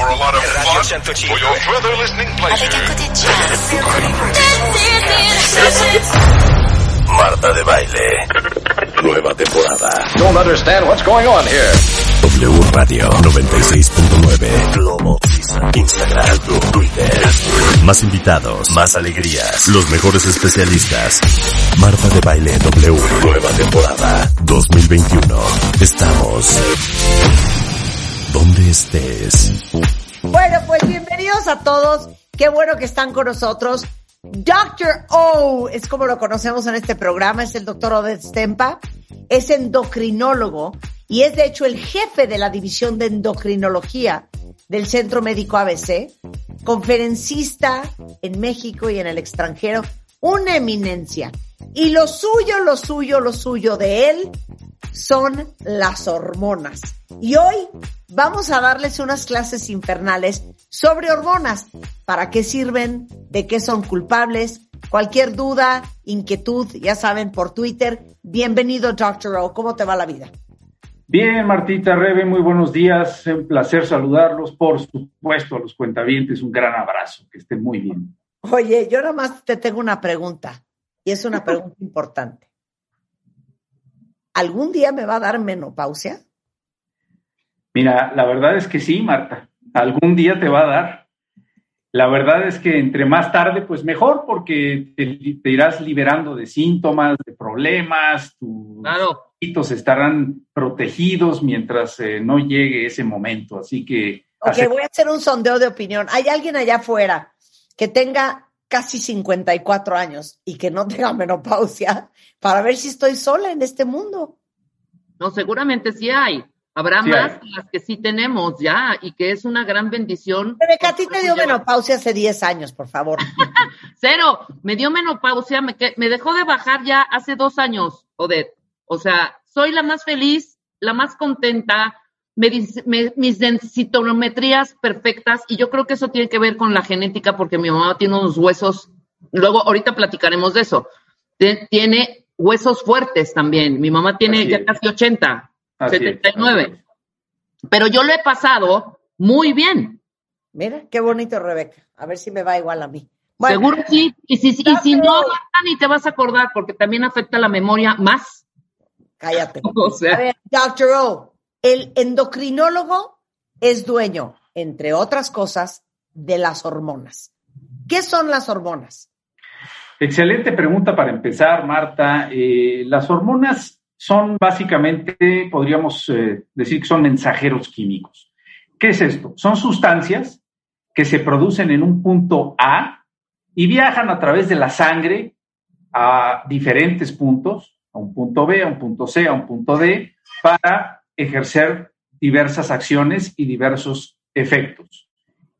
for a lot of fun, for your further listening pleasure. Marta de Baile. Nueva temporada. Don't understand what's going on here. W Radio 96.9. Globo. Instagram. Twitter. Más invitados. Más alegrías. Los mejores especialistas. Marta de Baile W. Nueva temporada 2021. Estamos donde estés. Bueno, pues bienvenidos a todos. Qué bueno que están con nosotros. Dr. O es como lo conocemos en este programa, es el doctor Oded Stempa, es endocrinólogo y es de hecho el jefe de la división de endocrinología del Centro Médico ABC, conferencista en México y en el extranjero, una eminencia. Y lo suyo, lo suyo, lo suyo de él son las hormonas. Y hoy vamos a darles unas clases infernales sobre hormonas, para qué sirven, de qué son culpables. Cualquier duda, inquietud, ya saben, por Twitter. Bienvenido, Dr. O. ¿Cómo te va la vida? Bien, Martita Rebe, muy buenos días. Un placer saludarlos. Por supuesto, a los cuentavientes, un gran abrazo. Que estén muy bien. Oye, yo nada más te tengo una pregunta, y es una pregunta importante. ¿Algún día me va a dar menopausia? Mira, la verdad es que sí, Marta. Algún día te va a dar. La verdad es que entre más tarde, pues mejor, porque te, te irás liberando de síntomas, de problemas, tus Claro. hijitos estarán protegidos mientras eh, no llegue ese momento. Así que Ok, hace- voy a hacer un sondeo de opinión. ¿Hay alguien allá afuera que tenga casi 54 años y que no tenga menopausia para ver si estoy sola en este mundo? No, seguramente sí hay. Habrá Sí más hay. que las que sí tenemos ya y que es una gran bendición. Rebeca, a ti te dio menopausia hace 10 años, por favor. Cero, me dio menopausia, me, que- me dejó de bajar ya hace dos años, Odette. O sea, soy la más feliz, la más contenta, medis- me- mis densitometrías perfectas y yo creo que eso tiene que ver con la genética porque mi mamá tiene unos huesos, luego ahorita platicaremos de eso, tiene huesos fuertes también, mi mamá tiene Así ya es. casi 80, así es, 79, así es. pero yo lo he pasado muy bien. Mira, qué bonito, Rebeca. A ver si me va igual a mí. Bueno, Seguro sí. Y si, y si no, ni te vas a acordar porque también afecta la memoria más. cállate. O A sea, ver, Dr. O, el endocrinólogo es dueño, entre otras cosas, de las hormonas. ¿Qué son las hormonas? Excelente pregunta para empezar, Marta. Eh, las hormonas son básicamente, podríamos eh, decir que son mensajeros químicos. ¿Qué es esto? Son sustancias que se producen en un punto A y viajan a través de la sangre a diferentes puntos, a un punto B, a un punto C, a un punto D, para ejercer diversas acciones y diversos efectos.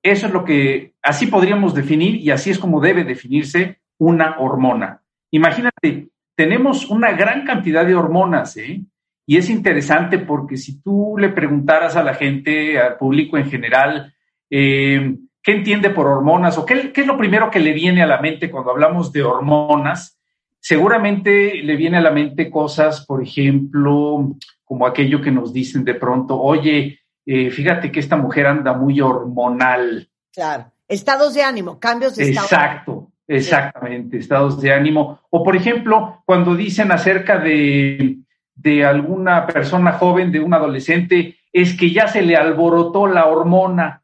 Eso es lo que así podríamos definir y así es como debe definirse una hormona. Imagínate, tenemos una gran cantidad de hormonas, ¿eh? Y es interesante porque si tú le preguntaras a la gente, al público en general, eh, ¿qué entiende por hormonas o qué, qué es lo primero que le viene a la mente cuando hablamos de hormonas? Seguramente le viene a la mente cosas, por ejemplo, como aquello que nos dicen de pronto, oye, eh, fíjate que esta mujer anda muy hormonal. Claro. Estados de ánimo, cambios de estado. Exacto, exactamente, estados de ánimo. O por ejemplo, cuando dicen acerca de, de alguna persona joven, de un adolescente, es que ya se le alborotó la hormona.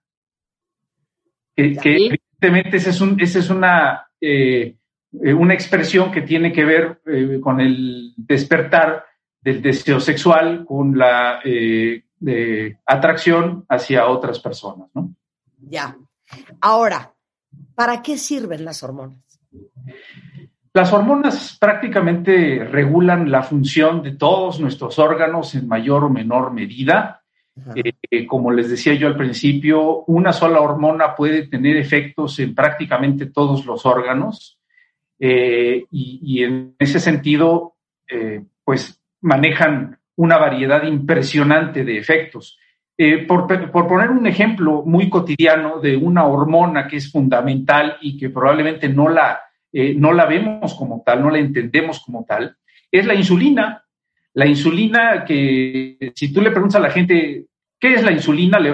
Que, evidentemente esa es, un, esa es una, eh, eh, una expresión que tiene que ver eh, con el despertar del deseo sexual, con la eh, de atracción hacia otras personas, ¿no? Ya. Ahora, ¿para qué sirven las hormonas? Las hormonas prácticamente regulan la función de todos nuestros órganos en mayor o menor medida. Ajá. Eh, como les decía yo al principio, una sola hormona puede tener efectos en prácticamente todos los órganos eh, y, y en ese sentido, eh, pues manejan una variedad impresionante de efectos. Eh, por, poner un ejemplo muy cotidiano de una hormona que es fundamental y que probablemente no la, eh, no la vemos como tal, no la entendemos como tal, es la insulina. La insulina que si tú le preguntas a la gente ¿Qué es la insulina? Le,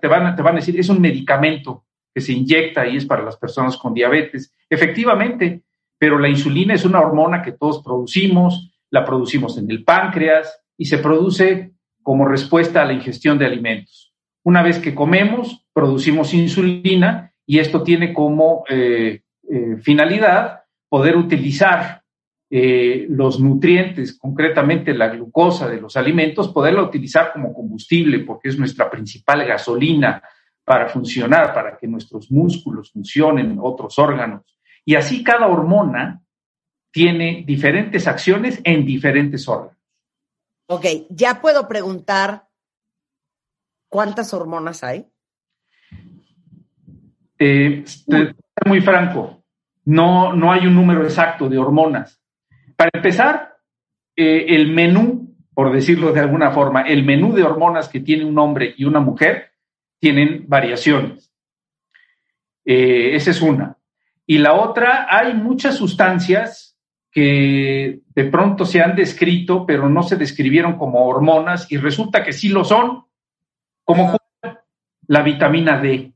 te, van, te van a decir, es un medicamento que se inyecta y es para las personas con diabetes. Efectivamente, pero la insulina es una hormona que todos producimos, la producimos en el páncreas y se produce como respuesta a la ingestión de alimentos. Una vez que comemos, producimos insulina y esto tiene como eh, eh, finalidad poder utilizar eh, los nutrientes, concretamente la glucosa de los alimentos, poderla utilizar como combustible, porque es nuestra principal gasolina para funcionar, para que nuestros músculos funcionen, otros órganos. Y así cada hormona tiene diferentes acciones en diferentes órganos. Ok, ya puedo preguntar cuántas hormonas hay. Eh, muy franco, no, no hay un número exacto de hormonas. Para empezar, eh, el menú, por decirlo de alguna forma, el menú de hormonas que tiene un hombre y una mujer tienen variaciones. Eh, esa es una. Y la otra, hay muchas sustancias que de pronto se han descrito, pero no se describieron como hormonas y resulta que sí lo son, como la vitamina D.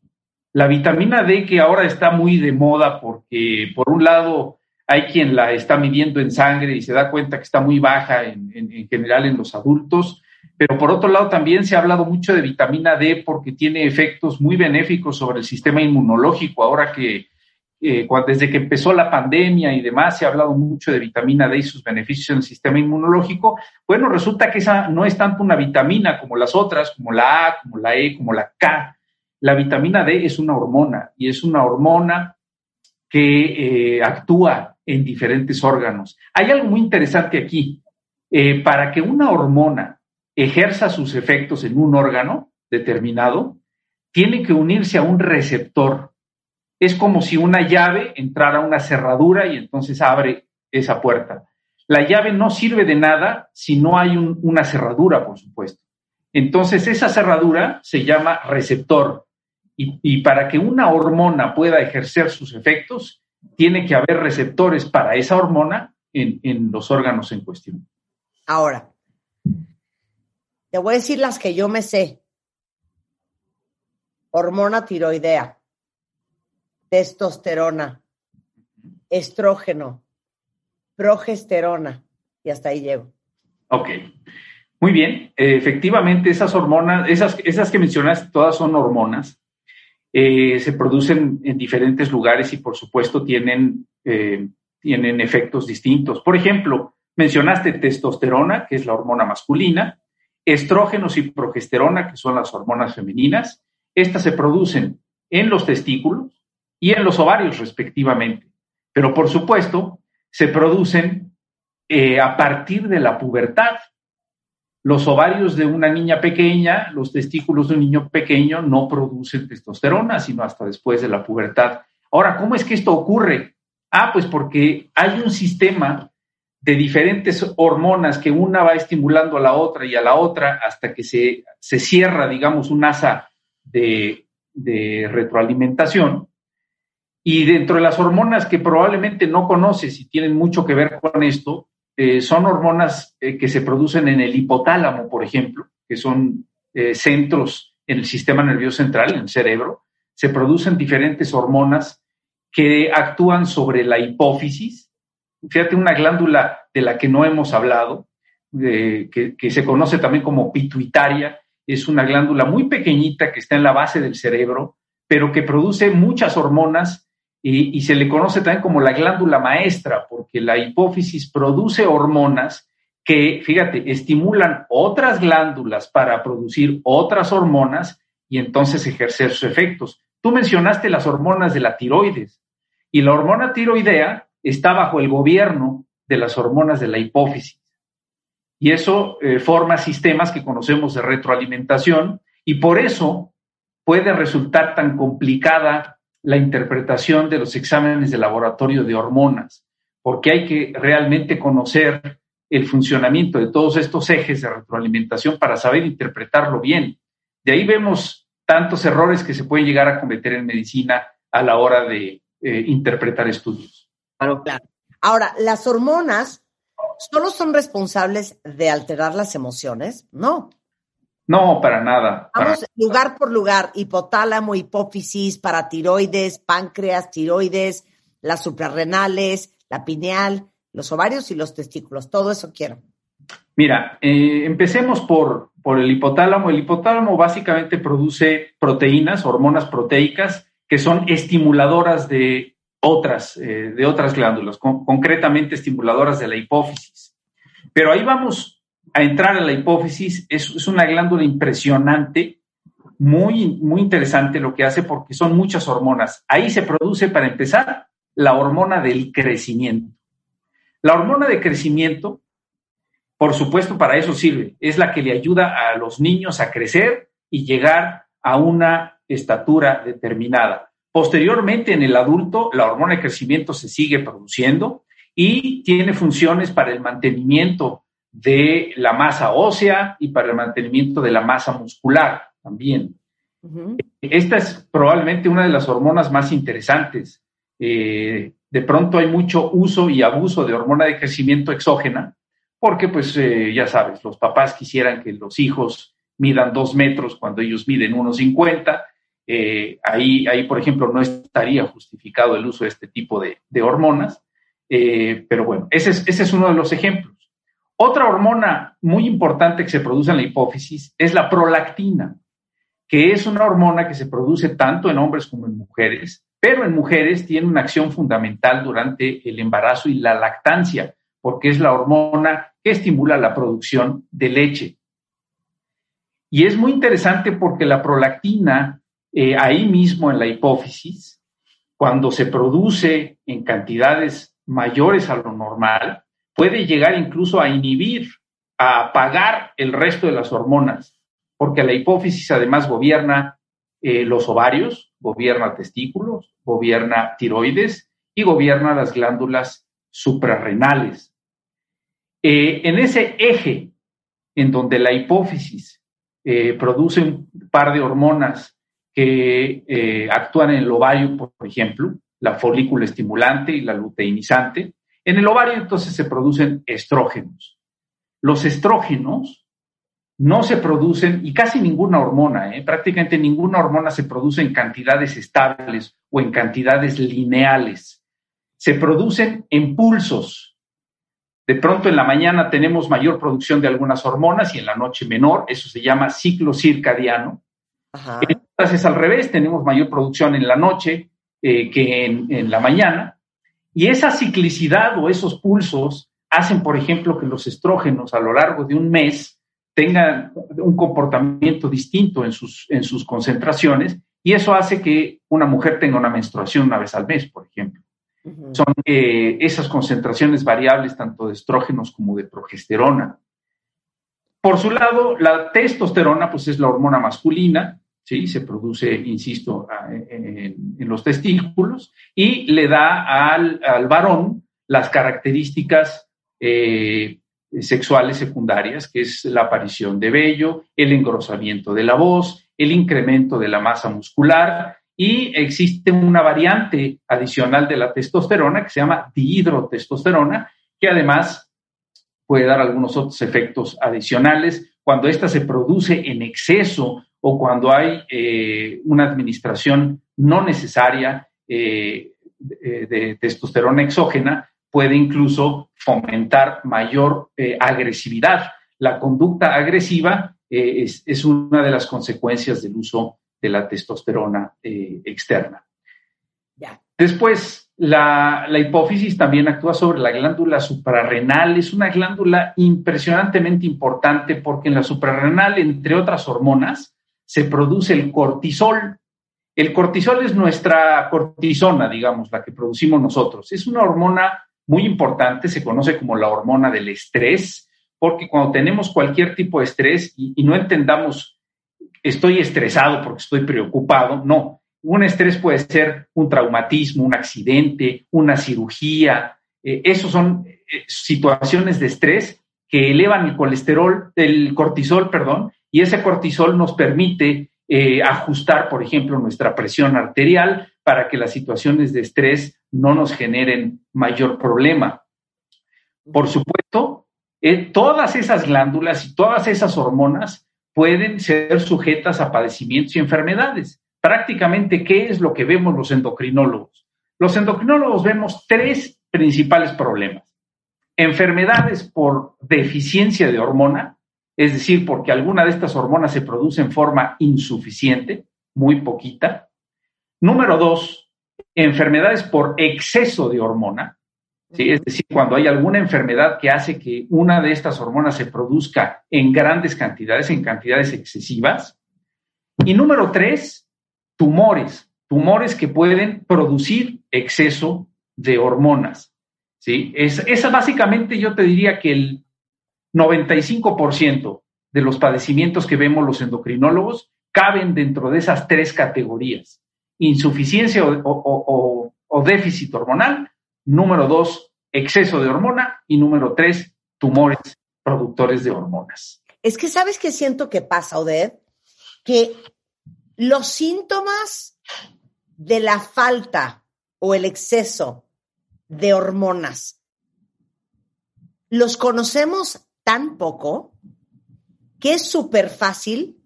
La vitamina D que ahora está muy de moda porque por un lado hay quien la está midiendo en sangre y se da cuenta que está muy baja en, en general en los adultos, pero por otro lado también se ha hablado mucho de vitamina D porque tiene efectos muy benéficos sobre el sistema inmunológico. Ahora que eh, desde que empezó la pandemia y demás, se ha hablado mucho de vitamina D y sus beneficios en el sistema inmunológico. Bueno, resulta que esa no es tanto una vitamina como las otras, como la A, como la E, como la K. La vitamina D es una hormona y es una hormona que eh, actúa en diferentes órganos. Hay algo muy interesante aquí. Eh, para que una hormona ejerza sus efectos en un órgano determinado, tiene que unirse a un receptor es como si una llave entrara a una cerradura y entonces abre esa puerta. La llave no sirve de nada si no hay una cerradura, por supuesto. Entonces esa cerradura se llama receptor y, para que una hormona pueda ejercer sus efectos, tiene que haber receptores para esa hormona en, en los órganos en cuestión. Ahora, te voy a decir las que yo me sé. Hormona tiroidea testosterona, estrógeno, progesterona, y hasta ahí llego. Ok. Muy bien, efectivamente esas hormonas, esas, esas que mencionaste, todas son hormonas, eh, se producen en diferentes lugares y por supuesto tienen, eh, tienen efectos distintos. Por ejemplo, mencionaste testosterona, que es la hormona masculina, estrógenos y progesterona, que son las hormonas femeninas. Estas se producen en los testículos, y en los ovarios respectivamente. Pero por supuesto, se producen eh, a partir de la pubertad. Los ovarios de una niña pequeña, los testículos de un niño pequeño no producen testosterona, sino hasta después de la pubertad. Ahora, ¿cómo es que esto ocurre? Ah, pues porque hay un sistema de diferentes hormonas que una va estimulando a la otra y a la otra hasta que se, se cierra, digamos, un asa de, de retroalimentación y dentro de las hormonas que probablemente no conoces y tienen mucho que ver con esto, eh, son hormonas eh, que se producen en el hipotálamo, por ejemplo, que son eh, centros en el sistema nervioso central, en el cerebro. Se producen diferentes hormonas que actúan sobre la hipófisis. Fíjate, una glándula de la que no hemos hablado, que, que se conoce también como pituitaria, es una glándula muy pequeñita que está en la base del cerebro, pero que produce muchas hormonas y, se le conoce también como la glándula maestra, porque la hipófisis produce hormonas que, fíjate, estimulan otras glándulas para producir otras hormonas y entonces ejercer sus efectos. Tú mencionaste las hormonas de la tiroides y la hormona tiroidea está bajo el gobierno de las hormonas de la hipófisis. Y eso eh, forma sistemas que conocemos de retroalimentación y por eso puede resultar tan complicada la interpretación de los exámenes de laboratorio de hormonas, porque hay que realmente conocer el funcionamiento de todos estos ejes de retroalimentación para saber interpretarlo bien. De ahí vemos tantos errores que se pueden llegar a cometer en medicina a la hora de eh, interpretar estudios. Claro, claro. Ahora, las hormonas solo son responsables de alterar las emociones, no. No, para nada. Vamos lugar por lugar, hipotálamo, hipófisis, paratiroides, páncreas, tiroides, las suprarrenales, la pineal, los ovarios y los testículos. Todo eso quiero. Mira, eh, empecemos por, por el hipotálamo. El hipotálamo básicamente produce proteínas, hormonas proteicas, que son estimuladoras de otras, eh, de otras glándulas, concretamente estimuladoras de la hipófisis. Pero ahí vamos a entrar a la hipófisis. Es, es, una glándula impresionante, muy, muy interesante lo que hace porque son muchas hormonas. Ahí se produce, para empezar, la hormona del crecimiento. La hormona de crecimiento por supuesto, para eso sirve. Es la que le ayuda a los niños a crecer y llegar a una estatura determinada. Posteriormente, en el adulto, la hormona de crecimiento se sigue produciendo y tiene funciones para el mantenimiento de la masa ósea y para el mantenimiento de la masa muscular también. Esta es probablemente una de las hormonas más interesantes. Eh, de pronto hay mucho uso y abuso de hormona de crecimiento exógena, porque pues eh, ya sabes, los papás quisieran que los hijos midan dos metros cuando ellos miden 1,50. Eh, ahí, ahí, por ejemplo, no estaría justificado el uso de este tipo de, hormonas. Eh, pero bueno, ese es, ese es uno de los ejemplos. Otra hormona muy importante que se produce en la hipófisis es la prolactina, que es una hormona que se produce tanto en hombres como en mujeres, pero en mujeres tiene una acción fundamental durante el embarazo y la lactancia, porque es la hormona que estimula la producción de leche. Y es muy interesante porque la prolactina, eh, ahí mismo en la hipófisis, cuando se produce en cantidades mayores a lo normal, puede llegar incluso a inhibir, a apagar el resto de las hormonas, porque la hipófisis además gobierna eh, los ovarios, gobierna testículos, gobierna tiroides y gobierna las glándulas suprarrenales. Eh, en ese eje en donde la hipófisis eh, produce un par de hormonas que actúan en el ovario, por ejemplo, la folícula estimulante y la luteinizante, en el ovario entonces se producen estrógenos. Los estrógenos no se producen, y casi ninguna hormona, prácticamente ninguna hormona se produce en cantidades estables o en cantidades lineales. Se producen en pulsos, de pronto en la mañana tenemos mayor producción de algunas hormonas y en la noche menor, eso se llama ciclo circadiano. Entonces es al revés, tenemos mayor producción en la noche eh, que en, en la mañana. Y esa ciclicidad o esos pulsos hacen, por ejemplo, que los estrógenos a lo largo de un mes tengan un comportamiento distinto en sus, en sus concentraciones y eso hace que una mujer tenga una menstruación una vez al mes, por ejemplo. Son eh, esas concentraciones variables tanto de estrógenos como de progesterona. Por su lado, la testosterona pues es la hormona masculina, ¿sí? se produce, insisto, en, los testículos y le da al, varón las características eh, sexuales secundarias, que es la aparición de vello, el engrosamiento de la voz, el incremento de la masa muscular y existe una variante adicional de la testosterona que se llama dihidrotestosterona, que además puede dar algunos otros efectos adicionales cuando ésta se produce en exceso o cuando hay eh, una administración no necesaria eh, de, testosterona exógena, puede incluso fomentar mayor eh, agresividad. La conducta agresiva es, es, una de las consecuencias del uso de la testosterona externa. Después, la, hipófisis también actúa sobre la glándula suprarrenal. Es una glándula impresionantemente importante porque en la suprarrenal, entre otras hormonas, se produce el cortisol. El cortisol es nuestra cortisona, digamos, la que producimos nosotros. Es una hormona muy importante, se conoce como la hormona del estrés, porque cuando tenemos cualquier tipo de estrés y no entendamos estoy estresado porque estoy preocupado. No, un estrés puede ser un traumatismo, un accidente, una cirugía. Eh, esos son eh, situaciones de estrés que elevan el colesterol, el cortisol, perdón, y ese cortisol nos permite eh, ajustar, por ejemplo, nuestra presión arterial para que las situaciones de estrés no nos generen mayor problema. Por supuesto, todas esas glándulas y todas esas hormonas pueden ser sujetas a padecimientos y enfermedades. Prácticamente, ¿qué es lo que vemos los endocrinólogos? Los endocrinólogos vemos tres principales problemas. Enfermedades por deficiencia de hormona, es decir, porque alguna de estas hormonas se produce en forma insuficiente, muy poquita. Número dos, enfermedades por exceso de hormona, ¿sí? es decir, cuando hay alguna enfermedad que hace que una de estas hormonas se produzca en grandes cantidades, en cantidades excesivas. Y número tres, tumores, tumores que pueden producir exceso de hormonas. ¿sí? Es, esa básicamente yo te diría que el 95% de los padecimientos que vemos los endocrinólogos caben dentro de esas tres categorías. Insuficiencia o, déficit hormonal. Número dos, exceso de hormona. Y número tres, tumores productores de hormonas. Es que sabes que siento que pasa, Oded, que los síntomas de la falta o el exceso de hormonas los conocemos tan poco que es súper fácil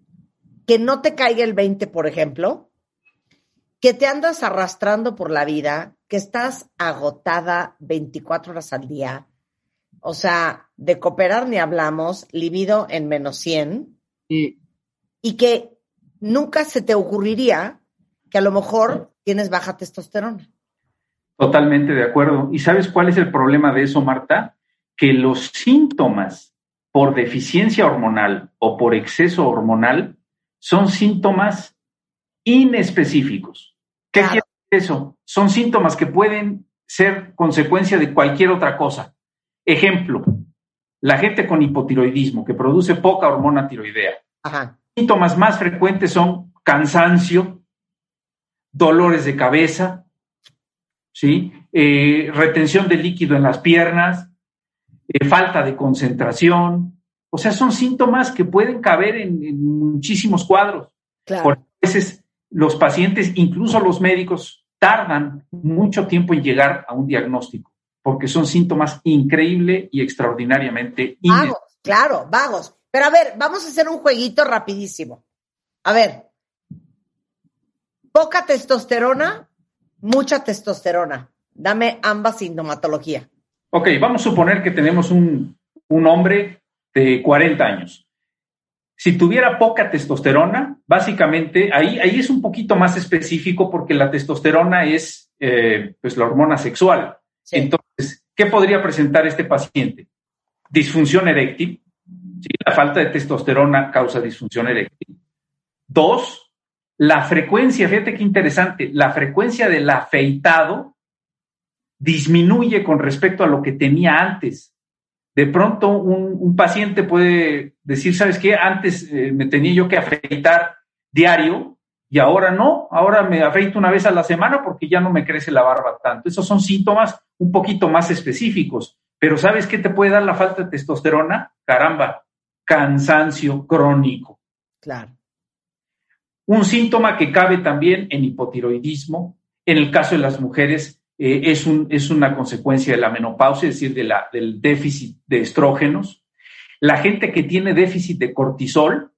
que no te caiga el 20, por ejemplo, que te andas arrastrando por la vida, que estás agotada 24 horas al día. O sea, de cooperar ni hablamos, libido en menos 100. Y, y que nunca se te ocurriría que a lo mejor tienes baja testosterona. Totalmente de acuerdo. ¿Y sabes cuál es el problema de eso, Marta? Que los síntomas por deficiencia hormonal o por exceso hormonal son síntomas inespecíficos. ¿Qué quiere decir eso? Son síntomas que pueden ser consecuencia de cualquier otra cosa. Ejemplo, la gente con hipotiroidismo que produce poca hormona tiroidea. Síntomas más frecuentes son cansancio, dolores de cabeza, ¿sí? Eh, retención de líquido en las piernas, eh, falta de concentración. O sea, son síntomas que pueden caber en, muchísimos cuadros. Por a veces los pacientes, incluso los médicos, tardan mucho tiempo en llegar a un diagnóstico, porque son síntomas increíble y extraordinariamente vagos. Claro, vagos. Pero a ver, vamos a hacer un jueguito rapidísimo. A ver, poca testosterona, mucha testosterona. Dame ambas sintomatología. Ok, vamos a suponer que tenemos un, un hombre de 40 años. Si tuviera poca testosterona, básicamente ahí, ahí es un poquito más específico porque la testosterona es eh, pues la hormona sexual. Entonces, ¿qué podría presentar este paciente? Disfunción eréctil. La falta de testosterona causa disfunción eréctil. Dos, la frecuencia, fíjate qué interesante, la frecuencia del afeitado disminuye con respecto a lo que tenía antes. De pronto un, paciente puede decir, ¿sabes qué? Antes eh, me tenía yo que afeitar diario y ahora no, ahora me afeito una vez a la semana porque ya no me crece la barba tanto. Esos son síntomas un poquito más específicos. Pero ¿sabes qué te puede dar la falta de testosterona? Caramba, cansancio crónico. Claro. Un síntoma que cabe también en hipotiroidismo, en el caso de las mujeres, eh, es, un, es, una consecuencia de la menopausia, es decir, de la, del déficit de estrógenos. La gente que tiene déficit de cortisol,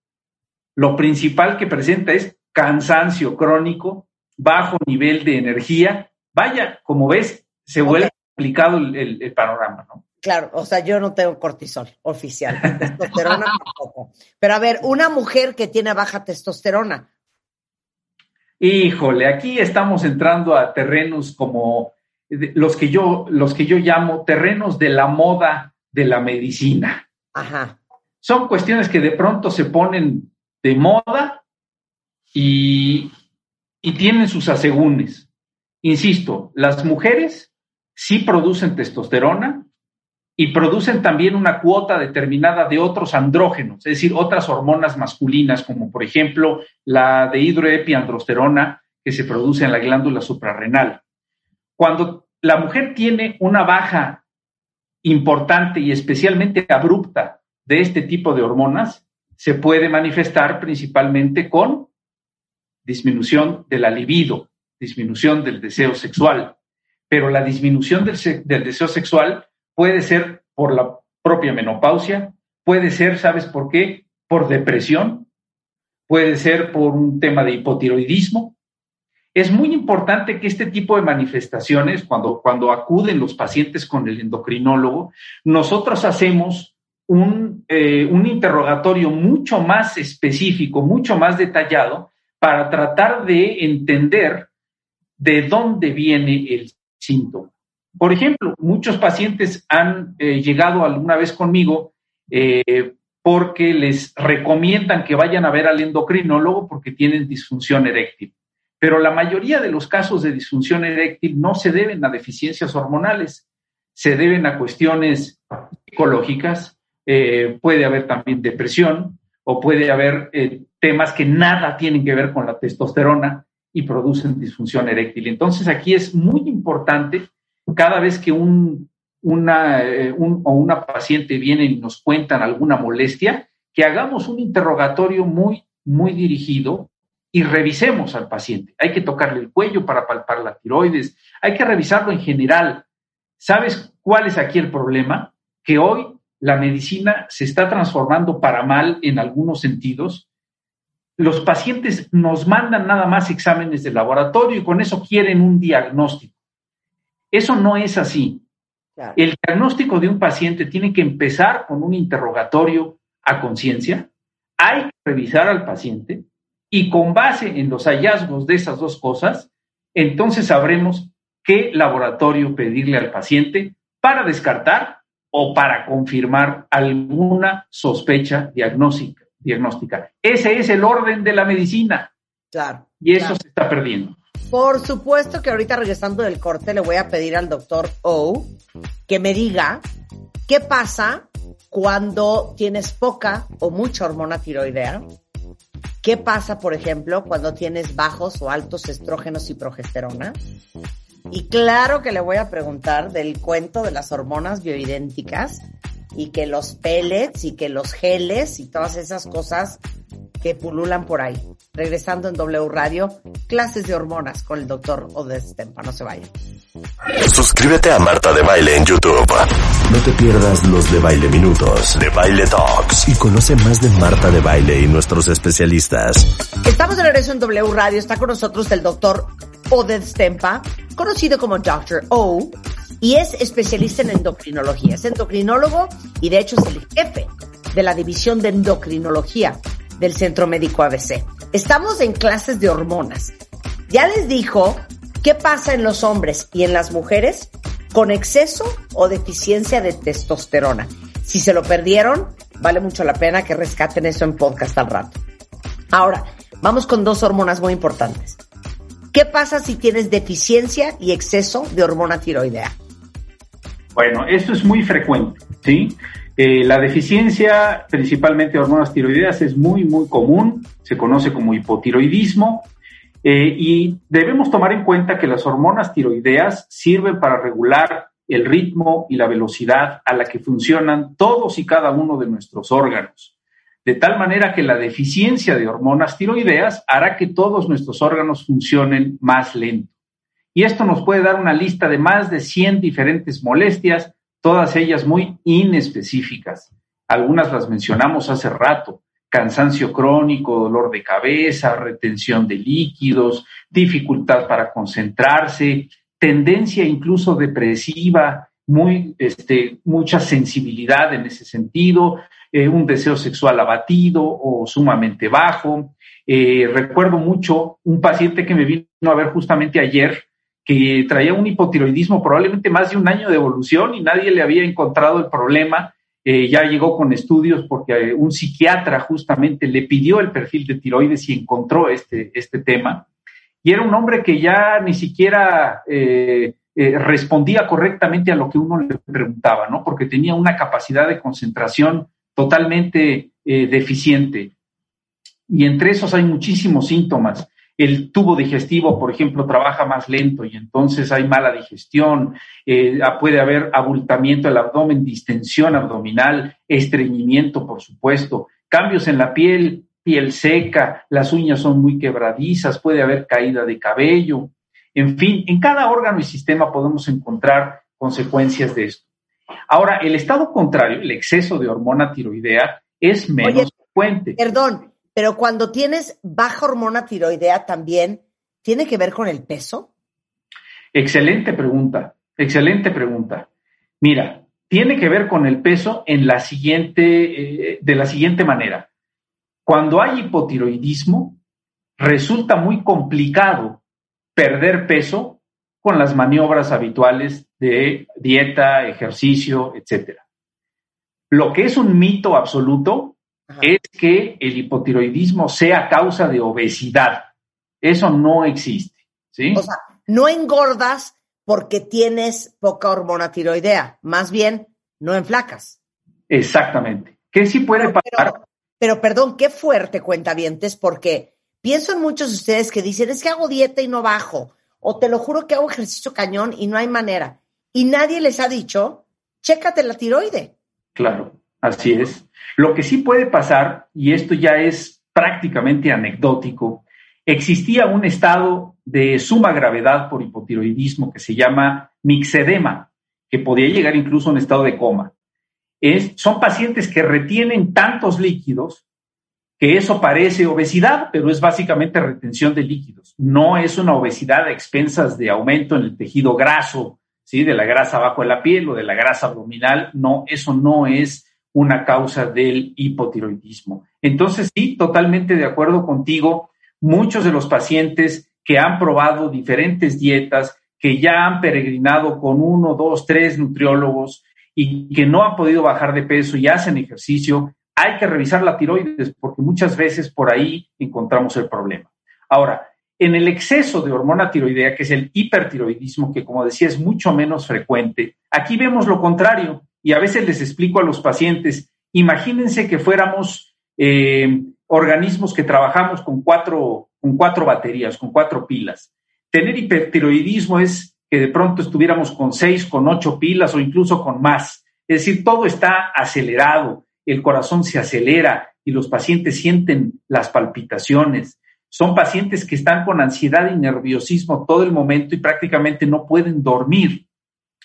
lo principal que presenta es cansancio crónico, bajo nivel de energía. Vaya, como ves, se vuelve complicado el, el, panorama, ¿no? Claro, o sea, yo no tengo cortisol oficial, testosterona tampoco. Pero a ver, una mujer que tiene baja testosterona, Híjole, aquí estamos entrando a terrenos como los que yo, los que yo llamo terrenos de la moda de la medicina. Ajá. Son cuestiones que de pronto se ponen de moda y, y tienen sus asegúnes. Insisto, las mujeres sí producen testosterona, y producen también una cuota determinada de otros andrógenos, es decir, otras hormonas masculinas, como por ejemplo la de hidroepiandrosterona que se produce en la glándula suprarrenal. Cuando la mujer tiene una baja importante y especialmente abrupta de este tipo de hormonas, se puede manifestar principalmente con disminución de la libido, disminución del deseo sexual. Pero la disminución del, del deseo sexual puede ser por la propia menopausia, puede ser, ¿sabes por qué? Por depresión, puede ser por un tema de hipotiroidismo. Es muy importante que este tipo de manifestaciones, cuando, cuando acuden los pacientes con el endocrinólogo, nosotros hacemos un, eh, un interrogatorio mucho más específico, mucho más detallado, para tratar de entender de dónde viene el síntoma. Por ejemplo, muchos pacientes han eh, llegado alguna vez conmigo eh, porque les recomiendan que vayan a ver al endocrinólogo porque tienen disfunción eréctil. Pero la mayoría de los casos de disfunción eréctil no se deben a deficiencias hormonales, se deben a cuestiones psicológicas, eh, puede haber también depresión o puede haber temas que nada tienen que ver con la testosterona y producen disfunción eréctil. Entonces aquí es muy importante cada vez que un, una, eh, o una paciente viene y nos cuentan alguna molestia, que hagamos un interrogatorio muy, muy dirigido y revisemos al paciente. Hay que tocarle el cuello para palpar la tiroides, hay que revisarlo en general. ¿Sabes cuál es aquí el problema? Que hoy la medicina se está transformando para mal en algunos sentidos. Los pacientes nos mandan nada más exámenes de laboratorio y con eso quieren un diagnóstico. Eso no es así. El diagnóstico de un paciente tiene que empezar con un interrogatorio a conciencia. Hay que revisar al paciente y con base en los hallazgos de esas dos cosas, entonces sabremos qué laboratorio pedirle al paciente para descartar o para confirmar alguna sospecha diagnóstica. diagnóstica. Ese es el orden de la medicina. Claro. Y eso se está perdiendo. Por supuesto que ahorita regresando del corte le voy a pedir al doctor O que me diga qué pasa cuando tienes poca o mucha hormona tiroidea. ¿Qué pasa, por ejemplo, cuando tienes bajos o altos estrógenos y progesterona? Y claro que le voy a preguntar del cuento de las hormonas bioidénticas y que los pellets y que los geles y todas esas cosas que pululan por ahí. Regresando en W Radio, clases de hormonas con el doctor Odestempa. No se vayan. Suscríbete a Marta de Baile en YouTube. No te pierdas los de Baile Minutos, de Baile Talks y conoce más de Marta de Baile y nuestros especialistas. Estamos de regreso en W Radio. Está con nosotros el doctor Odestempa, conocido como Dr. O, y es especialista en endocrinología. Es endocrinólogo y de hecho es el jefe de la división de endocrinología del Centro Médico ABC. Estamos en clases de hormonas. Ya les dijo qué pasa en los hombres y en las mujeres con exceso o deficiencia de testosterona. Si se lo perdieron, vale mucho la pena que rescaten eso en podcast al rato. Ahora, vamos con dos hormonas muy importantes. ¿Qué pasa si tienes deficiencia y exceso de hormona tiroidea? Bueno, esto es muy frecuente, ¿sí? Eh, la deficiencia, principalmente de hormonas tiroideas, es muy, muy común, se conoce como hipotiroidismo, eh, y debemos tomar en cuenta que las hormonas tiroideas sirven para regular el ritmo y la velocidad a la que funcionan todos y cada uno de nuestros órganos. De tal manera que la deficiencia de hormonas tiroideas hará que todos nuestros órganos funcionen más lento. Y esto nos puede dar una lista de más de 100 diferentes molestias todas ellas muy inespecíficas. Algunas las mencionamos hace rato, cansancio crónico, dolor de cabeza, retención de líquidos, dificultad para concentrarse, tendencia incluso depresiva, muy, este, mucha sensibilidad en ese sentido, eh, un deseo sexual abatido o sumamente bajo. Eh, recuerdo mucho un paciente que me vino a ver justamente ayer, traía un hipotiroidismo probablemente más de un año de evolución y nadie le había encontrado el problema. Eh, ya llegó con estudios porque eh, un psiquiatra justamente le pidió el perfil de tiroides y encontró este, este tema. Y era un hombre que ya ni siquiera eh, respondía correctamente a lo que uno le preguntaba, ¿no? Porque tenía una capacidad de concentración totalmente deficiente. Y entre esos hay muchísimos síntomas el tubo digestivo, por ejemplo, trabaja más lento y entonces hay mala digestión, eh, puede haber abultamiento del abdomen, distensión abdominal, estreñimiento, por supuesto, cambios en la piel, piel seca, las uñas son muy quebradizas, puede haber caída de cabello, en fin, en cada órgano y sistema podemos encontrar consecuencias de esto. Ahora, el estado contrario, el exceso de hormona tiroidea, es menos frecuente. Perdón, pero cuando tienes baja hormona tiroidea también, ¿tiene que ver con el peso? Excelente pregunta, excelente pregunta. Mira, tiene que ver con el peso en la siguiente, eh, de la siguiente manera. Cuando hay hipotiroidismo, resulta muy complicado perder peso con las maniobras habituales de dieta, ejercicio, etc. Lo que es un mito absoluto es que el hipotiroidismo sea causa de obesidad. Eso no existe. ¿sí? O sea, no engordas porque tienes poca hormona tiroidea, más bien no enflacas. Exactamente. ¿Qué sí puede pasar? Pero, perdón, qué fuerte cuenta vientes, porque pienso en muchos de ustedes que dicen, es que hago dieta y no bajo, o te lo juro que hago ejercicio cañón y no hay manera. Y nadie les ha dicho, chécate la tiroide. Claro, así es. Lo que sí puede pasar, y esto ya es prácticamente anecdótico, existía un estado de suma gravedad por hipotiroidismo que se llama mixedema, que podía llegar incluso a un estado de coma. Son pacientes que retienen tantos líquidos que eso parece obesidad, pero es básicamente retención de líquidos. No es una obesidad a expensas de aumento en el tejido graso, ¿sí? de la grasa abajo de la piel o de la grasa abdominal. No, eso no es una causa del hipotiroidismo. Entonces, sí, totalmente de acuerdo contigo. Muchos de los pacientes que han probado diferentes dietas, que ya han peregrinado con uno, dos, tres nutriólogos y que no han podido bajar de peso y hacen ejercicio, hay que revisar la tiroides porque muchas veces por ahí encontramos el problema. Ahora, en el exceso de hormona tiroidea, que es el hipertiroidismo, que como decía es mucho menos frecuente, aquí vemos lo contrario y a veces les explico a los pacientes, imagínense que fuéramos eh, organismos que trabajamos con cuatro, con cuatro baterías, con cuatro pilas. Tener hipertiroidismo es que de pronto estuviéramos con seis, con ocho pilas o incluso con más. Es decir, todo está acelerado, el corazón se acelera y los pacientes sienten las palpitaciones. Son pacientes que están con ansiedad y nerviosismo todo el momento y prácticamente no pueden dormir.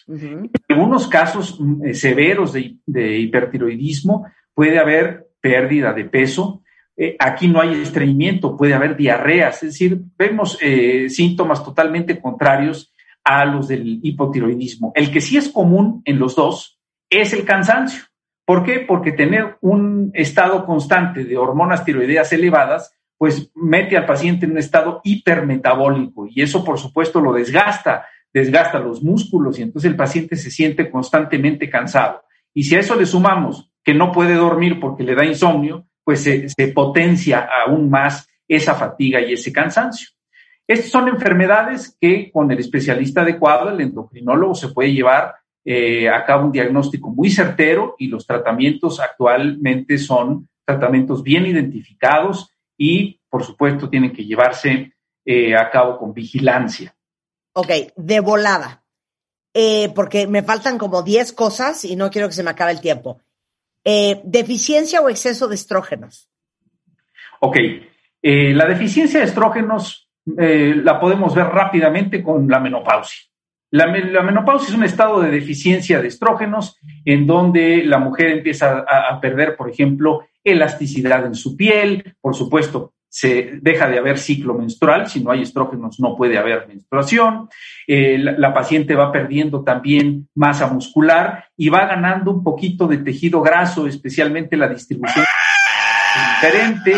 En algunos casos mm, eh, severos de, hipertiroidismo puede haber pérdida de peso. Eh, aquí no hay estreñimiento, puede haber diarreas, es decir, vemos eh, síntomas totalmente contrarios a los del hipotiroidismo. El que sí es común en los dos es el cansancio. ¿Por qué? Porque tener un estado constante de hormonas tiroideas elevadas, pues mete al paciente en un estado hipermetabólico y eso por supuesto lo desgasta, desgasta los músculos y entonces el paciente se siente constantemente cansado. Y si a eso le sumamos que no puede dormir porque le da insomnio, pues se, potencia aún más esa fatiga y ese cansancio. Estas son enfermedades que con el especialista adecuado, el endocrinólogo, se puede llevar eh, a cabo un diagnóstico muy certero y los tratamientos actualmente son tratamientos bien identificados y, por supuesto, tienen que llevarse eh, a cabo con vigilancia. Ok, de volada, eh, porque me faltan como 10 cosas y no quiero que se me acabe el tiempo. ¿Deficiencia o exceso de estrógenos? Ok, la deficiencia de estrógenos la podemos ver rápidamente con la menopausia. La, menopausia es un estado de deficiencia de estrógenos en donde la mujer empieza a, perder, por ejemplo, elasticidad en su piel, por supuesto, se deja de haber ciclo menstrual, si no hay estrógenos no puede haber menstruación, eh, la, paciente va perdiendo también masa muscular y va ganando un poquito de tejido graso, especialmente la distribución diferente,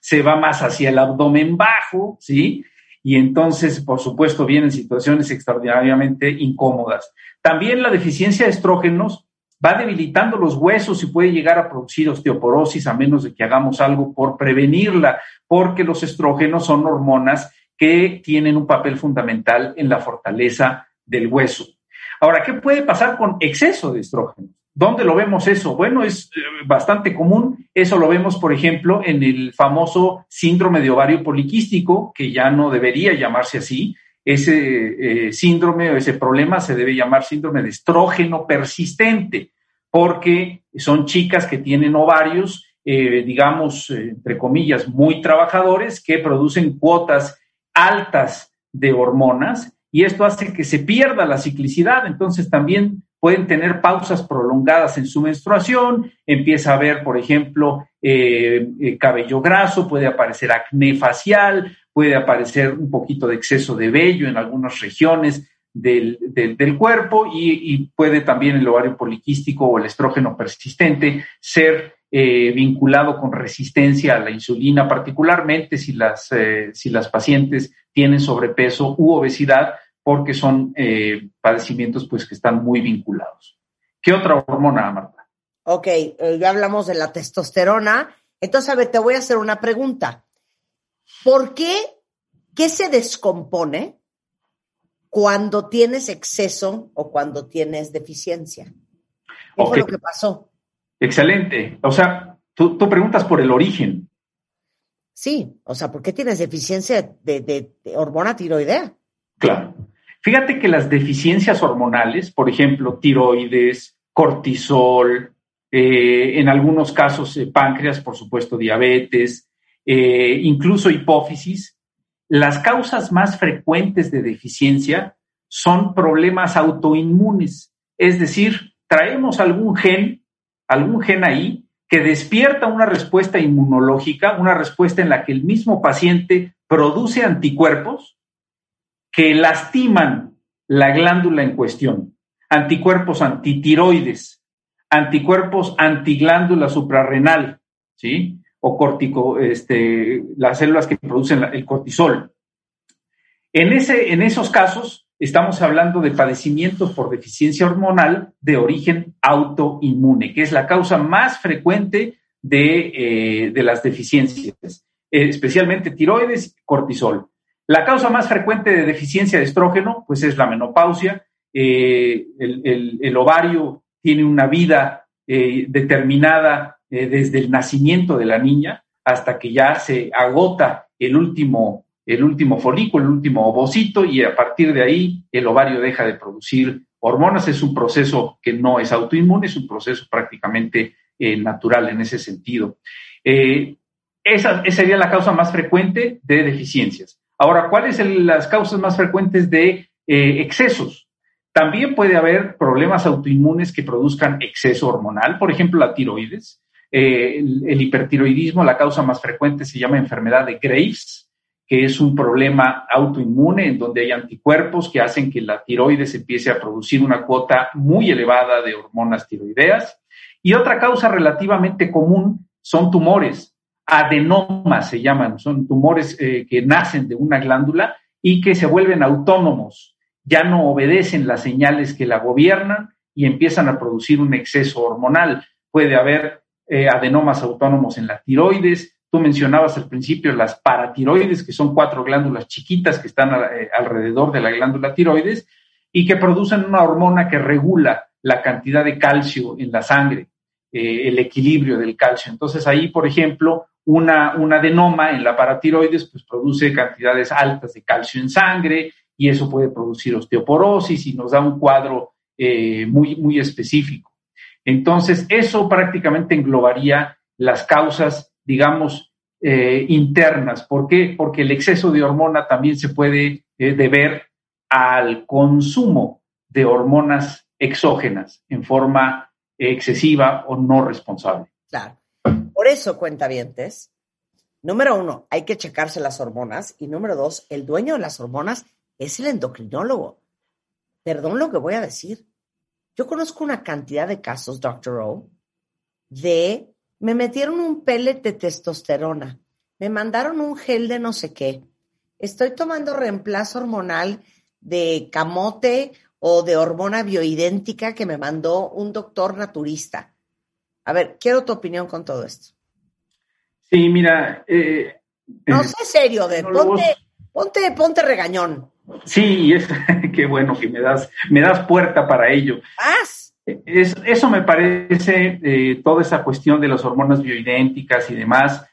se va más hacia el abdomen bajo, ¿sí? y entonces, por supuesto, vienen situaciones extraordinariamente incómodas. También la deficiencia de estrógenos va debilitando los huesos y puede llegar a producir osteoporosis a menos de que hagamos algo por prevenirla, porque los estrógenos son hormonas que tienen un papel fundamental en la fortaleza del hueso. Ahora, ¿qué puede pasar con exceso de estrógenos? ¿Dónde lo vemos eso? Bueno, es eh, bastante común. Eso lo vemos, por ejemplo, en el famoso síndrome de ovario poliquístico, que ya no debería llamarse así. Ese eh, síndrome o ese problema se debe llamar síndrome de estrógeno persistente, porque son chicas que tienen ovarios, eh, digamos, entre comillas, muy trabajadores, que producen cuotas altas de hormonas y esto hace que se pierda la ciclicidad. Entonces también pueden tener pausas prolongadas en su menstruación, empieza a haber, por ejemplo, eh, eh, cabello graso, puede aparecer acné facial, puede aparecer un poquito de exceso de vello en algunas regiones del, cuerpo y, puede también el ovario poliquístico o el estrógeno persistente ser eh, vinculado con resistencia a la insulina, particularmente si las, si las pacientes tienen sobrepeso u obesidad, porque son eh, padecimientos pues, que están muy vinculados. ¿Qué otra hormona, Marta? Ok, eh, ya hablamos de la testosterona. Entonces, a ver, te voy a hacer una pregunta. ¿Por qué, qué se descompone cuando tienes exceso o cuando tienes deficiencia? ¿Qué fue lo que pasó? Excelente. O sea, tú, preguntas por el origen. Sí, o sea, ¿por qué tienes deficiencia de hormona tiroidea? Claro. Fíjate que las deficiencias hormonales, por ejemplo, tiroides, cortisol, eh, en algunos casos eh, páncreas, por supuesto, diabetes, eh, incluso hipófisis, las causas más frecuentes de deficiencia son problemas autoinmunes. Es decir, traemos algún gen, algún gen ahí que despierta una respuesta inmunológica, una respuesta en la que el mismo paciente produce anticuerpos que lastiman la glándula en cuestión. Anticuerpos antitiroides, anticuerpos antiglándula suprarrenal, ¿sí? O cortico, este, las células que producen el cortisol. En, ese, en esos casos, estamos hablando de padecimientos por deficiencia hormonal de origen autoinmune, que es la causa más frecuente de, eh, de las deficiencias, especialmente tiroides y cortisol. La causa más frecuente de deficiencia de estrógeno, pues es la menopausia. Eh, el, ovario tiene una vida eh, determinada eh, desde el nacimiento de la niña hasta que ya se agota el último, el último folículo, el último ovocito, y a partir de ahí el ovario deja de producir hormonas. Es un proceso que no es autoinmune, es un proceso prácticamente natural en ese sentido. esa sería la causa más frecuente de deficiencias. Ahora, ¿cuáles son las causas más frecuentes de eh, excesos? También puede haber problemas autoinmunes que produzcan exceso hormonal, por ejemplo, la tiroides. Eh, el, hipertiroidismo, la causa más frecuente se llama enfermedad de Graves, que es un problema autoinmune en donde hay anticuerpos que hacen que la tiroides empiece a producir una cuota muy elevada de hormonas tiroideas. Y otra causa relativamente común son tumores adenomas se llaman, son tumores eh, que nacen de una glándula y que se vuelven autónomos, ya no obedecen las señales que la gobiernan y empiezan a producir un exceso hormonal. Puede haber eh, adenomas autónomos en la tiroides. Tú mencionabas al principio las paratiroides, que son cuatro glándulas chiquitas que están eh, alrededor de la glándula tiroides y que producen una hormona que regula la cantidad de calcio en la sangre, el equilibrio del calcio. Entonces ahí, por ejemplo, una, un adenoma en la paratiroides pues produce cantidades altas de calcio en sangre y eso puede producir osteoporosis y nos da un cuadro eh, muy, muy específico. Entonces, eso prácticamente englobaría las causas, digamos, eh, internas. ¿Por qué? Porque el exceso de hormona también se puede eh, deber al consumo de hormonas exógenas en forma excesiva o no responsable. Claro. Por eso, cuentavientes, número uno, hay que checarse las hormonas y número dos, el dueño de las hormonas es el endocrinólogo. Perdón lo que voy a decir. Yo conozco una cantidad de casos, Dr. O, de me metieron un pellet de testosterona, me mandaron un gel de no sé qué, estoy tomando reemplazo hormonal de camote o de hormona bioidéntica que me mandó un doctor naturista. A ver, quiero tu opinión con todo esto. Sí, mira. Eh, no eh, sé serio, de ponte, ponte, ponte regañón. Sí, es qué bueno que me das, me das puerta para ello. ¿Haz? Es, eso me parece, eh, toda esa cuestión de las hormonas bioidénticas y demás,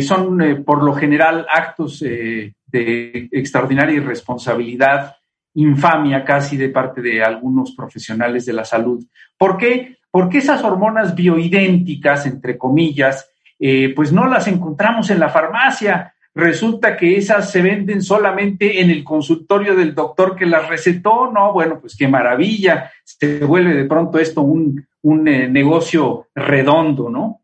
son por lo general actos de extraordinaria irresponsabilidad, infamia casi de parte de algunos profesionales de la salud. ¿Por qué? Porque esas hormonas bioidénticas, entre comillas, eh, pues no las encontramos en la farmacia. Resulta que esas se venden solamente en el consultorio del doctor que las recetó, no, bueno, pues qué maravilla, se vuelve de pronto esto un, eh, negocio redondo, ¿no?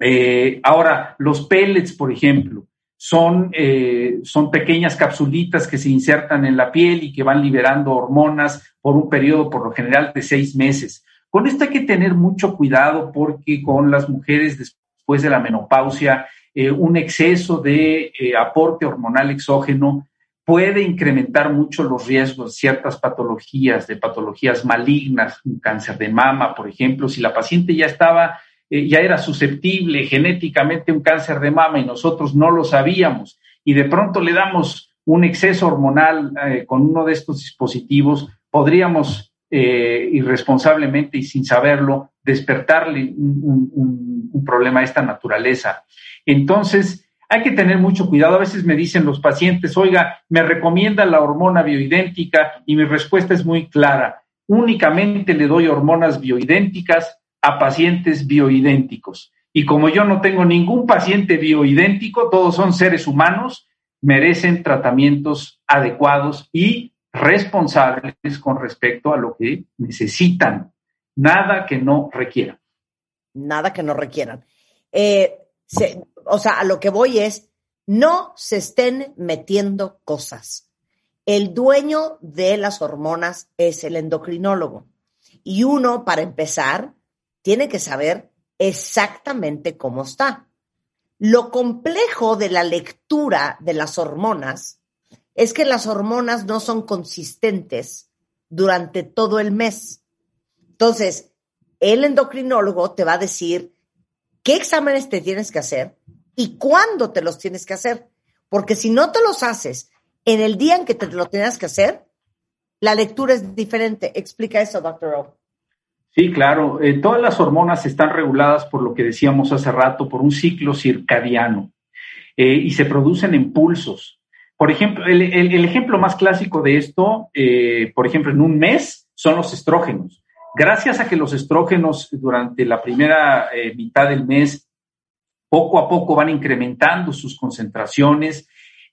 Eh, ahora, los pellets, por ejemplo, son, eh, son pequeñas capsulitas que se insertan en la piel y que van liberando hormonas por un periodo, por lo general, de seis meses. Con esto hay que tener mucho cuidado porque con las mujeres después de la menopausia eh, un exceso de eh, aporte hormonal exógeno puede incrementar mucho los riesgos de ciertas patologías, de patologías malignas, un cáncer de mama, por ejemplo, si la paciente ya estaba, eh, ya era susceptible genéticamente a un cáncer de mama y nosotros no lo sabíamos y de pronto le damos un exceso hormonal con uno de estos dispositivos, podríamos irresponsablemente y sin saberlo despertarle un, un problema de esta naturaleza. Entonces, hay que tener mucho cuidado. A veces me dicen los pacientes, oiga, me recomienda la hormona bioidéntica y mi respuesta es muy clara. Únicamente le doy hormonas bioidénticas a pacientes bioidénticos. Y como yo no tengo ningún paciente bioidéntico, todos son seres humanos, merecen tratamientos adecuados y responsables con respecto a lo que necesitan. Nada que no requieran. Nada que no requieran. Eh, o sea, a lo que voy es, no se estén metiendo cosas. El dueño de las hormonas es el endocrinólogo. Y uno, para empezar, tiene que saber exactamente cómo está. Lo complejo de la lectura de las hormonas es que las hormonas no son consistentes durante todo el mes. Entonces, el endocrinólogo te va a decir qué exámenes te tienes que hacer y cuándo te los tienes que hacer. Porque si no te los haces en el día en que te lo tienes que hacer, la lectura es diferente. Explica eso, doctor O. Sí, claro. Eh, todas las hormonas están reguladas por lo que decíamos hace rato, por un ciclo circadiano eh, y se producen en pulsos. Por ejemplo, el, ejemplo más clásico de esto, eh, por ejemplo, en un mes, son los estrógenos. Gracias a que los estrógenos durante la primera eh, mitad del mes poco a poco van incrementando sus concentraciones,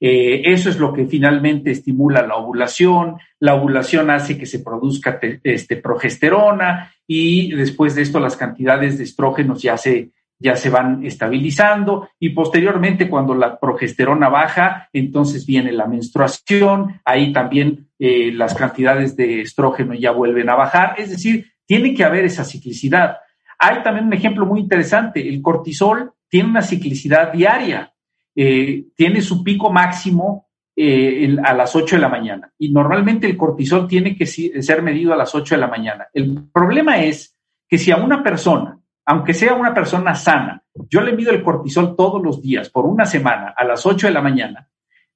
eh, eso es lo que finalmente estimula la ovulación. La ovulación hace que se produzca este, progesterona y después de esto las cantidades de estrógenos ya se, ya se van estabilizando y posteriormente cuando la progesterona baja, entonces viene la menstruación, ahí también eh, las cantidades de estrógeno ya vuelven a bajar, es decir, tiene que haber esa ciclicidad. Hay también un ejemplo muy interesante. El cortisol tiene una ciclicidad diaria. Eh, tiene su pico máximo eh, a las 8 de la mañana. Y normalmente el cortisol tiene que ser medido a las 8 de la mañana. El problema es que si a una persona, aunque sea una persona sana, yo le mido el cortisol todos los días por una semana a las 8 de la mañana,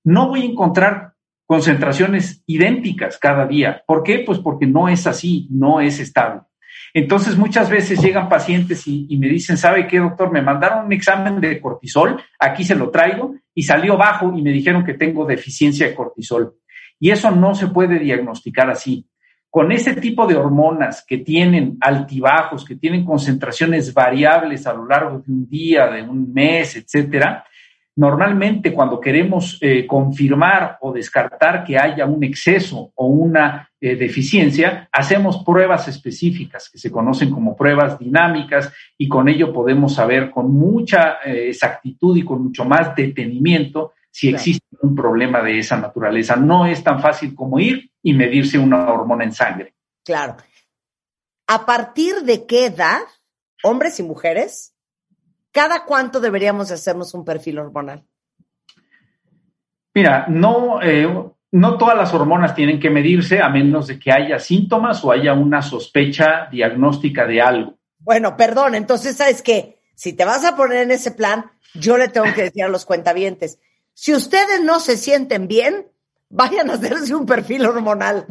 no voy a encontrar concentraciones idénticas cada día. ¿Por qué? Pues porque no es así, no es estable. Entonces muchas veces llegan pacientes y, me dicen, ¿sabe qué, doctor? Me mandaron un examen de cortisol, aquí se lo traigo y salió bajo y me dijeron que tengo deficiencia de cortisol. Y eso no se puede diagnosticar así. Con ese tipo de hormonas que tienen altibajos, que tienen concentraciones variables a lo largo de un día, de un mes, etcétera, Normalmente cuando queremos eh, confirmar o descartar que haya un exceso o una eh, deficiencia, hacemos pruebas específicas que se conocen como pruebas dinámicas y con ello podemos saber con mucha eh, exactitud y con mucho más detenimiento si existe un problema de esa naturaleza. No es tan fácil como ir y medirse una hormona en sangre. Claro. ¿A partir de qué edad, hombres y mujeres, ¿cada cuánto deberíamos hacernos un perfil hormonal? Mira, no, eh, no todas las hormonas tienen que medirse a menos de que haya síntomas o haya una sospecha diagnóstica de algo. Bueno, perdón, entonces sabes que si te vas a poner en ese plan, yo le tengo que decir a los cuentavientes, si ustedes no se sienten bien, vayan a hacerse un perfil hormonal.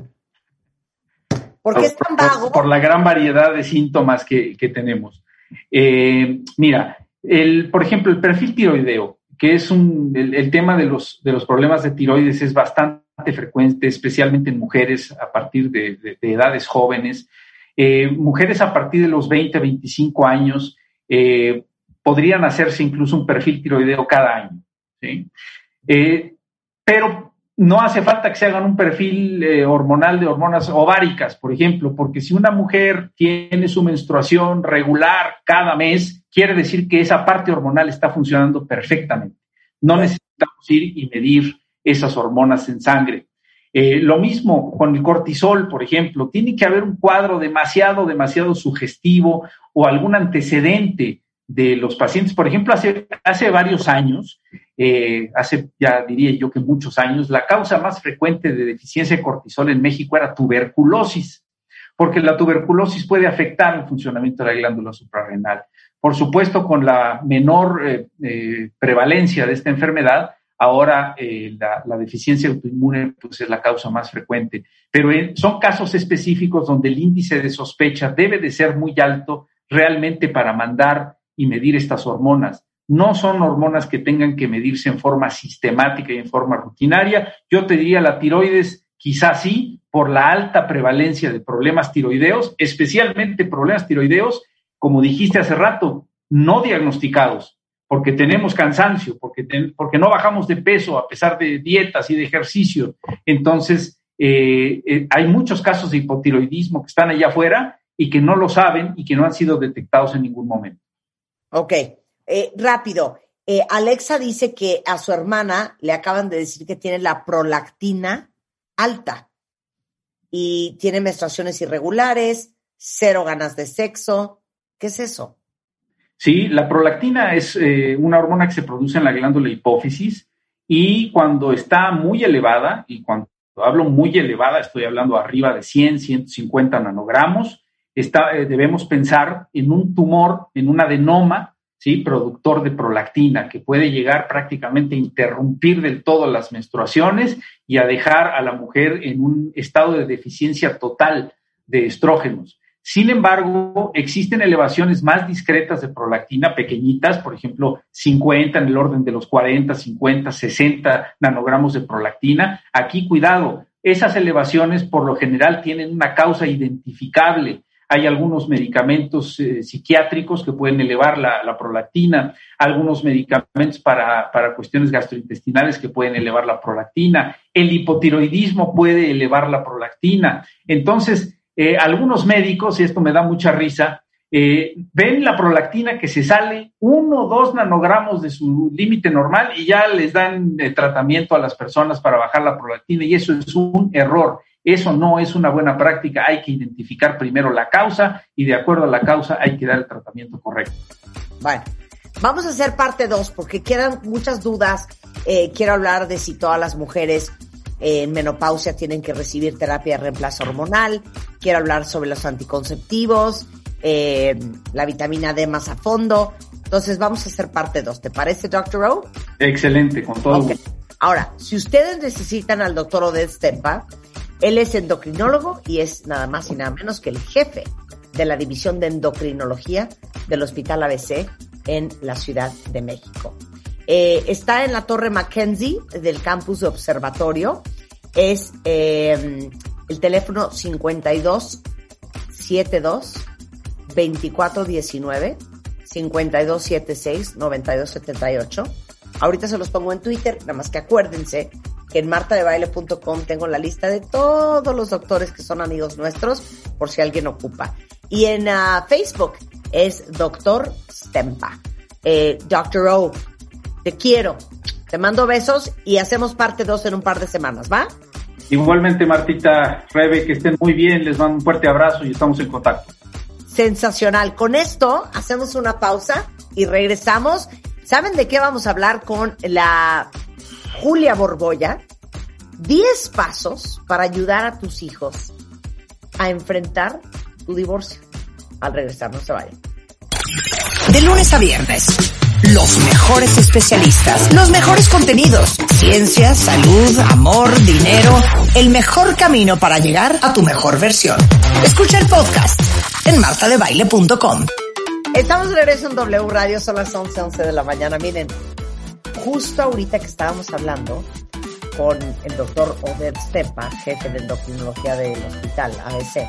Porque es tan vago. Por, la gran variedad de síntomas que, tenemos. Eh, mira, el, por ejemplo, el perfil tiroideo, que es un, el, tema de los, de los problemas de tiroides es bastante frecuente, especialmente en mujeres a partir de, edades jóvenes. Eh, mujeres a partir de los 20, 25 años eh, podrían hacerse incluso un perfil tiroideo cada año. Eh, pero no hace falta que se hagan un perfil eh, hormonal de hormonas ováricas, por ejemplo, porque si una mujer tiene su menstruación regular cada mes, quiere decir que esa parte hormonal está funcionando perfectamente. No necesitamos ir y medir esas hormonas en sangre. Eh, lo mismo con el cortisol, por ejemplo, tiene que haber un cuadro demasiado, demasiado sugestivo o algún antecedente de los pacientes. Por ejemplo, hace, hace varios años, eh, hace ya diría yo que muchos años, la causa más frecuente de deficiencia de cortisol en México era tuberculosis, porque la tuberculosis puede afectar el funcionamiento de la glándula suprarrenal. Por supuesto, con la menor eh, eh, prevalencia de esta enfermedad, ahora la, la, deficiencia autoinmune pues, es la causa más frecuente. Pero son casos específicos donde el índice de sospecha debe de ser muy alto realmente para mandar y medir estas hormonas. No son hormonas que tengan que medirse en forma sistemática y en forma rutinaria. Yo te diría la tiroides quizás sí, por la alta prevalencia de problemas tiroideos, especialmente problemas tiroideos, como dijiste hace rato, no diagnosticados, porque tenemos cansancio, porque, porque no bajamos de peso a pesar de dietas y de ejercicio. Entonces, eh, eh, hay muchos casos de hipotiroidismo que están allá afuera y que no lo saben y que no han sido detectados en ningún momento. Ok, eh, rápido. Eh, Alexa dice que a su hermana le acaban de decir que tiene la prolactina alta y tiene menstruaciones irregulares, cero ganas de sexo. ¿Qué es eso? Sí, la prolactina es eh, una hormona que se produce en la glándula hipófisis y cuando está muy elevada, y cuando hablo muy elevada, estoy hablando arriba de 100, 150 nanogramos, eh, debemos pensar en un tumor, en un adenoma, ¿sí? productor de prolactina, que puede llegar prácticamente a interrumpir del todo las menstruaciones y a dejar a la mujer en un estado de deficiencia total de estrógenos. Sin embargo, existen elevaciones más discretas de prolactina, pequeñitas, por ejemplo, 50 en el orden de los 40, 50, 60 nanogramos de prolactina. Aquí, cuidado, esas elevaciones por lo general tienen una causa identificable hay algunos medicamentos eh, psiquiátricos que pueden elevar la, prolactina, algunos medicamentos para, cuestiones gastrointestinales que pueden elevar la prolactina, el hipotiroidismo puede elevar la prolactina. Entonces, eh, algunos médicos, y esto me da mucha risa, eh, ven la prolactina que se sale uno o dos nanogramos de su límite normal y ya les dan tratamiento a las personas para bajar la prolactina y eso es un error. Eso no es una buena práctica. Hay que identificar primero la causa y de acuerdo a la causa hay que dar el tratamiento correcto. Bueno, vamos a hacer parte dos porque quedan muchas dudas. Eh, quiero hablar de si todas las mujeres en menopausia tienen que recibir terapia de reemplazo hormonal. Quiero hablar sobre los anticonceptivos, eh, la vitamina D más a fondo. Entonces vamos a hacer parte dos. ¿Te parece, Doctor O? Excelente, con todo. Ahora, si ustedes necesitan al doctor Oded Stempa, él es endocrinólogo y es nada más y nada menos que el jefe de la División de Endocrinología del Hospital ABC en la Ciudad de México. Eh, está en la Torre Mackenzie del campus de observatorio. Es eh, el teléfono 52 72 2419 5276 9278. Ahorita se los pongo en Twitter, nada más que acuérdense que en martadebaile.com tengo la lista de todos los doctores que son amigos nuestros, por si alguien ocupa. Y en ah, Facebook es Doctor Stempa. Eh, Doctor O, te quiero. Te mando besos y hacemos parte 2 en un par de semanas, ¿va? Igualmente, Martita, Rebe, que estén muy bien. Les mando un fuerte abrazo y estamos en contacto. Sensacional. Con esto hacemos una pausa y regresamos. ¿Saben de qué vamos a hablar con la Julia Borboya, 10 pasos para ayudar a tus hijos a enfrentar tu divorcio. Al regresar, no se. De lunes a viernes, los mejores especialistas, los mejores contenidos, ciencia, salud, amor, dinero, el mejor camino para llegar a tu mejor versión. Escucha el podcast en martadebaile.com. Estamos de regreso en W Radio, son las 11, 11 de la mañana. Miren, justo ahorita que estábamos hablando con el doctor Oded Stepa, jefe de endocrinología del hospital ABC,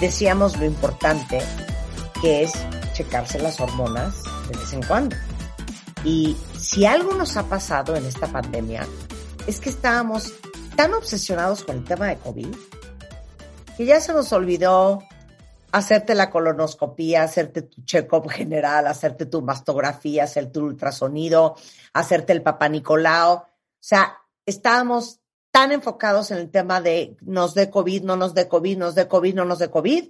decíamos lo importante que es checarse las hormonas de vez en cuando. Y si algo nos ha pasado en esta pandemia, es que estábamos tan obsesionados con el tema de COVID que ya se nos olvidó hacerte la colonoscopía, hacerte tu check-up general, hacerte tu mastografía, hacer tu ultrasonido, hacerte el papá Nicolau. O sea, estábamos tan enfocados en el tema de nos dé COVID, no nos dé COVID, nos dé COVID, no nos dé COVID,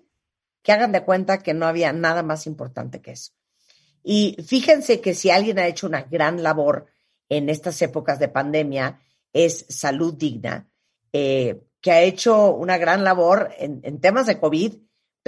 que hagan de cuenta que no había nada más importante que eso. Y fíjense que si alguien ha hecho una gran labor en estas épocas de pandemia, es Salud Digna, eh, que ha hecho una gran labor en temas de COVID,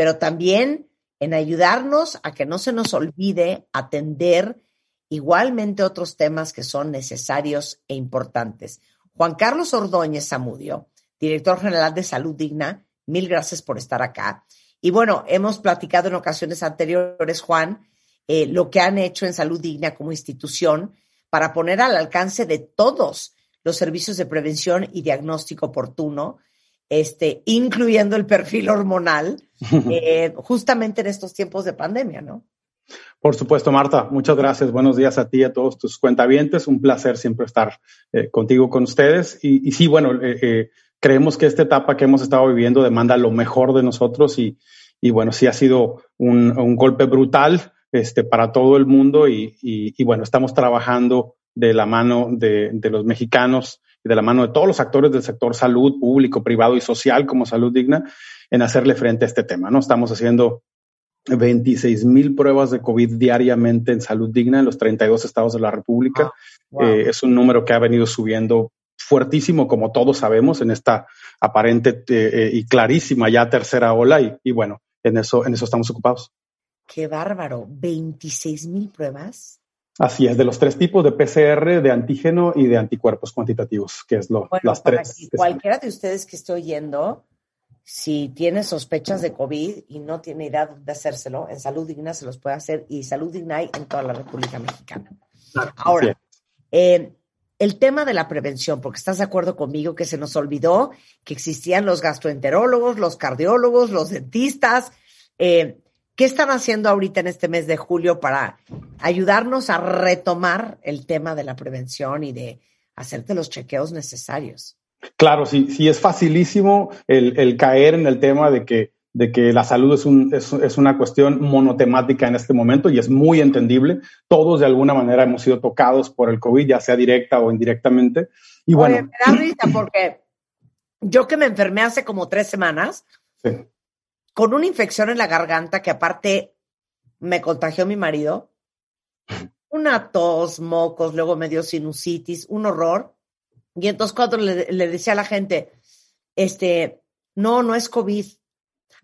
pero también en ayudarnos a que no se nos olvide atender igualmente otros temas que son necesarios e importantes. Juan Carlos Ordóñez Zamudio, director general de Salud Digna, mil gracias por estar acá. Y bueno, hemos platicado en ocasiones anteriores, Juan, eh, lo que han hecho en Salud Digna como institución para poner al alcance de todos los servicios de prevención y diagnóstico oportuno, este, incluyendo el perfil hormonal, eh, justamente en estos tiempos de pandemia, ¿no? Por supuesto, Marta. Muchas gracias. Buenos días a ti y a todos tus cuentavientes. Un placer siempre estar eh, contigo, con ustedes. Y, sí, bueno, creemos que esta etapa que hemos estado viviendo demanda lo mejor de nosotros y, bueno, sí ha sido un, un golpe brutal este, para todo el mundo y, bueno, estamos trabajando de la mano de, los mexicanos y de la mano de todos los actores del sector salud, público, privado y social como Salud Digna en hacerle frente a este tema, ¿no? Estamos haciendo 26 mil pruebas de COVID diariamente en Salud Digna en los 32 estados de la República. Ah, eh, es un número que ha venido subiendo fuertísimo, como todos sabemos, en esta aparente eh, eh, y clarísima ya tercera ola y, y bueno, en eso, en eso estamos ocupados. Qué bárbaro, 26 mil pruebas. Así es, de los tres tipos de PCR, de antígeno y de anticuerpos cuantitativos, que es lo, las tres. cualquiera de ustedes que esté oyendo, si tiene sospechas de COVID y no tiene idea de hacérselo, en Salud Digna se los puede hacer y Salud Digna hay en toda la República Mexicana. Ahora, eh, el tema de la prevención, porque estás de acuerdo conmigo que se nos olvidó que existían los gastroenterólogos, los cardiólogos, los dentistas. Eh, ¿Qué están haciendo ahorita en este mes de julio para ayudarnos a retomar el tema de la prevención y de hacerte los chequeos necesarios? Claro, sí, sí es facilísimo el, caer en el tema de que, de que la salud es, un, es, una cuestión monotemática en este momento y es muy entendible. Todos de alguna manera hemos sido tocados por el COVID, ya sea directa o indirectamente. Y bueno. me da risa porque yo que me enfermé hace como tres semanas, sí con una infección en la garganta que aparte me contagió mi marido, una tos, mocos, luego me dio sinusitis, un horror. Y entonces cuando le, decía a la gente, este, no, no es COVID.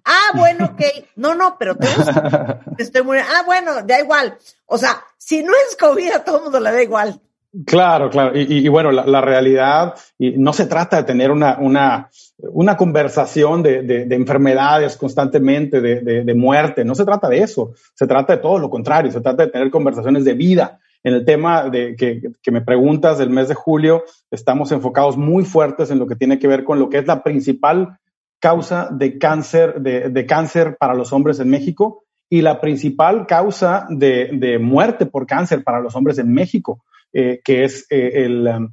Ah, bueno, ok. No, no, pero te, estoy muriendo. Ah, bueno, da igual. O sea, si no es COVID, a todo el mundo le da igual. Claro, claro. Y, bueno, la, realidad, y no se trata de tener una, una, una conversación de, de, enfermedades constantemente, de, de, muerte. No se trata de eso. Se trata de todo lo contrario. Se trata de tener conversaciones de vida. En el tema de que, me preguntas del mes de julio, estamos enfocados muy fuertes en lo que tiene que ver con lo que es la principal causa de cáncer, de, cáncer para los hombres en México y la principal causa de, muerte por cáncer para los hombres en México. Eh, que es eh, um,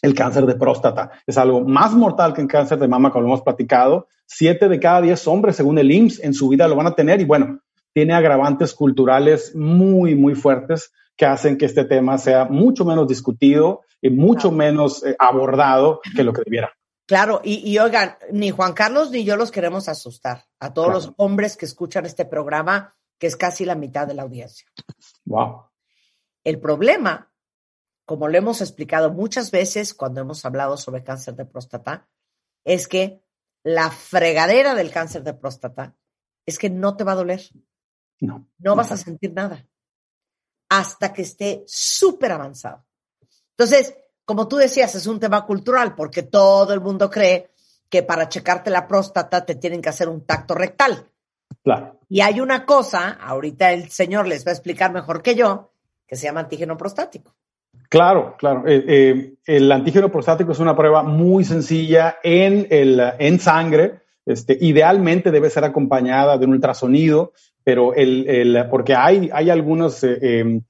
el, cáncer de próstata. Es algo más mortal que el cáncer de mama, como hemos platicado. Siete de cada diez hombres, según el IMSS, en su vida lo van a tener y bueno, tiene agravantes culturales muy, muy fuertes que hacen que este tema sea mucho menos discutido y mucho menos eh, abordado que lo que debiera. Claro, y, oigan, ni Juan Carlos ni yo los queremos asustar a todos los hombres que escuchan este programa, que es casi la mitad de la audiencia. Wow. El problema como lo hemos explicado muchas veces cuando hemos hablado sobre cáncer de próstata, es que la fregadera del cáncer de próstata es que no te va a doler. No. No vas a sentir nada hasta que esté súper avanzado. Entonces, como tú decías, es un tema cultural porque todo el mundo cree que para checarte la próstata te tienen que hacer un tacto rectal. Claro. Y hay una cosa, ahorita el señor les va a explicar mejor que yo, que se llama antígeno prostático. Claro, claro. Eh, eh, el antígeno prostático es una prueba muy sencilla en, el, en sangre. Este, idealmente debe ser acompañada de un ultrasonido, pero el, el porque hay, hay algunos eh, em,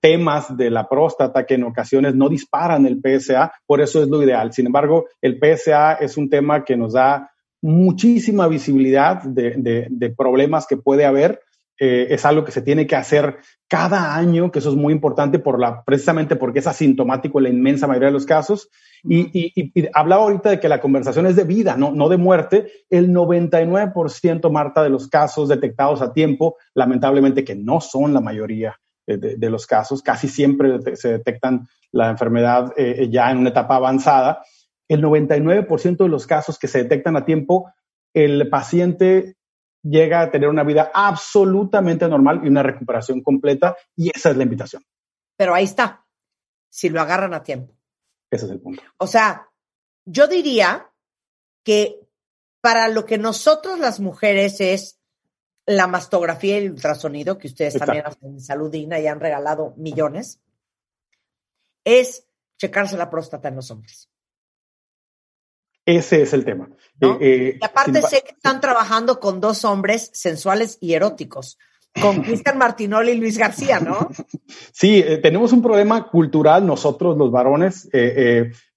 temas de la próstata que en ocasiones no disparan el PSA, por eso es lo ideal. Sin embargo, el PSA es un tema que nos da muchísima visibilidad de, problemas que puede haber. Eh, es algo que se tiene que hacer cada año, que eso es muy importante por la, precisamente porque es asintomático en la inmensa mayoría de los casos. Y, hablaba ahorita de que la conversación es de vida, no, no de muerte. El 99%, Marta, de los casos detectados a tiempo, lamentablemente que no son la mayoría de, los casos, casi siempre se detectan la enfermedad eh, ya en una etapa avanzada el 99% de los casos que se detectan a tiempo, el paciente llega a tener una vida absolutamente normal y una recuperación completa, y esa es la invitación. Pero ahí está, si lo agarran a tiempo. Ese es el punto. O sea, yo diría que para lo que nosotros las mujeres es la mastografía y el ultrasonido, que ustedes también hacen en Salud Digna y han regalado millones, es checarse la próstata en los hombres. Ese es el tema. Eh, eh, y aparte sé que están trabajando con dos hombres sensuales y eróticos, con Cristian Martinoli y Luis García, ¿no? Sí, eh, tenemos un problema cultural nosotros los varones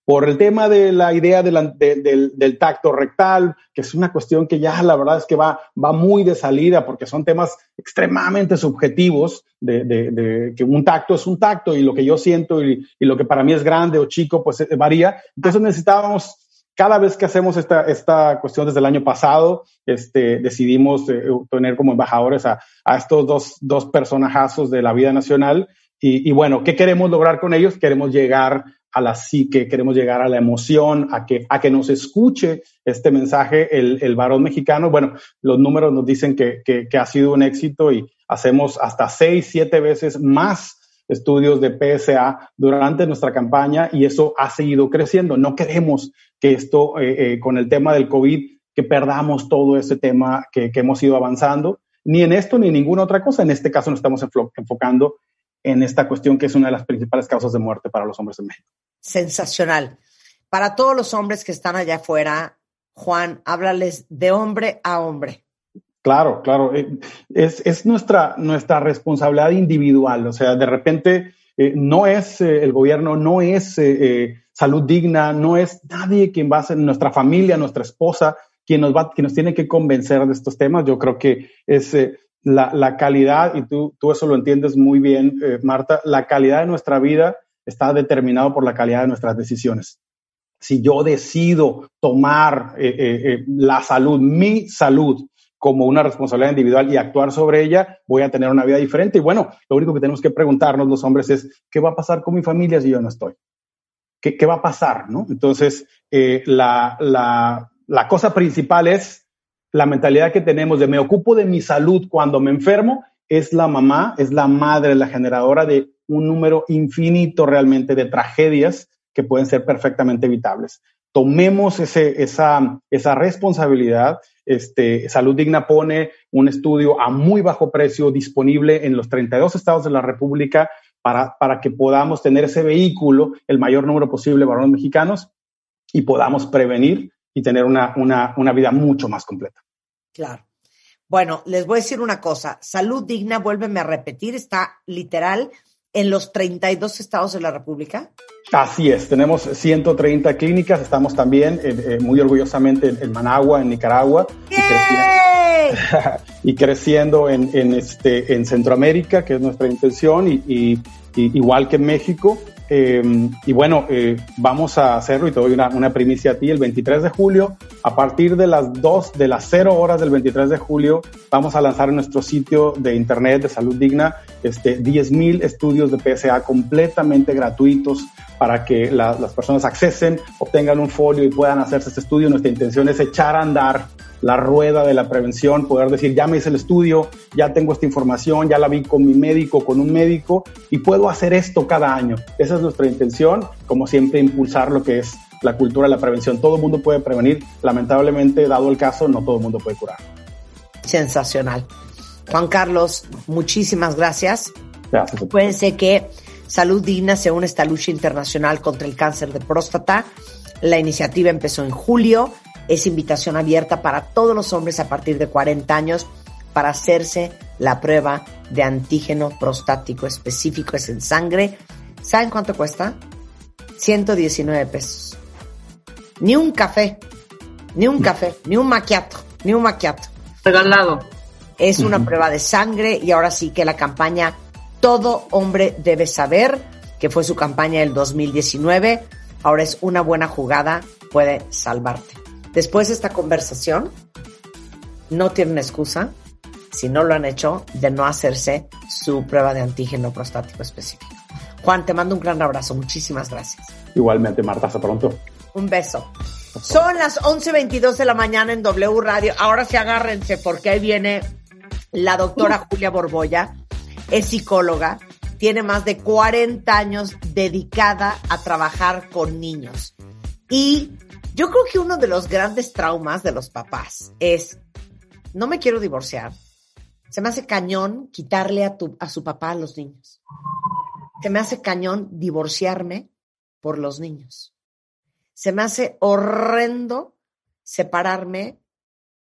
por el tema de la idea del, tacto rectal, que es una cuestión que ya la verdad es que va, va muy de salida porque son temas extremadamente subjetivos de, que un tacto es un tacto y lo que yo siento y, y lo que para mí es grande o chico pues varía. Entonces necesitábamos cada vez que hacemos esta, esta cuestión desde el año pasado, este, decidimos eh, tener como embajadores a, a estos dos, dos, personajazos de la vida nacional. Y, y, bueno, ¿qué queremos lograr con ellos? Queremos llegar a la psique, queremos llegar a la emoción, a que, a que nos escuche este mensaje el, el varón mexicano. Bueno, los números nos dicen que, que, que ha sido un éxito y hacemos hasta seis, siete veces más estudios de PSA durante nuestra campaña y eso ha seguido creciendo. No queremos que esto, eh, eh, con el tema del COVID, que perdamos todo ese tema que, hemos ido avanzando, ni en esto ni en ninguna otra cosa. En este caso nos estamos enfocando en esta cuestión que es una de las principales causas de muerte para los hombres en México. Sensacional. Para todos los hombres que están allá afuera, Juan, háblales de hombre a hombre. Claro, claro. Eh, es, es nuestra, nuestra responsabilidad individual. O sea, de repente eh, no es eh, el gobierno, no es salud digna, no es nadie quien va a ser nuestra familia, nuestra esposa, quien nos va, quien nos tiene que convencer de estos temas. Yo creo que es la, la, calidad, y tú, tú eso lo entiendes muy bien, Marta, la calidad de nuestra vida está determinado por la calidad de nuestras decisiones. Si yo decido tomar la salud, mi salud, como una responsabilidad individual y actuar sobre ella, voy a tener una vida diferente. Y bueno, lo único que tenemos que preguntarnos los hombres es, ¿qué va a pasar con mi familia si yo no estoy? ¿Qué, qué va a pasar? ¿no? Entonces, eh, la, la, la cosa principal es la mentalidad que tenemos de me ocupo de mi salud cuando me enfermo, es la mamá, es la madre, la generadora de un número infinito realmente de tragedias que pueden ser perfectamente evitables. Tomemos ese, esa, esa responsabilidad este, Salud Digna pone un estudio a muy bajo precio disponible en los 32 estados de la República para, para que podamos tener ese vehículo, el mayor número posible de varones mexicanos, y podamos prevenir y tener una, una, una vida mucho más completa. Claro. Bueno, les voy a decir una cosa. Salud Digna, vuélveme a repetir, está literal en los 32 estados de la República? Así es, tenemos 130 clínicas, estamos también eh, eh, muy orgullosamente en, Managua, en Nicaragua, y creciendo, en, este, en Centroamérica, que es nuestra intención, y igual que en México. Em, y bueno, eh, vamos a hacerlo y te doy una, una, primicia a ti el 23 de julio. A partir de las 2, de las 0 horas del 23 de julio, vamos a lanzar en nuestro sitio de internet de salud digna este, 10.000 estudios de PSA completamente gratuitos para que las personas accesen, obtengan un folio y puedan hacerse este estudio. Nuestra intención es echar a andar la rueda de la prevención, poder decir, ya me hice el estudio, ya tengo esta información, ya la vi con mi médico, con un médico, y puedo hacer esto cada año. Esa es nuestra intención, como siempre, impulsar lo que es la cultura de la prevención. Todo el mundo puede prevenir, lamentablemente, dado el caso, no todo el mundo puede curar. Sensacional. Juan Carlos, muchísimas gracias. Gracias. Acuérdense que Salud Digna se une a esta lucha internacional contra el cáncer de próstata. La iniciativa empezó en julio es invitación abierta para todos los hombres a partir de 40 años para hacerse la prueba de antígeno prostático específico, es en sangre. ¿Saben cuánto cuesta? 119 pesos. Ni un café, ni un café, ni un maquiato, ni un maquiato. Regalado. Es una prueba de sangre y ahora sí que la campaña Todo hombre debe saber, que fue su campaña del 2019, ahora es una buena jugada, puede salvarte. Después de esta conversación, no tienen excusa, si no lo han hecho, de no hacerse su prueba de antígeno prostático específico. Juan, te mando un gran abrazo. Muchísimas gracias. Igualmente, Marta, hasta pronto. Un beso. Son las 11.22 de la mañana en W Radio. Ahora sí agárrense porque ahí viene la doctora Julia Borboya. Es psicóloga. Tiene más de 40 años dedicada a trabajar con niños. Y yo creo que uno de los grandes traumas de los papás es, no me quiero divorciar. Se me hace cañón quitarle a, tu, a su papá a los niños. Se me hace cañón divorciarme por los niños. Se me hace horrendo separarme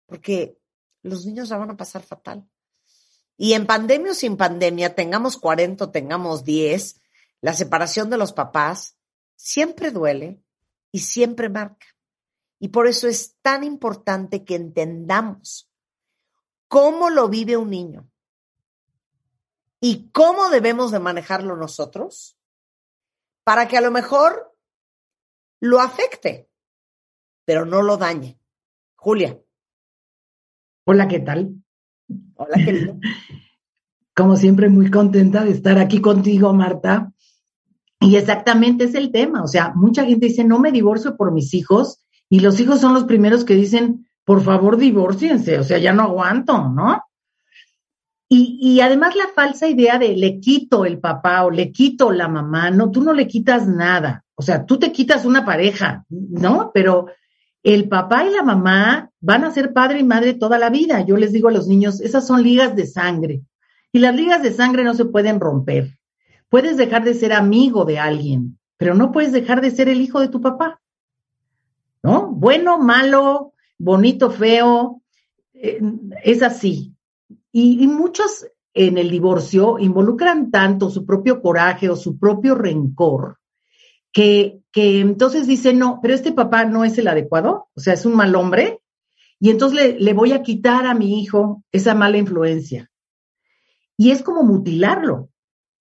porque los niños la van a pasar fatal. Y en pandemia o sin pandemia, tengamos 40 o tengamos 10, la separación de los papás siempre duele y siempre marca. Y por eso es tan importante que entendamos cómo lo vive un niño y cómo debemos de manejarlo nosotros para que a lo mejor lo afecte, pero no lo dañe. Julia. Hola, ¿qué tal? Hola, querida. Como siempre, muy contenta de estar aquí contigo, Marta. Y exactamente es el tema. O sea, mucha gente dice, no me divorcio por mis hijos. Y los hijos son los primeros que dicen, por favor, divórciense. O sea, ya no aguanto, ¿no? Y, y, además la falsa idea de le quito el papá o le quito la mamá, no, tú no le quitas nada. O sea, tú te quitas una pareja, ¿no? Pero el papá y la mamá van a ser padre y madre toda la vida. Yo les digo a los niños, esas son ligas de sangre. Y las ligas de sangre no se pueden romper. Puedes dejar de ser amigo de alguien, pero no puedes dejar de ser el hijo de tu papá. ¿No? Bueno, malo, bonito, feo, eh, es así. Y, muchos en el divorcio involucran tanto su propio coraje o su propio rencor que, entonces dicen, no, pero este papá no es el adecuado, o sea, es un mal hombre, y entonces le, voy a quitar a mi hijo esa mala influencia. Y es como mutilarlo.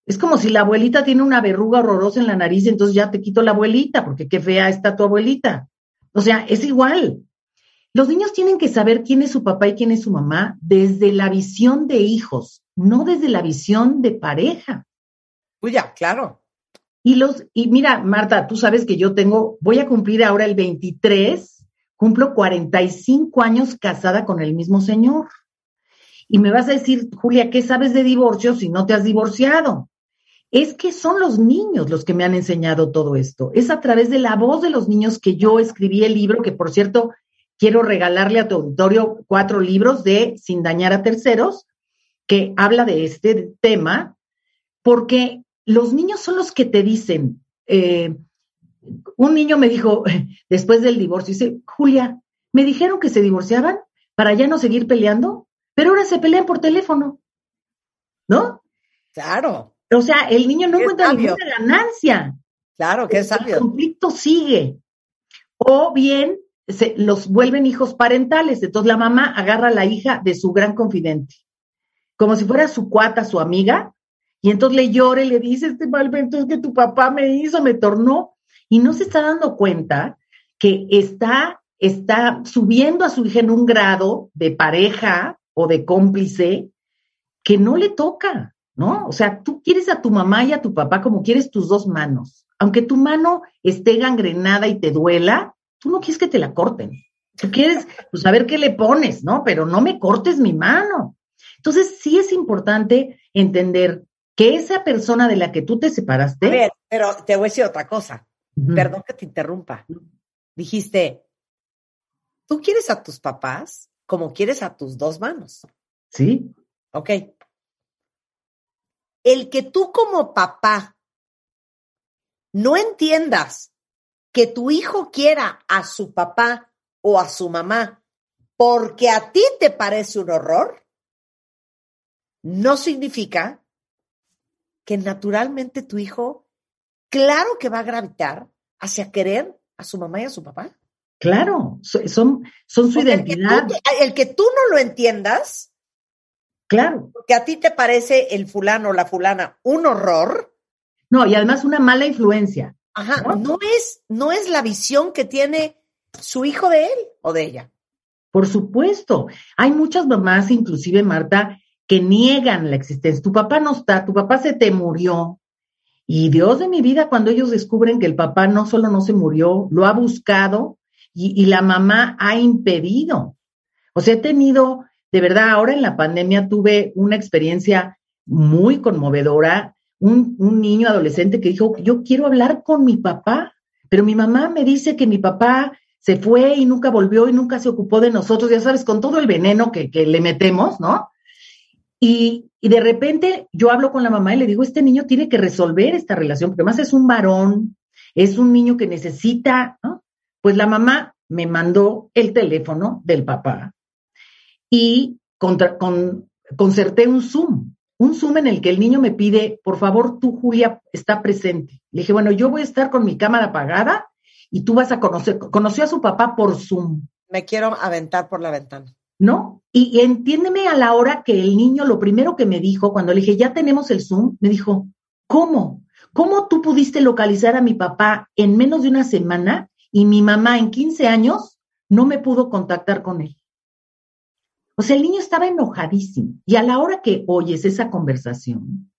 Es como si la abuelita tiene una verruga horrorosa en la nariz, entonces ya te quito la abuelita, porque qué fea está tu abuelita. O sea, es igual. Los niños tienen que saber quién es su papá y quién es su mamá desde la visión de hijos, no desde la visión de pareja. Pues ya, claro. Y los, y mira, Marta, tú sabes que yo tengo, voy a cumplir ahora el 23, cumplo 45 años casada con el mismo señor. Y me vas a decir, Julia, ¿qué sabes de divorcio si no te has divorciado? Es que son los niños los que me han enseñado todo esto. Es a través de la voz de los niños que yo escribí el libro, que por cierto, quiero regalarle a tu auditorio cuatro libros de Sin dañar a terceros, que habla de este tema, porque los niños son los que te dicen, eh, un niño me dijo después del divorcio, dice, Julia, me dijeron que se divorciaban para ya no seguir peleando, pero ahora se pelean por teléfono, ¿no? Claro. O sea, el niño no encuentra sabio. ninguna ganancia. Claro, qué El sabio. conflicto sigue. O bien se, los vuelven hijos parentales. Entonces la mamá agarra a la hija de su gran confidente, como si fuera su cuata, su amiga, y entonces le llora y le dice, este malvento es que tu papá me hizo, me tornó, y no se está dando cuenta que está, está subiendo a su hija en un grado de pareja o de cómplice que no le toca, ¿no? O sea, tú quieres a tu mamá y a tu papá como quieres tus dos manos. Aunque tu mano esté gangrenada y te duela, tú no quieres que te la corten. Tú quieres, pues, saber qué le pones, ¿no? Pero no me cortes mi mano. Entonces, sí es importante entender que esa persona de la que tú te separaste. A ver, pero te voy a decir otra cosa. Perdón que te interrumpa. Dijiste, tú quieres a tus papás como quieres a tus dos manos. Sí, Ok. El que tú como papá no entiendas que tu hijo quiera a su papá o a su mamá porque a ti te parece un horror, no significa que naturalmente tu hijo, claro que va a gravitar hacia querer a su mamá y a su papá. Claro, son, son su identidad. El que, tú, no lo entiendas, claro. Que a ti te parece el fulano o la fulana un horror. No, y además una mala influencia. Ajá, ¿no? es, no es la visión que tiene su hijo de él o de ella. Por supuesto. Hay muchas mamás, inclusive Marta, que niegan la existencia. Tu papá no está, tu papá se te murió. Y Dios de mi vida, cuando ellos descubren que el papá no solo no se murió, lo ha buscado y, la mamá ha impedido. O sea, he tenido, de verdad, ahora en la pandemia tuve una experiencia muy conmovedora. Un, niño adolescente que dijo, yo quiero hablar con mi papá, pero mi mamá me dice que mi papá se fue y nunca volvió y nunca se ocupó de nosotros, ya sabes, con todo el veneno que, le metemos, ¿no? Y, y, de repente yo hablo con la mamá y le digo, este niño tiene que resolver esta relación, porque además es un varón, es un niño que necesita, ¿no? Pues la mamá me mandó el teléfono del papá y contra, con, concerté un Zoom, un Zoom en el que el niño me pide, por favor, tú, Julia, está presente. Le dije, bueno, yo voy a estar con mi cámara apagada y tú vas a conocer, conoció a su papá por Zoom. Me quiero aventar por la ventana. ¿No? Y, y entiéndeme a la hora que el niño, lo primero que me dijo, cuando le dije, ya tenemos el Zoom, me dijo, ¿cómo? ¿Cómo tú pudiste localizar a mi papá en menos de una semana y mi mamá en 15 años no me pudo contactar con él? O sea, el niño estaba enojadísimo. Y a la hora que oyes esa conversación,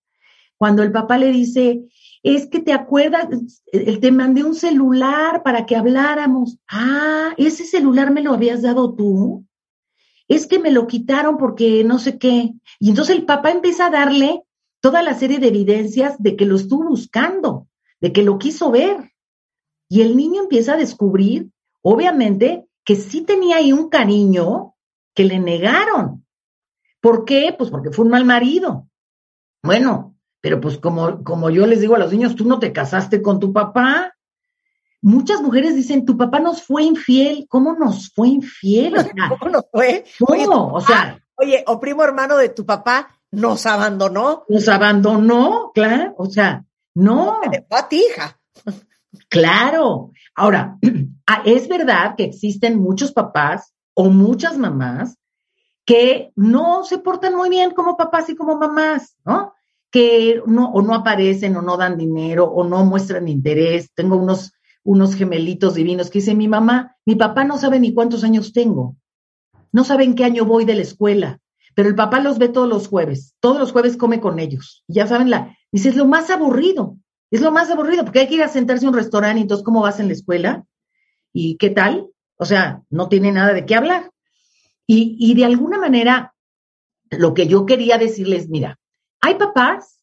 cuando el papá le dice, es que te acuerdas, te mandé un celular para que habláramos. Ah, ese celular me lo habías dado tú. Es que me lo quitaron porque no sé qué. Y entonces el papá empieza a darle toda la serie de evidencias de que lo estuvo buscando, de que lo quiso ver. Y el niño empieza a descubrir, obviamente, que sí tenía ahí un cariño que le negaron. ¿Por qué? Pues porque fue un mal marido. Bueno, pero pues como, como yo les digo a los niños, tú no te casaste con tu papá. Muchas mujeres dicen, tu papá nos fue infiel. ¿Cómo nos fue infiel? ¿Cómo nos fue? Oye, o sea. Oye, o primo hermano de tu papá nos abandonó. Nos abandonó, claro. O sea, no. a ti, hija. Claro. Ahora, ah, es verdad que existen muchos papás o muchas mamás que no se portan muy bien como papás y como mamás, ¿no? que no, o no aparecen o no dan dinero o no muestran interés. Tengo unos, unos gemelitos divinos que dice mi mamá, mi papá no sabe ni cuántos años tengo, no sabe en qué año voy de la escuela, pero el papá los ve todos los jueves, todos los jueves come con ellos. Ya saben, la, dice, es lo más aburrido, es lo más aburrido, porque hay que ir a sentarse a un restaurante y entonces, ¿cómo vas en la escuela? ¿Y qué tal? O sea, no tiene nada de qué hablar. Y, y de alguna manera, lo que yo quería decirles, mira, hay papás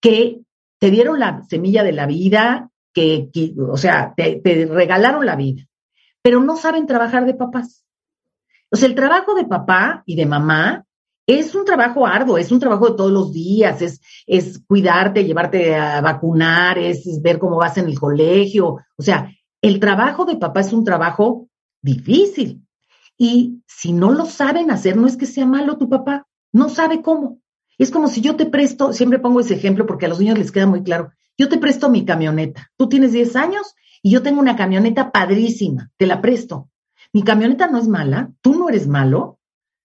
que te dieron la semilla de la vida, que, o sea, te, regalaron la vida, pero no saben trabajar de papás. O sea, el trabajo de papá y de mamá es un trabajo arduo, es un trabajo de todos los días, es, es cuidarte, llevarte a vacunar, es, es ver cómo vas en el colegio. O sea, el trabajo de papá es un trabajo difícil. Y si no lo saben hacer, no es que sea malo tu papá, no sabe cómo. Es como si yo te presto, siempre pongo ese ejemplo porque a los niños les queda muy claro, yo te presto mi camioneta, tú tienes 10 años y yo tengo una camioneta padrísima, te la presto. Mi camioneta no es mala, tú no eres malo,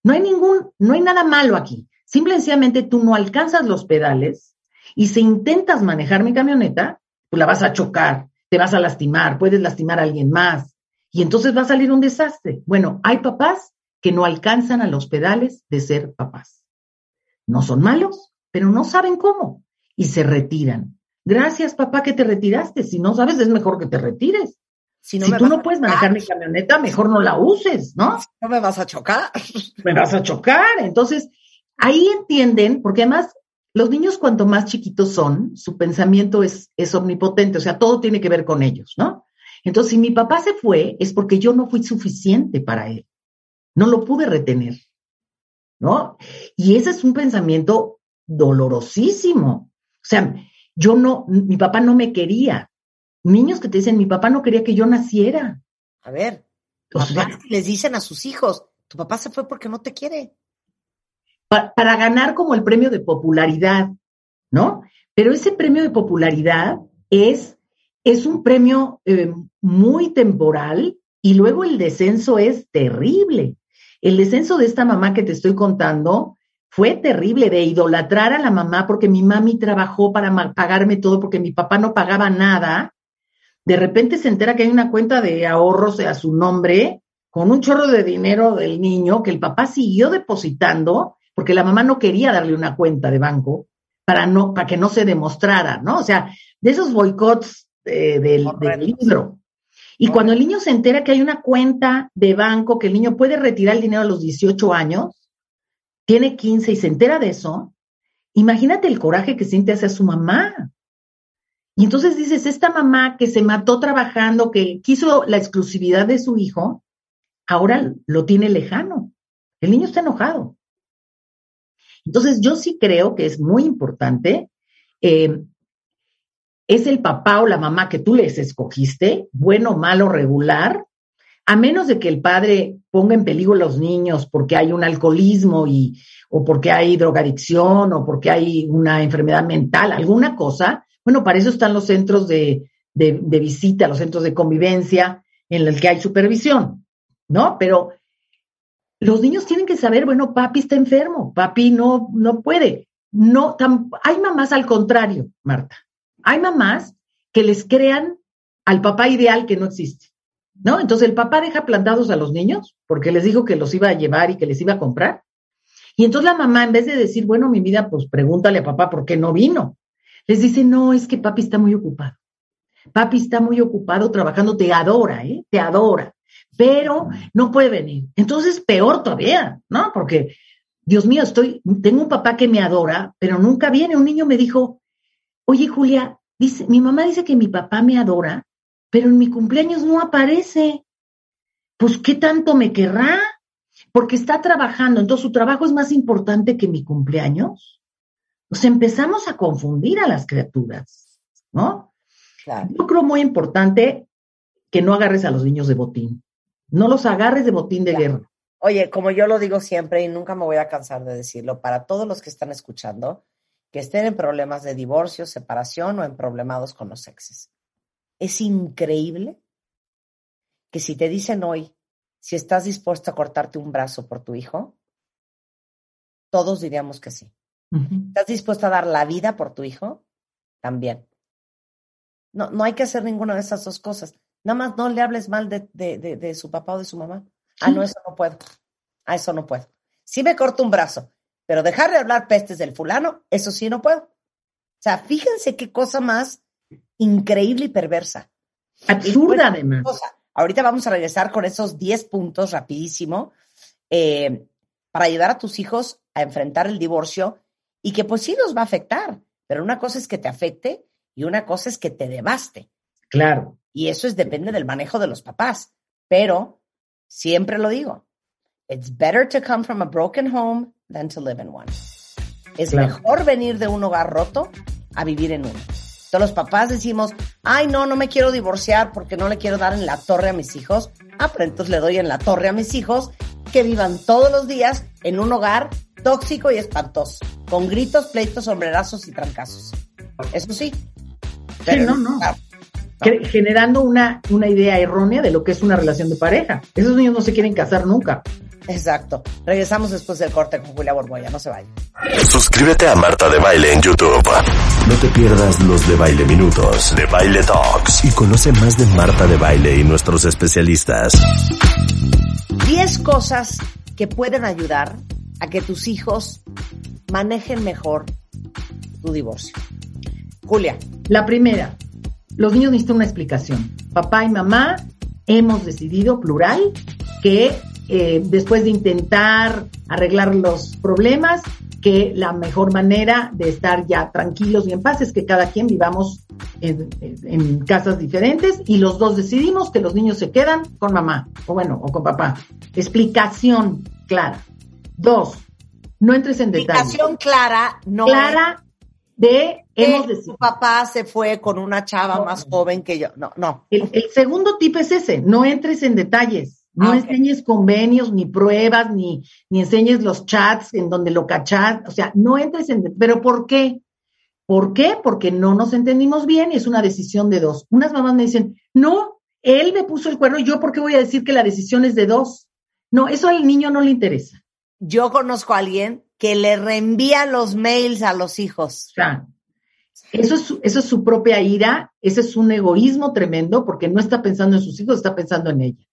no hay ningún, no hay nada malo aquí. Simplemente tú no alcanzas los pedales y si intentas manejar mi camioneta, pues la vas a chocar, te vas a lastimar, puedes lastimar a alguien más y entonces va a salir un desastre. Bueno, hay papás que no alcanzan a los pedales de ser papás. No son malos, pero no saben cómo y se retiran. Gracias, papá, que te retiraste. Si no sabes, es mejor que te retires. Si, no tú no puedes manejar mi camioneta, mejor no la uses, ¿no? No me vas a chocar. Me vas a chocar. Entonces, ahí entienden, porque además los niños cuanto más chiquitos son, su pensamiento es, es omnipotente, o sea, todo tiene que ver con ellos, ¿no? Entonces, si mi papá se fue, es porque yo no fui suficiente para él. No lo pude retener. ¿no? Y ese es un pensamiento dolorosísimo. O sea, yo no, mi papá no me quería. Niños que te dicen, mi papá no quería que yo naciera. A ver, les dicen a sus hijos, tu papá se fue porque no te quiere. para ganar como el premio de popularidad, ¿no? Pero ese premio de popularidad es, es un premio eh, muy temporal y luego el descenso es terrible. El descenso de esta mamá que te estoy contando fue terrible de idolatrar a la mamá porque mi mami trabajó para pagarme todo porque mi papá no pagaba nada. De repente se entera que hay una cuenta de ahorros a su nombre con un chorro de dinero del niño que el papá siguió depositando porque la mamá no quería darle una cuenta de banco para, no, para que no se demostrara, ¿no? O sea, de esos boicots eh, del, del libro. Y cuando el niño se entera que hay una cuenta de banco, que el niño puede retirar el dinero a los 18 años, tiene 15 y se entera de eso, imagínate el coraje que siente hacia su mamá. Y entonces dices, esta mamá que se mató trabajando, que quiso la exclusividad de su hijo, ahora lo tiene lejano. El niño está enojado. Entonces, yo sí creo que es muy importante. Eh, es el papá o la mamá que tú les escogiste, bueno, malo, regular, a menos de que el padre ponga en peligro a los niños porque hay un alcoholismo y, o porque hay drogadicción o porque hay una enfermedad mental, alguna cosa, bueno, para eso están los centros de, de, visita, los centros de convivencia en los que hay supervisión, ¿no? Pero los niños tienen que saber, bueno, papi está enfermo, papi no, no puede. No, hay mamás al contrario, Marta. Hay mamás que les crean al papá ideal que no existe, ¿no? Entonces el papá deja plantados a los niños porque les dijo que los iba a llevar y que les iba a comprar. Y entonces la mamá, en vez de decir, bueno, mi vida, pues pregúntale a papá por qué no vino, les dice, no, es que papi está muy ocupado. Papi está muy ocupado trabajando, te adora, ¿eh? Te adora pero no puede venir. Entonces, peor todavía, ¿no? Porque, Dios mío, estoy, tengo un papá que me adora, pero nunca viene. Un niño me dijo, oye, Julia, dice, mi mamá dice que mi papá me adora, pero en mi cumpleaños no aparece. Pues, ¿qué tanto me querrá? Porque está trabajando, entonces su trabajo es más importante que mi cumpleaños. Nos empezamos a confundir a las criaturas, ¿no? Yo creo muy importante que no agarres a los niños de botín. No los agarres de botín de guerra. Oye, como yo lo digo siempre y nunca me voy a cansar de decirlo, para todos los que están escuchando, que estén en problemas de divorcio, separación o en problemados con los exes. Es increíble que si te dicen hoy, si estás dispuesto a cortarte un brazo por tu hijo, todos diríamos que sí. ¿Estás dispuesto a dar la vida por tu hijo? También. No, no hay que hacer ninguna de esas dos cosas. Nada más no le hables mal de, de, de, su papá o de su mamá. Ah, no, eso no puedo. Ah, eso no puedo. Sí me corto un brazo, pero dejar de hablar pestes del fulano, eso sí no puedo. O sea, fíjense qué cosa más increíble y perversa. Absurda, además. Ahorita vamos a regresar con esos 10 puntos rapidísimo eh, para ayudar a tus hijos a enfrentar el divorcio y que pues sí nos va a afectar, pero una cosa es que te afecte y una cosa es que te devaste. Claro. Y eso es depende del manejo de los papás. Pero siempre lo digo, it's better to come from a broken home than to live in one. Es mejor venir de un hogar roto a vivir en uno. Todos los papás decimos, ay, no, no me quiero divorciar porque no le quiero dar en la torre a mis hijos. Ah, pero entonces le doy en la torre a mis hijos que vivan todos los días en un hogar tóxico y espantoso, con gritos, pleitos, sombrerazos y trancazos. Eso sí. sí, no, no generando una, una idea errónea de lo que es una relación de pareja. Esos niños no se quieren casar nunca. Exacto. Regresamos después del corte con Julia Borboya. No se vayan. Suscríbete a Marta de Baile en YouTube. No te pierdas los de Baile Minutos, de Baile Talks y conoce más de Marta de Baile y nuestros especialistas. 10 cosas que pueden ayudar a que tus hijos manejen mejor tu divorcio. Julia. La primera, los niños necesitan una explicación. Papá y mamá hemos decidido, plural, que eh, después de intentar arreglar los problemas, que la mejor manera de estar ya tranquilos y en paz es que cada quien vivamos en, en, casas diferentes y los dos decidimos que los niños se quedan con mamá, o bueno, o con papá. Explicación clara. Dos, no entres en detalles. Explicación clara, no. Clara de hemos de su papá se fue con una chava más joven que yo. No, no. El, segundo tip es ese, no entres en detalles. No Ah, enseñes convenios, ni pruebas, ni, ni enseñes los chats en donde lo cachas. O sea, no entres en... ¿Pero por qué? ¿Por qué? Porque no nos entendimos bien y es una decisión de dos. Unas mamás me dicen, no, él me puso el cuerno, ¿yo por qué voy a decir que la decisión es de dos? No, eso al niño no le interesa. Yo conozco a alguien que le reenvía los mails a los hijos. O sea, eso es, su- eso es su propia ira, ese es un egoísmo tremendo porque no está pensando en sus hijos, está pensando en ella.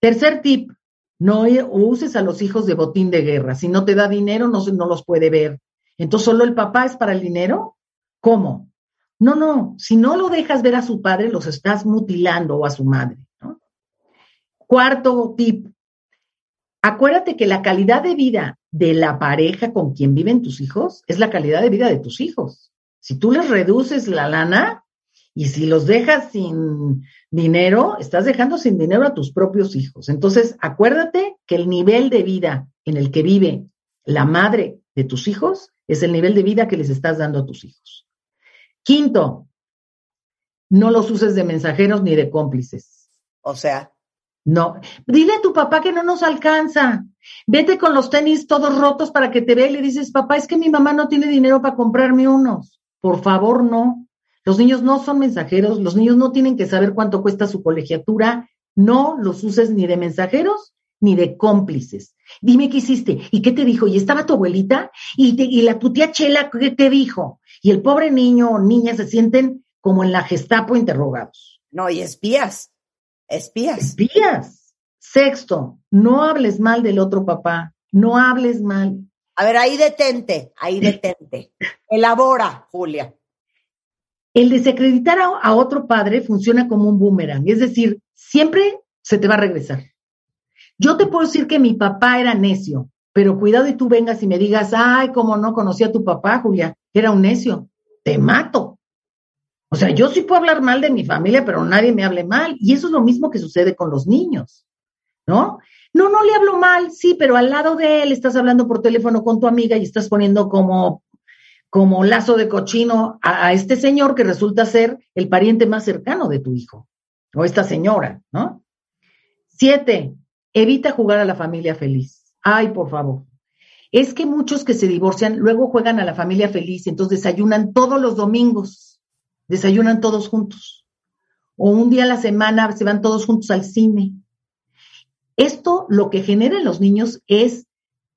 Tercer tip, no i- uses a los hijos de botín de guerra. Si no te da dinero, no, los puede ver. Entonces, ¿solo el papá es para el dinero? ¿Cómo? No, no, si no lo dejas ver a su padre, los estás mutilando o a su madre. Cuarto tip, acuérdate que la calidad de vida de la pareja con quien viven tus hijos es la calidad de vida de tus hijos. Si tú les reduces la lana y si los dejas sin dinero, estás dejando sin dinero a tus propios hijos. Entonces, acuérdate que el nivel de vida en el que vive la madre de tus hijos es el nivel de vida que les estás dando a tus hijos. Quinto, no los uses de mensajeros ni de cómplices. O sea, No, dile a tu papá que no nos alcanza. Vete con los tenis todos rotos para que te vea y le dices, papá, es que mi mamá no tiene dinero para comprarme unos. Por favor, no. Los niños no son mensajeros, los niños no tienen que saber cuánto cuesta su colegiatura. No los uses ni de mensajeros ni de cómplices. Dime qué hiciste y qué te dijo. ¿Y estaba tu abuelita? ¿Y, te- y la tu tía Chela qué te dijo? Y el pobre niño o niña se sienten como en la Gestapo interrogados. no, y espías. Espías. Espías. Sexto, no hables mal del otro papá, no hables mal. A ver, ahí detente, ahí detente. Elabora, Julia. El desacreditar a, otro padre funciona como un boomerang, es decir, siempre se te va a regresar. Yo te puedo decir que mi papá era necio, pero cuidado y tú vengas y me digas, ay, como no conocí a tu papá, Julia, era un necio, te mato. O sea, yo sí puedo hablar mal de mi familia, pero nadie me hable mal. Y eso es lo mismo que sucede con los niños, ¿no? No, no le hablo mal, sí, pero al lado de él estás hablando por teléfono con tu amiga y estás poniendo como, como lazo de cochino a, este señor que resulta ser el pariente más cercano de tu hijo, o esta señora, ¿no? Siete, evita jugar a la familia feliz. Ay, por favor. Es que muchos que se divorcian luego juegan a la familia feliz, entonces desayunan todos los domingos, desayunan todos juntos. O un día a la semana se van todos juntos al cine. Esto lo que genera en los niños es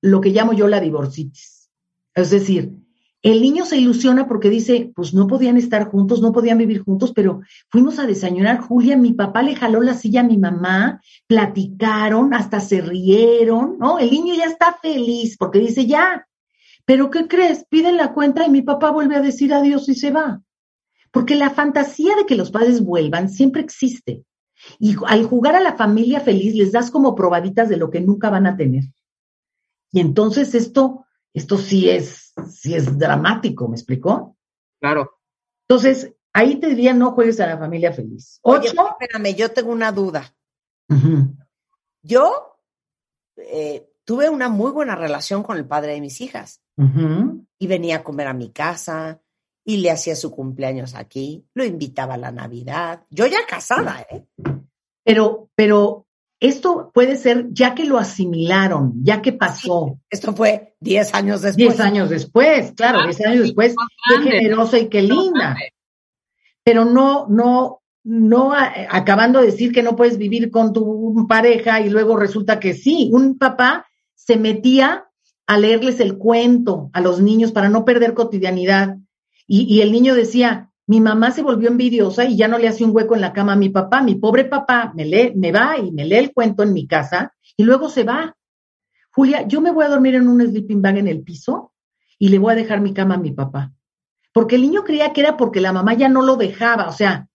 lo que llamo yo la divorcitis. Es decir, el niño se ilusiona porque dice, pues no podían estar juntos, no podían vivir juntos, pero fuimos a desayunar, Julia, mi papá le jaló la silla a mi mamá, platicaron, hasta se rieron, ¿no? El niño ya está feliz porque dice, ya, pero ¿qué crees? Piden la cuenta y mi papá vuelve a decir adiós y se va. Porque la fantasía de que los padres vuelvan siempre existe. Y al jugar a la familia feliz les das como probaditas de lo que nunca van a tener. Y entonces esto, esto sí es, sí es dramático, ¿me explicó? Claro. Entonces, ahí te diría no juegues a la familia feliz. Oye, Ocho. espérame, yo tengo una duda. Yo eh, tuve una muy buena relación con el padre de mis hijas y venía a comer a mi casa y le hacía su cumpleaños aquí, lo invitaba a la Navidad. Yo ya casada, ¿eh? Pero, pero esto puede ser ya que lo asimilaron, ya que pasó. Esto fue 10 años después. Diez años después, claro, Ah, diez años después, qué generosa y qué linda. Pero no, no, no acabando de decir que no puedes vivir con tu pareja y luego resulta que sí. Un papá se metía a leerles el cuento a los niños para no perder cotidianidad. Y, y el niño decía, mi mamá se volvió envidiosa y ya no le hace un hueco en la cama a mi papá. Mi pobre papá me lee, me va y me lee el cuento en mi casa y luego se va. Julia, yo me voy a dormir en un sleeping bag en el piso y le voy a dejar mi cama a mi papá. Porque el niño creía que era porque la mamá ya no lo dejaba. O sea,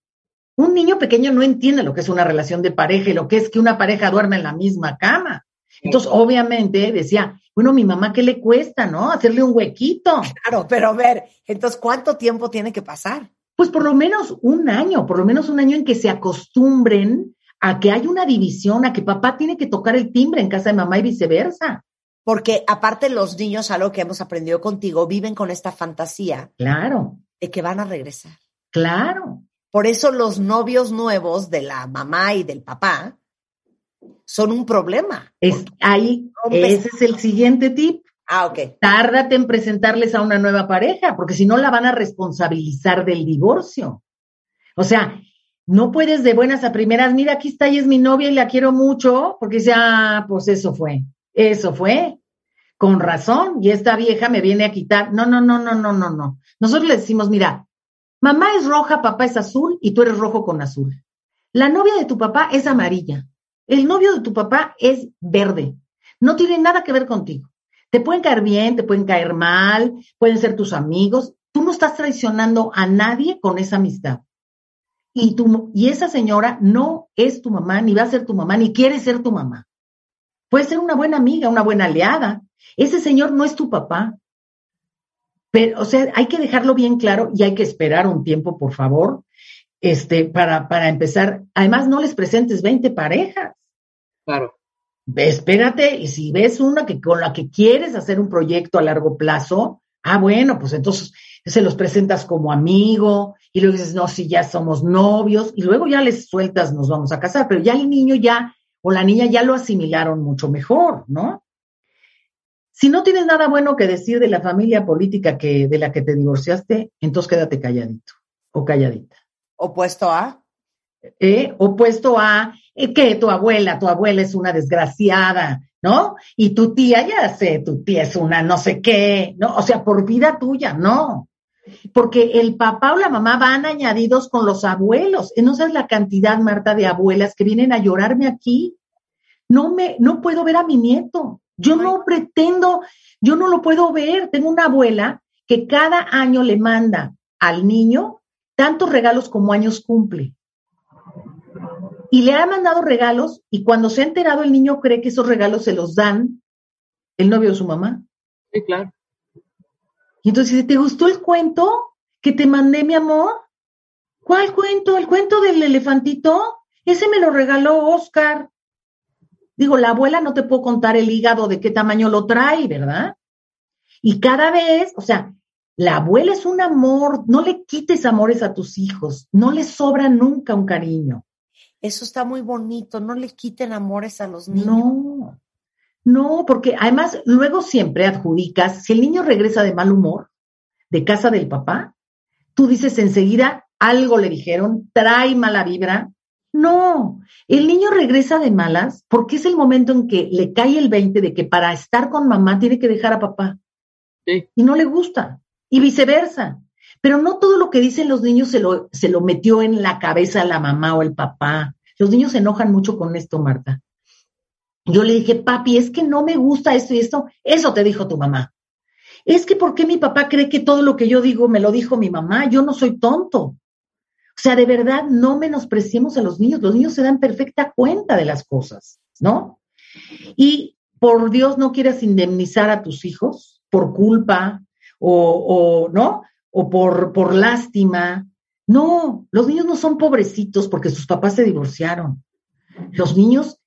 un niño pequeño no entiende lo que es una relación de pareja y lo que es que una pareja duerme en la misma cama. Entonces, obviamente, decía, bueno, mi mamá, ¿qué le cuesta, no? Hacerle un huequito. Claro, pero a ver, entonces, ¿cuánto tiempo tiene que pasar? Pues por lo menos un año, por lo menos un año en que se acostumbren a que hay una división, a que papá tiene que tocar el timbre en casa de mamá y viceversa. Porque aparte los niños, algo que hemos aprendido contigo, viven con esta fantasía Claro, de que van a regresar. claro. Por eso los novios nuevos de la mamá y del papá son un problema. Es, ahí, ese es el siguiente tip. Ah, ok. Tárdate en presentarles a una nueva pareja, porque si no la van a responsabilizar del divorcio. O sea, no puedes de buenas a primeras, mira, aquí está, y es mi novia y la quiero mucho, porque ya, pues eso fue, eso fue, con razón, y esta vieja me viene a quitar. No, no, no, no, no, no, no. Nosotros le decimos, mira, mamá es roja, papá es azul, y tú eres rojo con azul. La novia de tu papá es amarilla. El novio de tu papá es verde. No tiene nada que ver contigo. Te pueden caer bien, te pueden caer mal, pueden ser tus amigos. Tú no estás traicionando a nadie con esa amistad. Y, tu, y esa señora no es tu mamá, ni va a ser tu mamá, ni quiere ser tu mamá. Puede ser una buena amiga, una buena aliada. Ese señor no es tu papá. Pero, o sea, hay que dejarlo bien claro y hay que esperar un tiempo, por favor, este, para, para empezar. Además, no les presentes 20 parejas. Claro espérate, y si ves una que con la que quieres hacer un proyecto a largo plazo, ah, bueno, pues entonces se los presentas como amigo, y luego dices, no, si ya somos novios, y luego ya les sueltas, nos vamos a casar, pero ya el niño ya, o la niña ya lo asimilaron mucho mejor, ¿no? Si no tienes nada bueno que decir de la familia política que, de la que te divorciaste, entonces quédate calladito o calladita. Opuesto a. ¿eh? opuesto a eh, que tu abuela, tu abuela es una desgraciada, ¿no? Y tu tía, ya sé, tu tía es una no sé qué, ¿no? O sea, por vida tuya, no. Porque el papá o la mamá van añadidos con los abuelos. No sabes la cantidad, Marta, de abuelas que vienen a llorarme aquí. No me, no puedo ver a mi nieto. Yo no pretendo, yo no lo puedo ver. Tengo una abuela que cada año le manda al niño tantos regalos como años cumple y le ha mandado regalos y cuando se ha enterado el niño cree que esos regalos se los dan el novio de su mamá. Sí, claro. Y entonces ¿te gustó el cuento que te mandé, mi amor? ¿Cuál cuento? ¿El cuento del elefantito? Ese me lo regaló Oscar. Digo, la abuela no te puedo contar el hígado de qué tamaño lo trae, ¿verdad? Y cada vez, o sea, la abuela es un amor, no le quites amores a tus hijos, no les sobra nunca un cariño. Eso está muy bonito, no le quiten amores a los niños. No, no, porque además luego siempre adjudicas, si el niño regresa de mal humor, de casa del papá, tú dices enseguida, algo le dijeron, trae mala vibra. No, el niño regresa de malas porque es el momento en que le cae el 20 de que para estar con mamá tiene que dejar a papá. Sí. Y no le gusta. Y viceversa. Pero no todo lo que dicen los niños se lo, se lo metió en la cabeza la mamá o el papá. Los niños se enojan mucho con esto, Marta. Yo le dije, papi, es que no me gusta esto y esto. Eso te dijo tu mamá. Es que ¿por qué mi papá cree que todo lo que yo digo me lo dijo mi mamá? Yo no soy tonto. O sea, de verdad, no menospreciemos a los niños. Los niños se dan perfecta cuenta de las cosas, ¿no? Y por Dios no quieras indemnizar a tus hijos por culpa o, o ¿no? O por, por lástima. No, los niños no son pobrecitos porque sus papás se divorciaron. Los niños,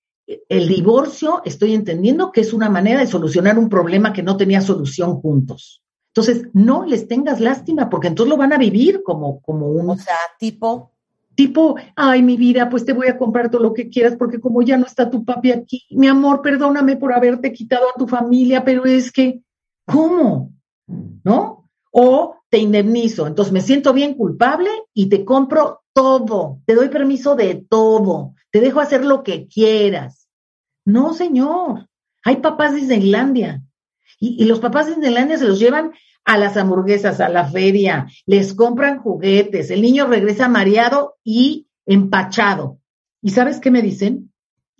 el divorcio, estoy entendiendo que es una manera de solucionar un problema que no tenía solución juntos. Entonces, no les tengas lástima porque entonces lo van a vivir como, como un... O sea, tipo... Tipo, ay, mi vida, pues te voy a comprar todo lo que quieras porque como ya no está tu papi aquí, mi amor, perdóname por haberte quitado a tu familia, pero es que, ¿cómo? ¿No? O te indemnizo. Entonces me siento bien culpable y te compro todo. Te doy permiso de todo. Te dejo hacer lo que quieras. No, señor. Hay papás de Disneylandia. Y, los papás de Disneylandia se los llevan a las hamburguesas, a la feria, les compran juguetes. El niño regresa mareado y empachado. ¿Y sabes qué me dicen?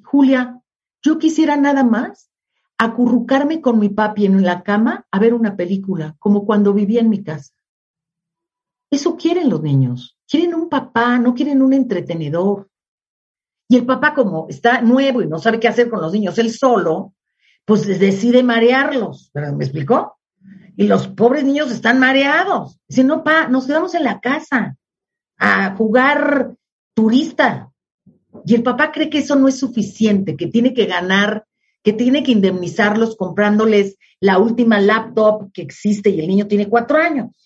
Julia, yo quisiera nada más acurrucarme con mi papi en la cama a ver una película, como cuando vivía en mi casa. Eso quieren los niños. Quieren un papá, no quieren un entretenedor. Y el papá, como está nuevo y no sabe qué hacer con los niños él solo, pues decide marearlos. ¿Me explicó? Y los pobres niños están mareados. Dicen, no, pa, nos quedamos en la casa a jugar turista. Y el papá cree que eso no es suficiente, que tiene que ganar, que tiene que indemnizarlos comprándoles la última laptop que existe y el niño tiene cuatro años.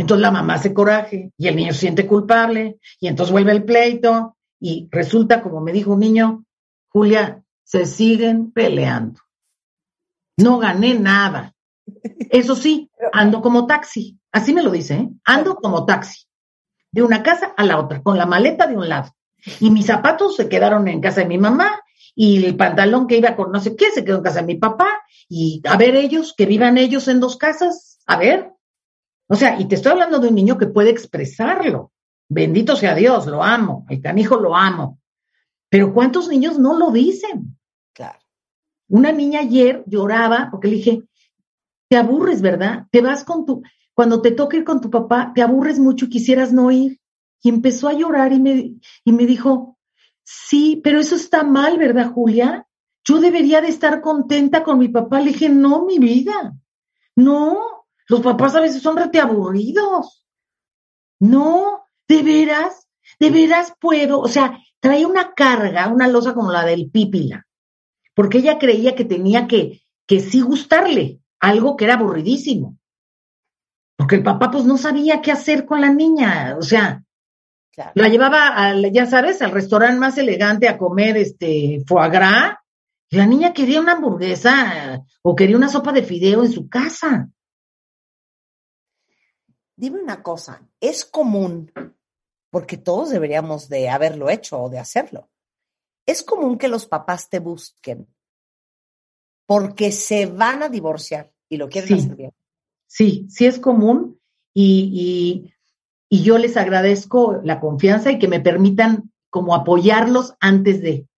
Entonces la mamá hace coraje y el niño se siente culpable y entonces vuelve el pleito y resulta, como me dijo un niño, Julia, se siguen peleando. No gané nada. Eso sí, ando como taxi. Así me lo dice, ¿eh? Ando como taxi. De una casa a la otra, con la maleta de un lado. Y mis zapatos se quedaron en casa de mi mamá y el pantalón que iba con no sé qué se quedó en casa de mi papá. Y a ver ellos, que vivan ellos en dos casas. A ver. O sea, y te estoy hablando de un niño que puede expresarlo. Bendito sea Dios, lo amo. El canijo lo amo. Pero ¿cuántos niños no lo dicen? Claro. Una niña ayer lloraba porque le dije, te aburres, ¿verdad? Te vas con tu, cuando te toca ir con tu papá, te aburres mucho y quisieras no ir. Y empezó a llorar y me, y me dijo, sí, pero eso está mal, ¿verdad, Julia? Yo debería de estar contenta con mi papá. Le dije, no, mi vida. No, los papás a veces son rete aburridos. No, de veras, de veras puedo. O sea, trae una carga, una losa como la del pípila, porque ella creía que tenía que, que sí gustarle, algo que era aburridísimo. Porque el papá pues no sabía qué hacer con la niña, o sea, la llevaba, al, ya sabes, al restaurante más elegante a comer este foie gras, y la niña quería una hamburguesa o quería una sopa de fideo en su casa. Dime una cosa, es común porque todos deberíamos de haberlo hecho o de hacerlo. Es común que los papás te busquen porque se van a divorciar y lo quieren hacer bien. Sí, sí es común y, y, y yo les agradezco la confianza y que me permitan como apoyarlos antes de,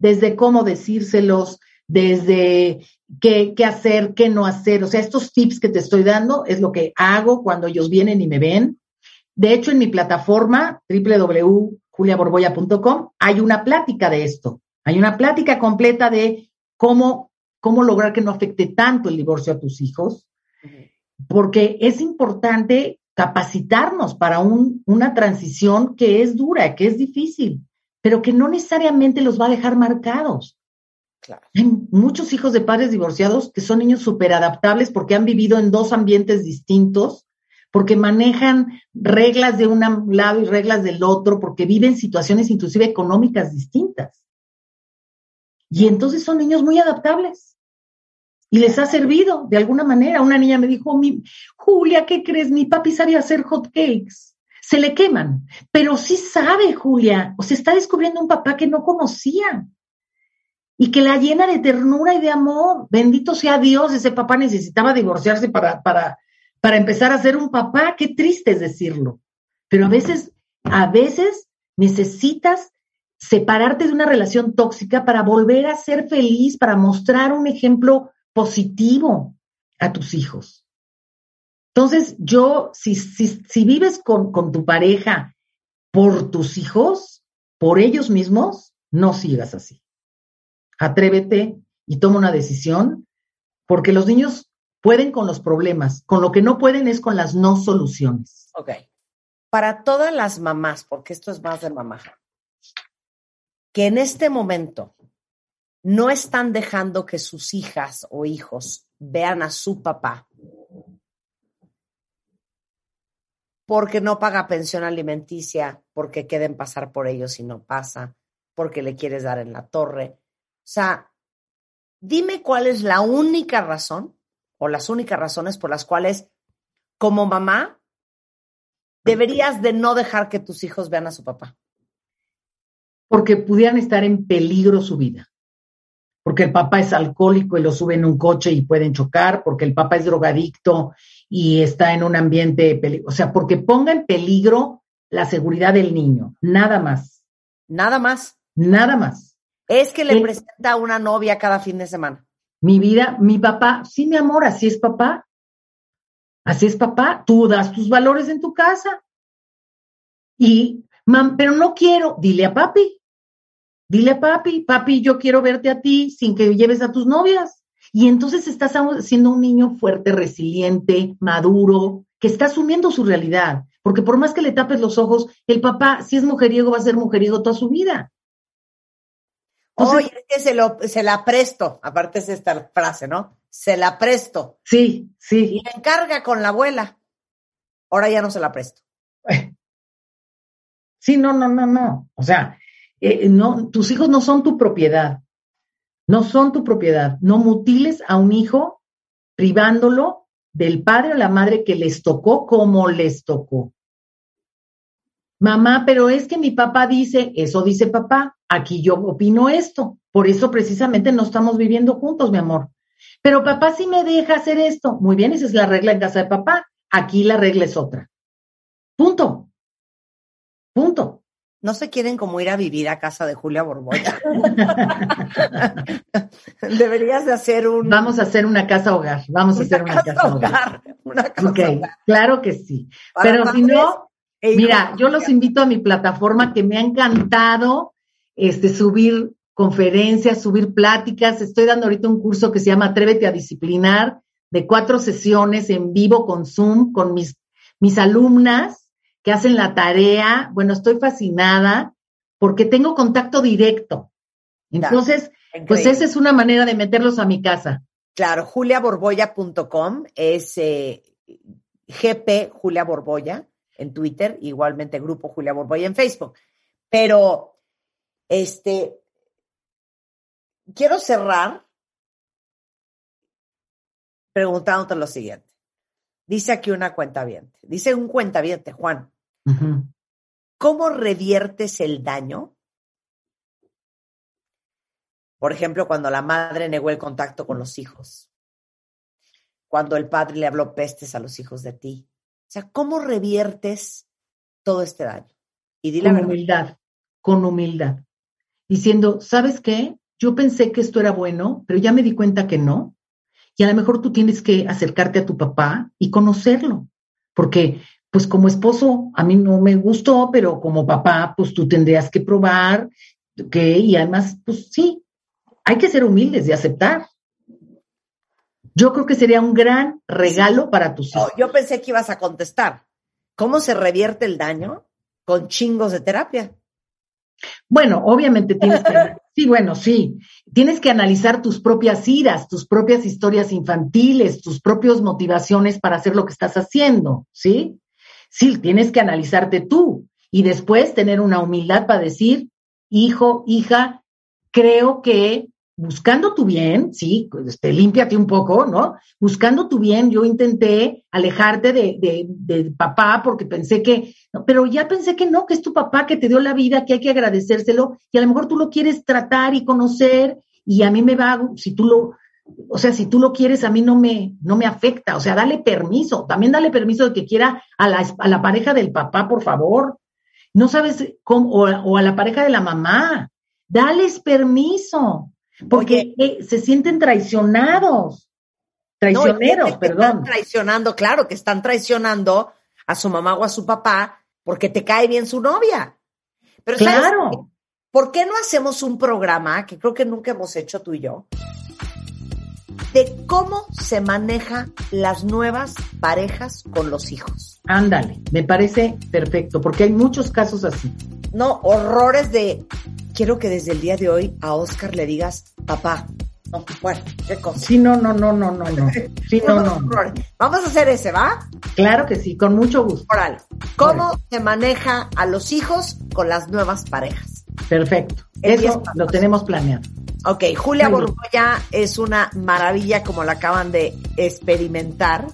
desde cómo decírselos, desde qué, qué, hacer, qué no hacer. O sea, estos tips que te estoy dando es lo que hago cuando ellos vienen y me ven. De hecho, en mi plataforma www.juliaborboya.com hay una plática de esto. Hay una plática completa de cómo, cómo lograr que no afecte tanto el divorcio a tus hijos, porque es importante capacitarnos para un, una transición que es dura, que es difícil, pero que no necesariamente los va a dejar marcados. Hay muchos hijos de padres divorciados que son niños súper adaptables porque han vivido en dos ambientes distintos porque manejan reglas de un lado y reglas del otro, porque viven situaciones inclusive económicas distintas. Y entonces son niños muy adaptables. Y les ha servido de alguna manera. Una niña me dijo, mi, Julia, ¿qué crees? Mi papi sabe hacer hot cakes. Se le queman, pero sí sabe, Julia. O se está descubriendo un papá que no conocía y que la llena de ternura y de amor. Bendito sea Dios, ese papá necesitaba divorciarse para, para, para empezar a ser un papá, qué triste es decirlo, pero a veces, a veces necesitas separarte de una relación tóxica para volver a ser feliz, para mostrar un ejemplo positivo a tus hijos. Entonces, yo, si, si, si vives con, con tu pareja por tus hijos, por ellos mismos, no sigas así. Atrévete y toma una decisión, porque los niños Pueden con los problemas, con lo que no pueden es con las no soluciones. Ok. Para todas las mamás, porque esto es más de mamá, que en este momento no están dejando que sus hijas o hijos vean a su papá porque no paga pensión alimenticia, porque quieren pasar por ellos y no pasa, porque le quieres dar en la torre. O sea, dime cuál es la única razón o las únicas razones por las cuales como mamá deberías de no dejar que tus hijos vean a su papá? Porque pudieran estar en peligro su vida. Porque el papá es alcohólico y lo sube en un coche y pueden chocar, porque el papá es drogadicto y está en un ambiente peligroso. O sea, porque ponga en peligro la seguridad del niño, nada más. Nada más. Nada más. Es que le presenta una novia cada fin de semana mi vida, mi papá, sí, mi amor, así es papá. Así es papá, tú das tus valores en tu casa. Y, mam, pero no quiero, dile a papi. Dile a papi, papi, yo quiero verte a ti sin que lleves a tus novias. Y entonces estás siendo un niño fuerte, resiliente, maduro, que está asumiendo su realidad. Porque por más que le tapes los ojos, el papá, si es mujeriego, va a ser mujeriego toda su vida. Oye, es que se, lo, se la presto, aparte es esta frase, ¿no? Se la presto. Sí, sí. Y le encarga con la abuela. Ahora ya no se la presto. Sí, no, no, no, no. O sea, eh, no, tus hijos no son tu propiedad. No son tu propiedad. No mutiles a un hijo privándolo del padre o la madre que les tocó como les tocó. Mamá, pero es que mi papá dice, eso dice papá, aquí yo opino esto, por eso precisamente no estamos viviendo juntos, mi amor. Pero papá sí me deja hacer esto. Muy bien, esa es la regla en casa de papá. Aquí la regla es otra. Punto. Punto. No se quieren como ir a vivir a casa de Julia Borbolla. Deberías de hacer un... Vamos a hacer una casa hogar. Vamos a hacer una casa, hogar. Una casa hogar. Claro que sí. Pero si no, mira, yo los invito a mi plataforma que me ha encantado este, subir conferencias, subir pláticas. Estoy dando ahorita un curso que se llama Atrévete a Disciplinar, de cuatro sesiones en vivo con Zoom, con mis, mis alumnas que hacen la tarea. Bueno, estoy fascinada porque tengo contacto directo. Entonces, pues esa es una manera de meterlos a mi casa. Claro, juliaborboya.com es eh, GP Julia Borboya en Twitter, igualmente Grupo Julia Borboya en Facebook. Pero, este, quiero cerrar preguntándote lo siguiente. Dice aquí una cuenta dice un cuenta Juan. ¿Cómo reviertes el daño? Por ejemplo, cuando la madre negó el contacto con los hijos, cuando el padre le habló pestes a los hijos de ti. O sea, ¿cómo reviertes todo este daño? Y dile con humildad, con humildad. Diciendo, ¿sabes qué? Yo pensé que esto era bueno, pero ya me di cuenta que no. Y a lo mejor tú tienes que acercarte a tu papá y conocerlo, porque pues como esposo a mí no me gustó, pero como papá, pues tú tendrías que probar, que, y además, pues sí, hay que ser humildes y aceptar. Yo creo que sería un gran regalo para tus hijos. yo pensé que ibas a contestar. ¿Cómo se revierte el daño? Con chingos de terapia. Bueno, obviamente tienes que, sí, bueno, sí, tienes que analizar tus propias iras, tus propias historias infantiles, tus propias motivaciones para hacer lo que estás haciendo, ¿sí? Sí, tienes que analizarte tú y después tener una humildad para decir, hijo, hija, creo que buscando tu bien, sí, este, límpiate un poco, ¿no? Buscando tu bien, yo intenté alejarte de, de, papá porque pensé que, pero ya pensé que no, que es tu papá que te dio la vida, que hay que agradecérselo, y a lo mejor tú lo quieres tratar y conocer, y a mí me va, si tú lo, o sea, si tú lo quieres, a mí no me, no me afecta. O sea, dale permiso. También dale permiso de que quiera a la, a la pareja del papá, por favor. No sabes cómo, o, a la pareja de la mamá. Dales permiso. Porque eh, se sienten traicionados. Traicioneros, perdón. Están traicionando, claro, que están traicionando a su mamá o a su papá porque te cae bien su novia. Pero claro. ¿Por qué no hacemos un programa que creo que nunca hemos hecho tú y yo? de cómo se maneja las nuevas parejas con los hijos. Ándale, me parece perfecto, porque hay muchos casos así. No, horrores de, quiero que desde el día de hoy a Oscar le digas, papá. No, bueno, qué cosa. Sí, no, no, no, no, no, no. Sí, no, no. Vamos a hacer ese, ¿va? Claro que sí, con mucho gusto. Oral. ¿Cómo se maneja a los hijos con las nuevas parejas? Perfecto. Eso lo tenemos planeado. Ok, Julia Borboya es una maravilla como la acaban de experimentar.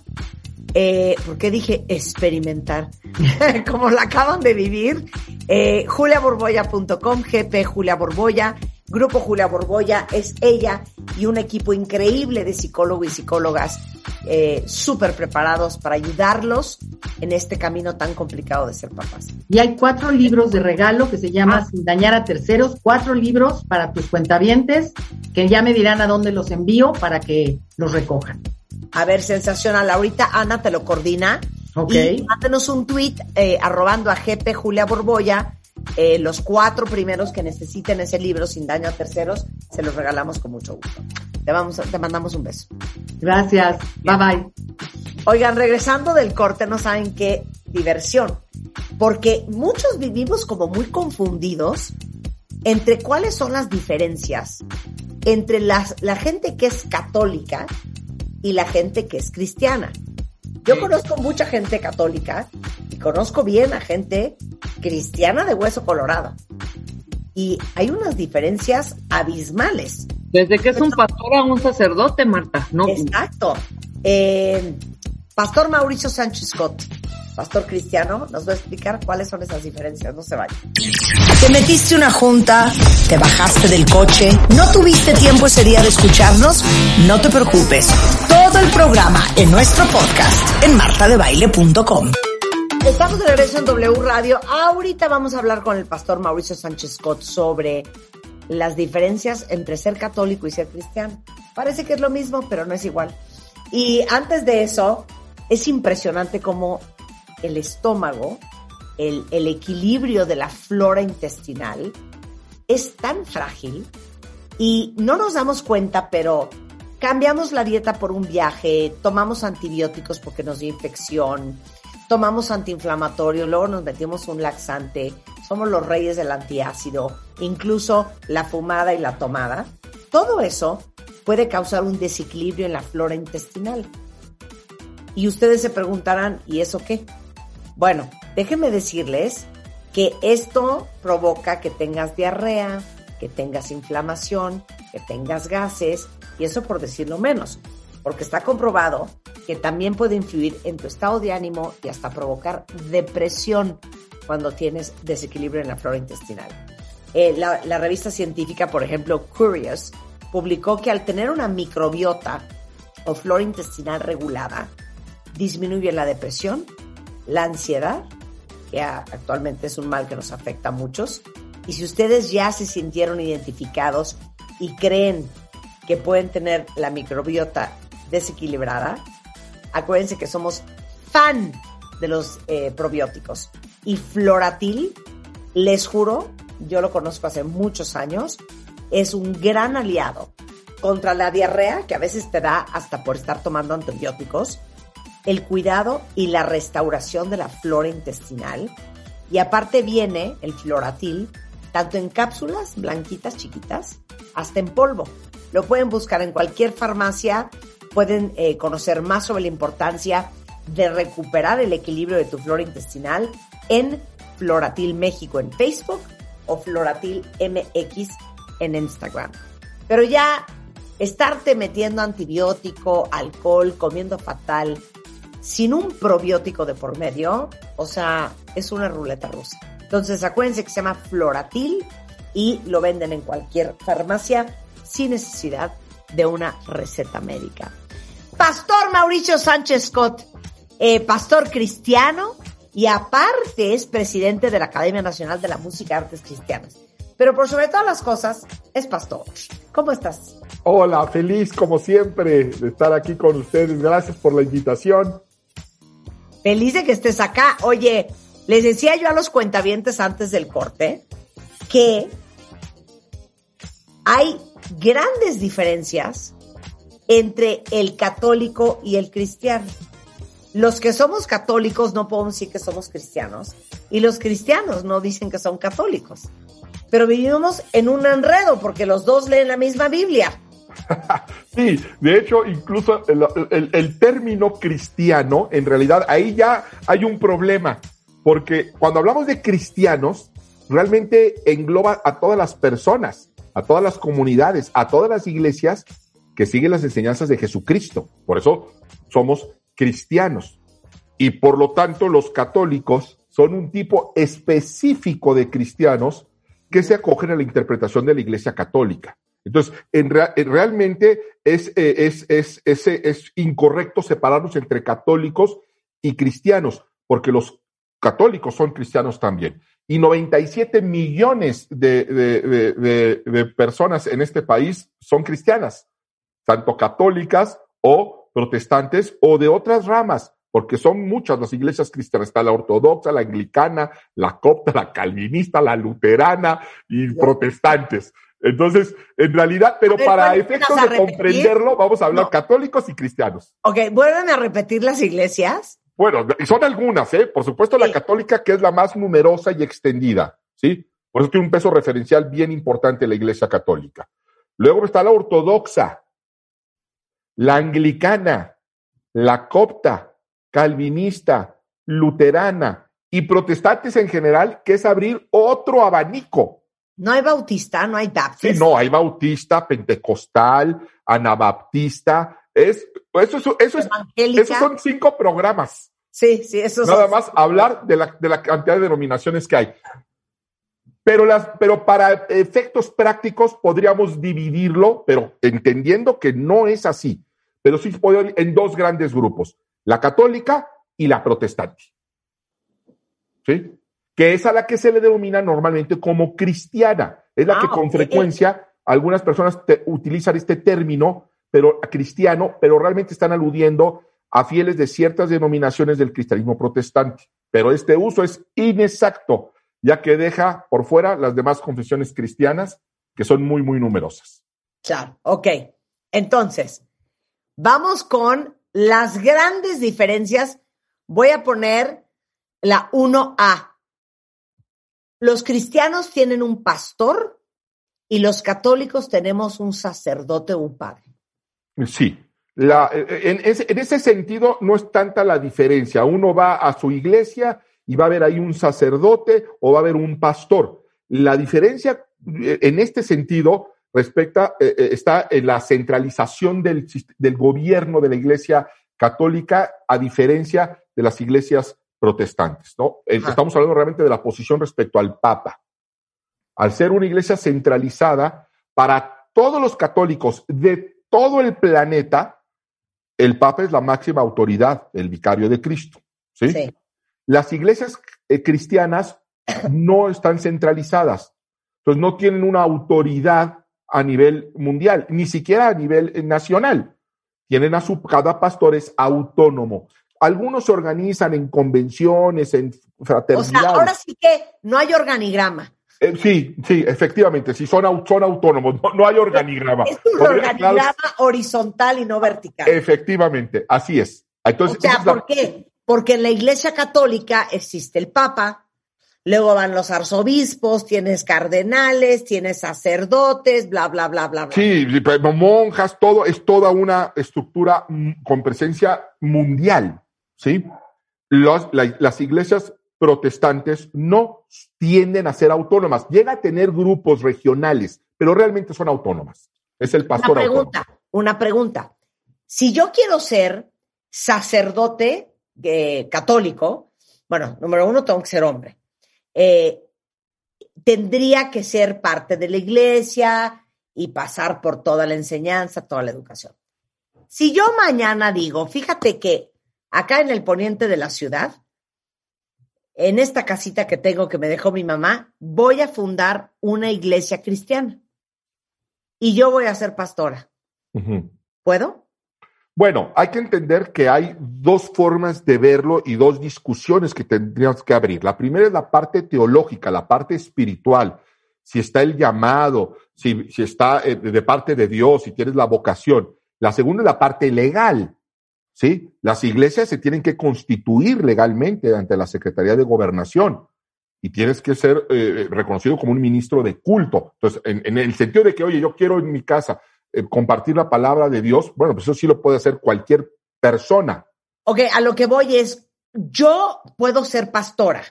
Eh, ¿Por qué dije experimentar? como la acaban de vivir. Eh, juliaborboya.com, GP Julia Borboya, Grupo Julia Borboya, es ella y un equipo increíble de psicólogos y psicólogas eh, súper preparados para ayudarlos en este camino tan complicado de ser papás. Y hay cuatro libros de regalo que se llama ah. Sin dañar a terceros, cuatro libros para tus cuentavientes que ya me dirán a dónde los envío para que los recojan. A ver, sensacional. Ahorita Ana te lo coordina. Ok. Y mándenos un tweet eh, arrobando a GP Julia Borboya. Eh, los cuatro primeros que necesiten ese libro sin daño a terceros, se los regalamos con mucho gusto. Te, vamos, te mandamos un beso. Gracias. Bye bye. Oigan, regresando del corte, no saben qué diversión. Porque muchos vivimos como muy confundidos entre cuáles son las diferencias entre las, la gente que es católica y la gente que es cristiana. Yo conozco mucha gente católica y conozco bien a gente cristiana de hueso colorado. y hay unas diferencias abismales. Desde que es un pastor a un sacerdote, Marta, ¿no? Exacto. Eh, pastor Mauricio Sánchez Scott, pastor cristiano, nos va a explicar cuáles son esas diferencias. No se vayan. Te metiste una junta, te bajaste del coche, no tuviste tiempo ese día de escucharnos, no te preocupes. Todo el programa en nuestro podcast en martadebaile.com. Estamos de regreso en W Radio. Ahorita vamos a hablar con el pastor Mauricio Sánchez Scott sobre las diferencias entre ser católico y ser cristiano. Parece que es lo mismo, pero no es igual. Y antes de eso, es impresionante cómo el estómago, el, equilibrio de la flora intestinal, es tan frágil y no nos damos cuenta, pero cambiamos la dieta por un viaje, tomamos antibióticos porque nos dio infección, tomamos antiinflamatorio, luego nos metimos un laxante, somos los reyes del antiácido, incluso la fumada y la tomada. Todo eso puede causar un desequilibrio en la flora intestinal. Y ustedes se preguntarán, ¿y eso qué? Bueno, déjenme decirles que esto provoca que tengas diarrea, que tengas inflamación, que tengas gases, y eso por decirlo menos, porque está comprobado que también puede influir en tu estado de ánimo y hasta provocar depresión cuando tienes desequilibrio en la flora intestinal. Eh, la, la revista científica, por ejemplo, Curious, publicó que al tener una microbiota o flora intestinal regulada, disminuye la depresión, la ansiedad, que actualmente es un mal que nos afecta a muchos. Y si ustedes ya se sintieron identificados y creen que pueden tener la microbiota desequilibrada, acuérdense que somos fan de los eh, probióticos. Y Floratil, les juro, yo lo conozco hace muchos años, es un gran aliado contra la diarrea, que a veces te da hasta por estar tomando antibióticos, el cuidado y la restauración de la flora intestinal. Y aparte viene el floratil, tanto en cápsulas blanquitas chiquitas, hasta en polvo. Lo pueden buscar en cualquier farmacia, pueden eh, conocer más sobre la importancia de recuperar el equilibrio de tu flora intestinal en Floratil México en Facebook o Floratil MX en Instagram. Pero ya estarte metiendo antibiótico, alcohol, comiendo fatal, sin un probiótico de por medio, o sea, es una ruleta rusa. Entonces acuérdense que se llama Floratil y lo venden en cualquier farmacia sin necesidad de una receta médica. Pastor Mauricio Sánchez Scott, eh, pastor cristiano y aparte es presidente de la Academia Nacional de la Música y Artes Cristianas. Pero por sobre todas las cosas, es pastor. ¿Cómo estás? Hola, feliz como siempre de estar aquí con ustedes. Gracias por la invitación. Feliz de que estés acá. Oye, les decía yo a los cuentavientes antes del corte que hay grandes diferencias entre el católico y el cristiano. Los que somos católicos no podemos decir que somos cristianos y los cristianos no dicen que son católicos. Pero vivimos en un enredo porque los dos leen la misma Biblia. sí, de hecho, incluso el, término cristiano, en realidad, ahí ya hay un problema, porque cuando hablamos de cristianos, realmente engloba a todas las personas, a todas las comunidades, a todas las iglesias que siguen las enseñanzas de Jesucristo. Por eso somos cristianos. Y por lo tanto, los católicos son un tipo específico de cristianos que se acogen a la interpretación de la Iglesia Católica. Entonces, en realmente es, eh, es, es, es, es incorrecto separarnos entre católicos y cristianos, porque los católicos son cristianos también. Y 97 millones de, de, de, de, personas en este país son cristianas, tanto católicas o protestantes o de otras ramas, porque son muchas las iglesias cristianas. Está la ortodoxa, la anglicana, la copta, la calvinista, la luterana y protestantes. Entonces, en realidad, pero para efectos de comprenderlo, vamos a hablar católicos y cristianos. Ok, vuelven a repetir las iglesias. Bueno, son algunas, ¿eh? Por supuesto, la católica, que es la más numerosa y extendida, ¿sí? Por eso tiene un peso referencial bien importante la iglesia católica. Luego está la ortodoxa, la anglicana, la copta, calvinista, luterana y protestantes en general, que es abrir otro abanico No hay bautista, no hay baptista. Sí, no, hay bautista, pentecostal, anabaptista. Es, eso, eso, eso es, esos son cinco programas. Sí, sí, eso Nada más hablar de la, de la cantidad de denominaciones que hay. Pero, las, pero para efectos prácticos podríamos dividirlo, pero entendiendo que no es así. Pero sí en dos grandes grupos, la católica y la protestante. ¿Sí? Que es a la que se le denomina normalmente como cristiana. Es la que ah, con frecuencia algunas personas utilizan este término, pero cristiano, pero realmente están aludiendo a fieles de ciertas denominaciones del cristianismo protestante. Pero este uso es inexacto, ya que deja por fuera las demás confesiones cristianas, que son muy, muy numerosas. Claro, ok. Entonces, vamos con las grandes diferencias. Voy a poner la 1A. Los cristianos tienen un pastor y los católicos tenemos un sacerdote o un padre. Sí, eh, eh, en, ese, en, ese, sentido, no es tanta la diferencia. Uno va a su iglesia y va a haber ahí un sacerdote o va a haber un pastor. La diferencia eh, en este sentido respecta, está en la centralización del, del gobierno de la iglesia católica a diferencia de las iglesias protestantes. ¿no? Estamos hablando realmente de la posición respecto al Papa. Al ser una iglesia centralizada, para todos los católicos de todo el planeta, el Papa es la máxima autoridad, el vicario de Cristo. ¿sí? Las iglesias eh, cristianas no están centralizadas, entonces no tienen una autoridad a nivel mundial, ni siquiera a nivel eh, nacional. Tienen a su, cada pastor es autónomo. Algunos se organizan en convenciones, en fraternidades. O sea, ahora sí que no hay organigrama. Eh, sí, sí, efectivamente, sí, son, son autónomos, no, hay organigrama. Es un organigrama horizontal y no vertical. Efectivamente, así es. Entonces, o sea, ¿por qué? Porque en la Iglesia Católica existe el Papa, luego van los arzobispos, tienes cardenales, tienes sacerdotes, bla, bla, bla, bla, bla. Sí, monjas, todo, es toda una estructura mm, con presencia mundial, ¿sí? las iglesias protestantes no tienden a ser autónomas. Llega a tener grupos regionales, pero realmente son autónomas. Es el pastor. Una pregunta, una pregunta. Si yo quiero ser sacerdote eh, católico, bueno, número uno, tengo que ser hombre. Eh, tendría que ser parte de la iglesia y pasar por toda la enseñanza, toda la educación. Si yo mañana digo, fíjate que acá en el poniente de la ciudad en esta casita que tengo que me dejó mi mamá, voy a fundar una iglesia cristiana. Y yo voy a ser pastora. ¿Puedo? Bueno, hay que entender que hay dos formas de verlo y dos discusiones que tendríamos que abrir. La primera es la parte teológica, la parte espiritual. Si está el llamado, si, si está eh, de parte de Dios, si tienes la vocación. La segunda es la parte legal. ¿Sí? Las iglesias se tienen que constituir legalmente ante la Secretaría de Gobernación y tienes que ser eh, reconocido como un ministro de culto. Entonces, en, el sentido de que, oye, yo quiero en mi casa eh, compartir la palabra de Dios, bueno, pues eso sí lo puede hacer cualquier persona. Ok, a lo que voy es, yo puedo ser pastora.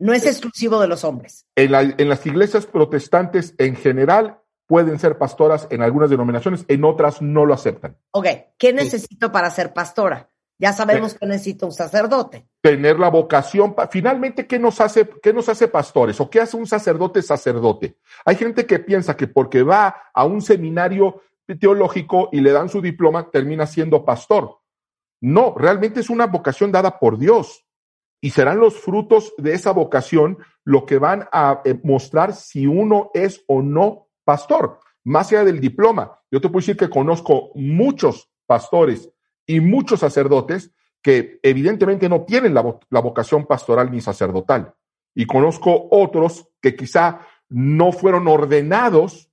No es exclusivo de los hombres. En, en las iglesias protestantes en general, pueden ser pastoras en algunas denominaciones, en otras no lo aceptan. Ok, ¿qué necesito para ser pastora? Ya sabemos que necesito un sacerdote. Tener la vocación. Finalmente, ¿qué nos, hace, ¿qué nos hace pastores? ¿O qué hace un sacerdote sacerdote? Hay gente que piensa que porque va a un seminario teológico y le dan su diploma, termina siendo pastor. No, realmente es una vocación dada por Dios. Y serán los frutos de esa vocación lo que van a eh, mostrar si uno es o no pastor, más allá del diploma. Yo te puedo decir que conozco muchos pastores y muchos sacerdotes que evidentemente no tienen la, vocación pastoral ni sacerdotal. Y conozco otros que quizá no fueron ordenados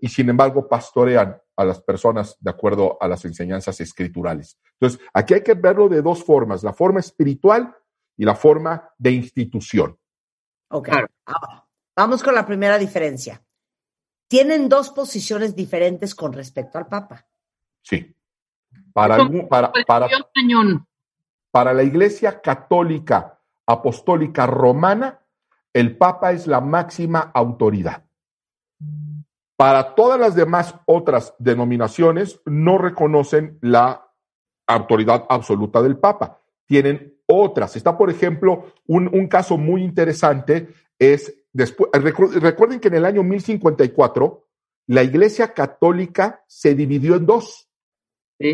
y sin embargo pastorean a las personas de acuerdo a las enseñanzas escriturales. Entonces, aquí hay que verlo de dos formas, la forma espiritual y la forma de institución. Ok, vamos con la primera diferencia tienen dos posiciones diferentes con respecto al Papa. Sí. Para, para, para, para la Iglesia Católica Apostólica Romana, el Papa es la máxima autoridad. Para todas las demás otras denominaciones no reconocen la autoridad absoluta del Papa. Tienen otras. Está, por ejemplo, un, caso muy interesante, es después, recuerden que en el año 1054 la Iglesia Católica se dividió en dos,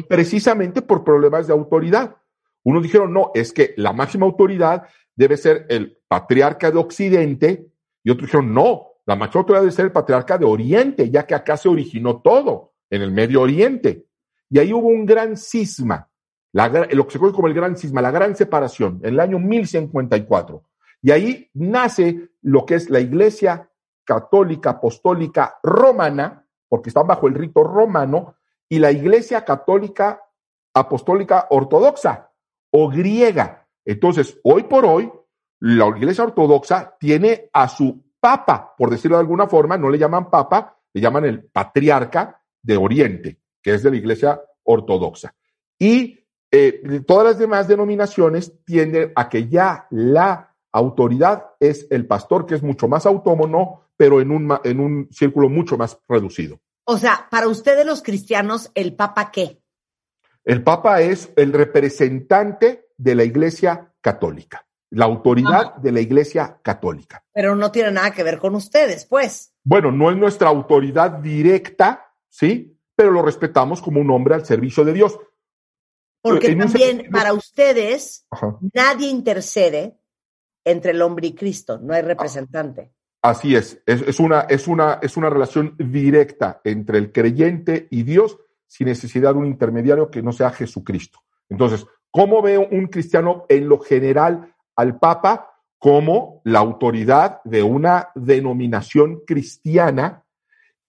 precisamente por problemas de autoridad. Unos dijeron, no, es que la máxima autoridad debe ser el patriarca de Occidente, y otros dijeron, no, la máxima autoridad debe ser el patriarca de Oriente, ya que acá se originó todo, en el Medio Oriente. Y ahí hubo un gran cisma lo que se conoce como el gran cisma, la gran separación, en el año 1054. Y ahí nace lo que es la Iglesia Católica Apostólica Romana, porque están bajo el rito romano, y la Iglesia Católica Apostólica Ortodoxa o griega. Entonces, hoy por hoy, la Iglesia Ortodoxa tiene a su papa, por decirlo de alguna forma, no le llaman papa, le llaman el patriarca de Oriente, que es de la Iglesia Ortodoxa. Y eh, todas las demás denominaciones tienden a que ya la autoridad es el pastor, que es mucho más autónomo, pero en un, en un círculo mucho más reducido. O sea, para ustedes los cristianos, ¿el Papa qué? El Papa es el representante de la Iglesia Católica, la autoridad de la Iglesia Católica. Pero no tiene nada que ver con ustedes, pues. Bueno, no es nuestra autoridad directa, ¿sí? Pero lo respetamos como un hombre al servicio de Dios. Porque también para ustedes nadie intercede entre el hombre y Cristo, no hay representante. Así es, es, una, es, una, es una relación directa entre el creyente y Dios sin necesidad de un intermediario que no sea Jesucristo. Entonces, ¿cómo ve un cristiano en lo general al Papa? Como la autoridad de una denominación cristiana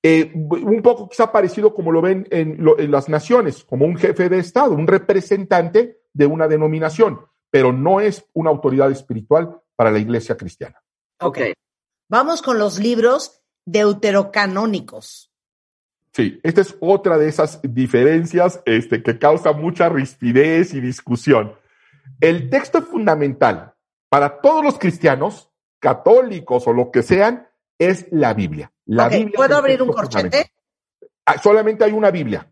eh, un poco quizá parecido como lo ven en, las naciones, como un jefe de Estado, un representante de una denominación, pero no es una autoridad espiritual para la iglesia cristiana. Ok. Vamos con los libros deuterocanónicos. Sí, esta es otra de esas diferencias este, que causa mucha rispidez y discusión. El texto fundamental para todos los cristianos, católicos o lo que sean, es la Biblia. ¿Puedo abrir un corchete? Ah, solamente hay una Biblia.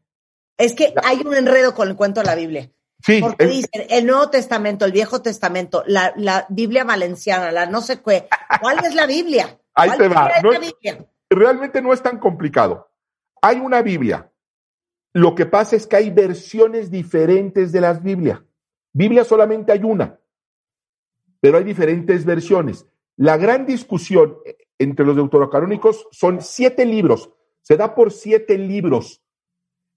Es que hay un enredo con el cuento de la Biblia. Sí. Porque dicen el Nuevo Testamento, el Viejo Testamento, la, Biblia valenciana, la no sé qué. ¿Cuál es la Biblia? Ahí te va. realmente no es tan complicado. Hay una Biblia. Lo que pasa es que hay versiones diferentes de las Biblias. Biblia solamente hay una, pero hay diferentes versiones. La gran discusión entre los deuterocanónicos son siete libros. Se da por siete libros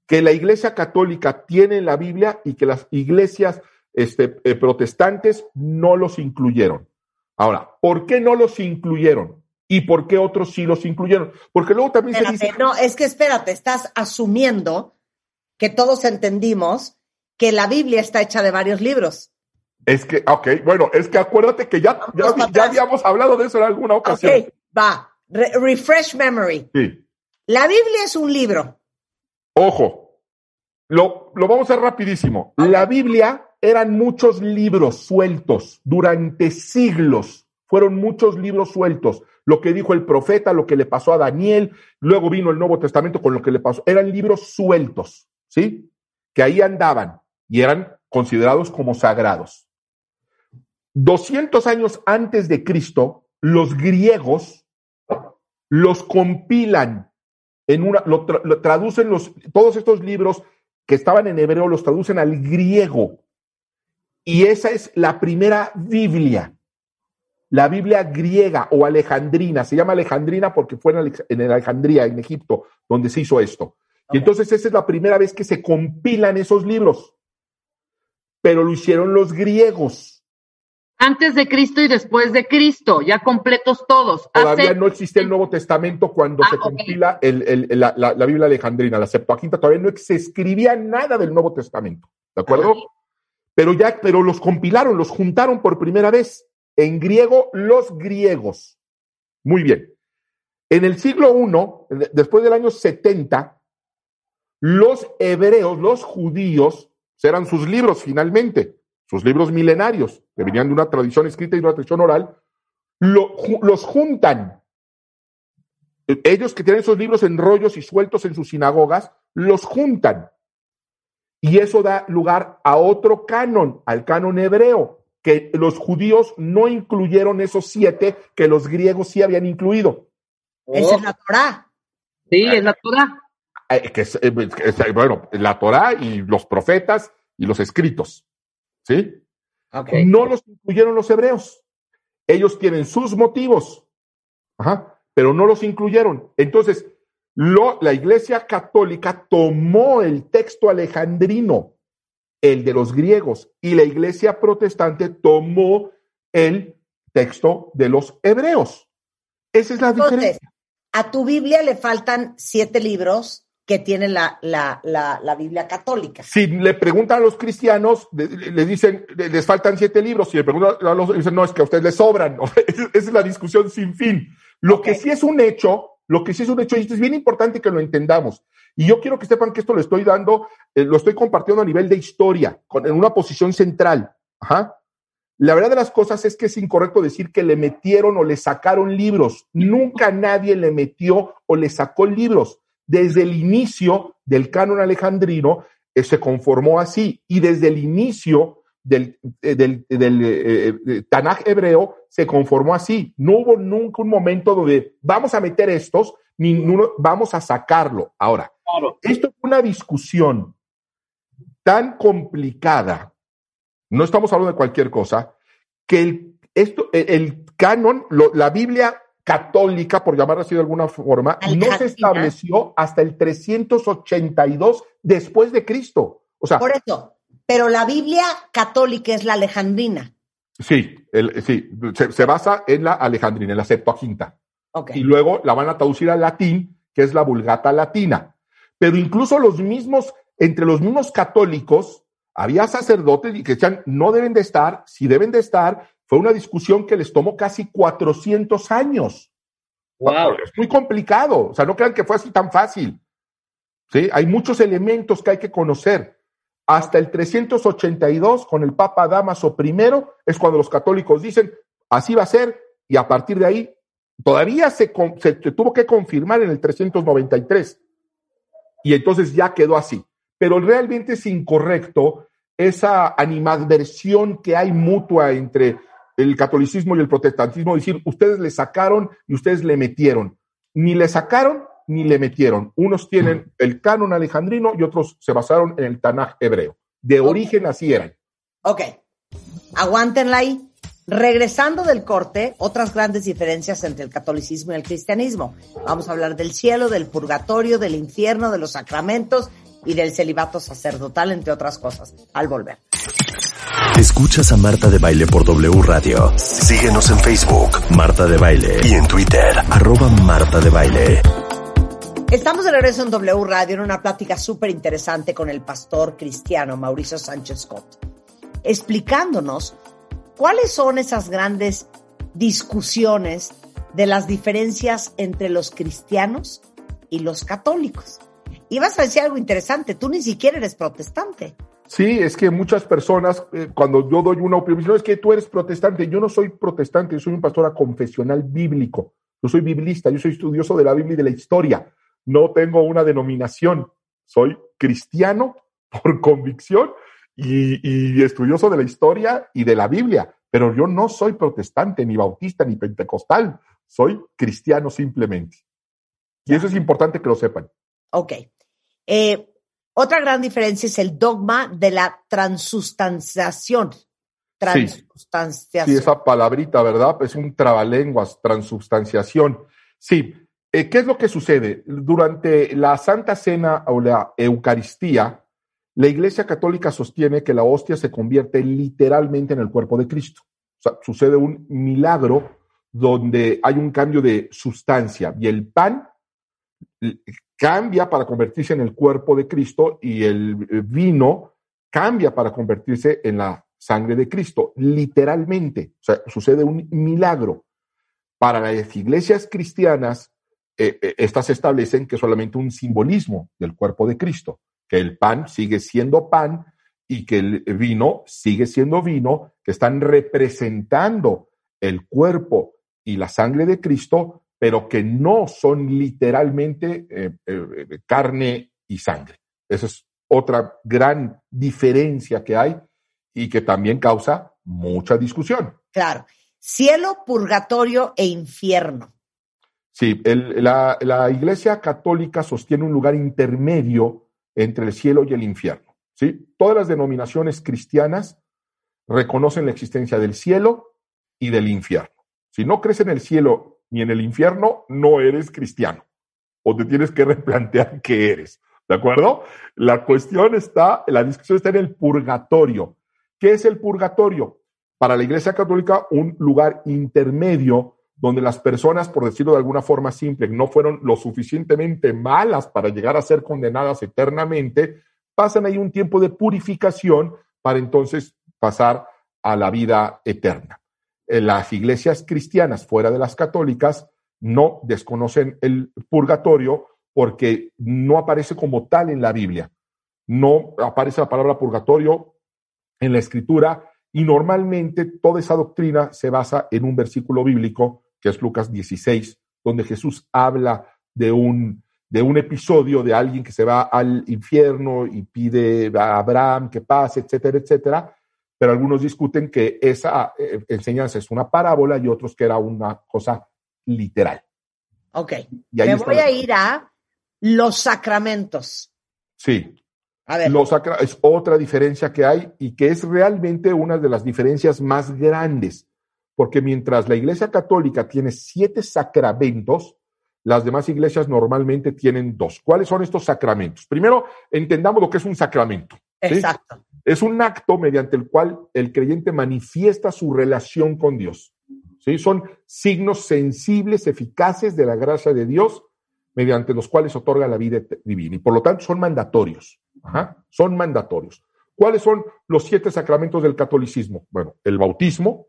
que la Iglesia Católica tiene en la Biblia y que las iglesias este, eh, protestantes no los incluyeron. Ahora, ¿por qué no los incluyeron? ¿Y por qué otros sí los incluyeron? Porque luego también se dice... No, es que espérate, estás asumiendo que todos entendimos que la Biblia está hecha de varios libros. Es que, ok, bueno, es que acuérdate que ya, ya, habíamos hablado de eso en alguna ocasión. Va, refresh memory. Sí. La Biblia es un libro. Ojo, lo, lo vamos a hacer rapidísimo. La Biblia eran muchos libros sueltos durante siglos. Fueron muchos libros sueltos. Lo que dijo el profeta, lo que le pasó a Daniel, luego vino el Nuevo Testamento con lo que le pasó. Eran libros sueltos, ¿sí? Que ahí andaban y eran considerados como sagrados. 200 años antes de Cristo, los griegos los compilan en una, lo, traducen los, todos estos libros que estaban en hebreo, los traducen al griego. Y esa es la primera Biblia, la Biblia griega o alejandrina. Se llama alejandrina porque fue en, Alejandría, en Egipto, donde se hizo esto. Y entonces esa es la primera vez que se compilan esos libros. Pero lo hicieron los griegos. Antes de Cristo y después de Cristo, ya completos todos. Todavía no existe el Nuevo Testamento cuando ah, se compila la, Biblia alejandrina, la Septuaginta, todavía no se escribía nada del Nuevo Testamento, ¿de acuerdo? Pero ya, pero los compilaron, los juntaron por primera vez en griego los griegos. Muy bien. En el siglo I, después del año 70, los hebreos, los judíos, eran sus libros finalmente sus libros milenarios, que venían de una tradición escrita y de una tradición oral, los juntan. Ellos que tienen esos libros en rollos y sueltos en sus sinagogas, los juntan. Y eso da lugar a otro canon, al canon hebreo, que los judíos no incluyeron esos siete que los griegos sí habían incluido. Esa es la Torah. Sí, es la Torah. Eh, que eh, bueno, la Torah y los profetas y los escritos. ¿Sí? No los incluyeron los hebreos. Ellos tienen sus motivos, pero no los incluyeron. Entonces, lo, la Iglesia Católica tomó el texto alejandrino, el de los griegos, y la Iglesia Protestante tomó el texto de los hebreos. Esa es la diferencia. A tu Biblia le faltan siete libros que tiene la, la, la, Biblia católica. Si le preguntan a los cristianos, le, dicen, les faltan siete libros, si le preguntan a los, dicen, no, es que a ustedes les sobran. Esa es la discusión sin fin. Lo que sí es un hecho, lo que sí es un hecho, y esto es bien importante que lo entendamos, y yo quiero que sepan que esto lo estoy dando, eh, lo estoy compartiendo a nivel de historia, con, en una posición central. Ajá. La verdad de las cosas es que es incorrecto decir que le metieron o le sacaron libros. Nunca nadie le metió o le sacó libros desde el inicio del canon alejandrino eh, se conformó así y desde el inicio del, eh, del, eh, Tanaj hebreo se conformó así. No hubo nunca un momento donde vamos a meter estos, ni vamos a sacarlo. Ahora, esto es una discusión tan complicada, no estamos hablando de cualquier cosa, que el, esto, el, canon, la Biblia católica, por llamarla así de alguna forma, no se estableció hasta el 382 después de Cristo. O sea, por eso, pero la Biblia católica es la alejandrina. Sí, sí, se, basa en la alejandrina, en la Septuaginta. Y luego la van a traducir al latín, que es la Vulgata latina. Pero incluso los mismos, entre los mismos católicos, había sacerdotes que decían, no deben de estar, si deben de estar, fue una discusión que les tomó casi 400 años. Wow. Es muy complicado. O sea, no crean que fue así tan fácil. ¿Sí? Hay muchos elementos que hay que conocer. Hasta el 382, con el Papa Damaso I, es cuando los católicos dicen, así va a ser, y a partir de ahí, todavía se, se tuvo que confirmar en el 393. Y entonces ya quedó así. Pero realmente es incorrecto esa animadversión que hay mutua entre el catolicismo y el protestantismo, decir, ustedes le sacaron y ustedes le metieron. Ni le sacaron ni le metieron. Unos tienen el canon alejandrino y otros se basaron en el Tanaj hebreo. De origen así eran. Ok, aguántenla ahí. Regresando del corte, otras grandes diferencias entre el catolicismo y el cristianismo. Vamos a hablar del cielo, del purgatorio, del infierno, de los sacramentos y del celibato sacerdotal, entre otras cosas, al volver. Escuchas a Marta de Baile por W Radio. Síguenos en Facebook, Marta de Baile, y en Twitter, arroba Marta de Baile. Estamos de regreso en W Radio en una plática súper interesante con el pastor cristiano Mauricio Sánchez Scott, explicándonos cuáles son esas grandes discusiones de las diferencias entre los cristianos y los católicos. Y vas a decir algo interesante, tú ni siquiera eres protestante. Sí, es que muchas personas, eh, cuando yo doy una opinión, es que tú eres protestante. Yo no soy protestante, yo soy un pastor confesional bíblico. Yo soy biblista, yo soy estudioso de la Biblia y de la historia. No tengo una denominación. Soy cristiano por convicción y, y estudioso de la historia y de la Biblia. Pero yo no soy protestante, ni bautista, ni pentecostal. Soy cristiano simplemente. Y eso es importante que lo sepan. Ok. Eh, otra gran diferencia es el dogma de la transustanciación. Transustanciación. Sí, esa palabrita, ¿verdad? Es un trabalenguas, transubstanciación. Sí, eh, ¿qué es lo que sucede? Durante la Santa Cena o la Eucaristía, la Iglesia Católica sostiene que la hostia se convierte literalmente en el cuerpo de Cristo. O sea, sucede un milagro donde hay un cambio de sustancia y el pan cambia para convertirse en el cuerpo de Cristo y el vino cambia para convertirse en la sangre de Cristo, literalmente. O sea, sucede un milagro. Para las iglesias cristianas, eh, eh, estas establecen que es solamente un simbolismo del cuerpo de Cristo, que el pan sigue siendo pan y que el vino sigue siendo vino, que están representando el cuerpo y la sangre de Cristo, pero que no son literalmente eh, eh, carne y sangre. Esa es otra gran diferencia que hay y que también causa mucha discusión. Claro. Cielo, purgatorio e infierno. Sí, la, la, Iglesia Católica sostiene un lugar intermedio entre el cielo y el infierno. ¿sí? Todas las denominaciones cristianas reconocen la existencia del cielo y del infierno. Si no crees en el cielo ni en el infierno, no eres cristiano. O te tienes que replantear qué eres. ¿De acuerdo? La cuestión está, la discusión está en el purgatorio. ¿Qué es el purgatorio? Para la Iglesia Católica, un lugar intermedio donde las personas, por decirlo de alguna forma simple, no fueron lo suficientemente malas para llegar a ser condenadas eternamente, pasan ahí un tiempo de purificación para entonces pasar a la vida eterna. Eh, las iglesias cristianas fuera de las católicas no desconocen el purgatorio porque no aparece como tal en la Biblia. No aparece la palabra purgatorio en la escritura y normalmente toda esa doctrina se basa en un versículo bíblico, que es Lucas 16, donde Jesús habla de un, de un episodio de alguien que se va al infierno y pide a Abraham que pase, etcétera, etcétera. Pero algunos discuten que esa eh, enseñanza es una parábola y otros que era una cosa literal. Ok. Me voy a ir a los sacramentos. Sí. A ver. Los sacra es otra diferencia que hay y que es realmente una de las diferencias más grandes, porque mientras la Iglesia Católica tiene siete sacramentos, las demás iglesias normalmente tienen dos. ¿Cuáles son estos sacramentos? Primero, entendamos lo que es un sacramento. Exacto. Es un acto mediante el cual el creyente manifiesta su relación con Dios. ¿sí? Son signos sensibles, eficaces de la gracia de Dios mediante los cuales otorga la vida divina. Y por lo tanto son mandatorios. son mandatorios. ¿Cuáles son los siete sacramentos del catolicismo? Bueno, el bautismo,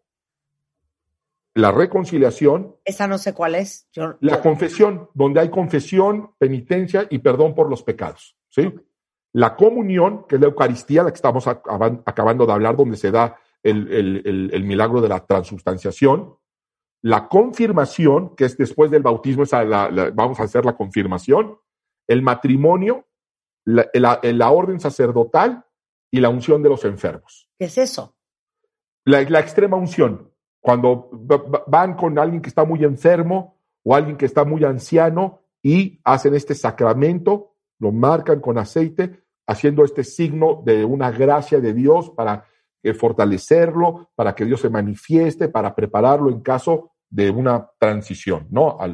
la reconciliación. Esa no sé cuál es. la confesión, donde hay confesión, penitencia y perdón por los pecados. ¿sí? La comunión, que es la Eucaristía, la que estamos acabando de hablar, donde se da el milagro de la transubstanciación la confirmación, que es después del bautismo, vamos a hacer la confirmación, el matrimonio, la, orden sacerdotal y la unción de los enfermos. ¿Qué es eso? La, extrema unción, cuando van con alguien que está muy enfermo o alguien que está muy anciano y hacen este sacramento, lo marcan con aceite, haciendo este signo de una gracia de Dios para eh, fortalecerlo, para que Dios se manifieste, para prepararlo en caso de una transición, ¿no? a,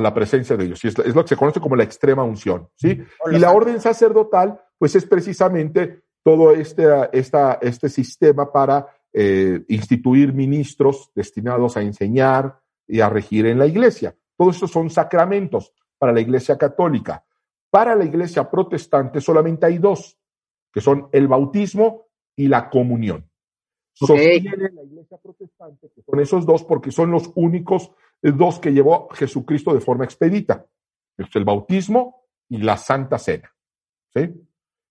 la presencia de Dios. Y es, lo que se conoce como la extrema unción, ¿sí? Y la orden sacerdotal, pues es precisamente todo este, esta, este sistema para eh, instituir ministros destinados a enseñar y a regir en la iglesia. Todos estos son sacramentos para la iglesia católica. Para la iglesia protestante solamente hay dos, que son el bautismo y la comunión. Sostiene la iglesia protestante que son esos dos porque son los únicos dos que llevó Jesucristo de forma expedita. El bautismo y la Santa Cena. ¿sí?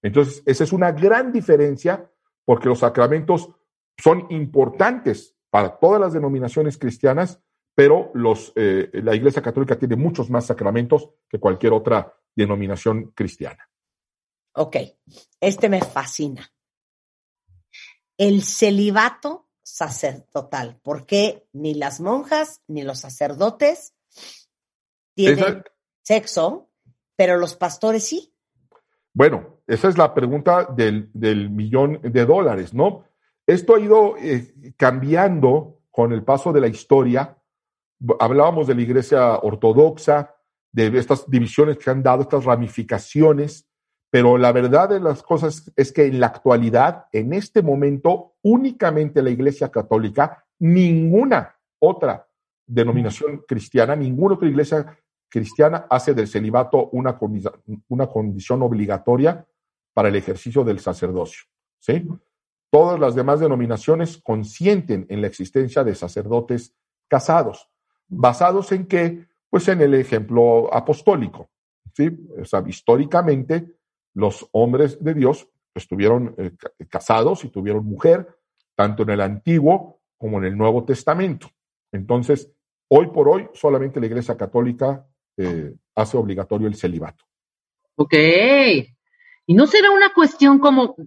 Entonces, esa es una gran diferencia porque los sacramentos son importantes para todas las denominaciones cristianas, pero los, eh, la Iglesia Católica tiene muchos más sacramentos que cualquier otra denominación cristiana. Ok, este me fascina. El celibato sacerdotal, porque ni las monjas ni los sacerdotes tienen sexo, pero los pastores sí. Bueno, esa es la pregunta del, millón de dólares, ¿no? Esto ha ido eh, cambiando con el paso de la historia. Hablábamos de la iglesia ortodoxa, de estas divisiones que han dado, estas ramificaciones pero la verdad de las cosas es que en la actualidad, en este momento, únicamente la Iglesia Católica, ninguna otra denominación cristiana, ninguna otra iglesia cristiana hace del celibato una, condición obligatoria para el ejercicio del sacerdocio. ¿sí? Todas las demás denominaciones consienten en la existencia de sacerdotes casados, basados en qué? Pues en el ejemplo apostólico. ¿sí? O sea, históricamente, los hombres de Dios estuvieron eh, casados y tuvieron mujer, tanto en el Antiguo como en el Nuevo Testamento. Entonces, hoy por hoy, solamente la Iglesia Católica eh, hace obligatorio el celibato. Ok. Y no será una cuestión como,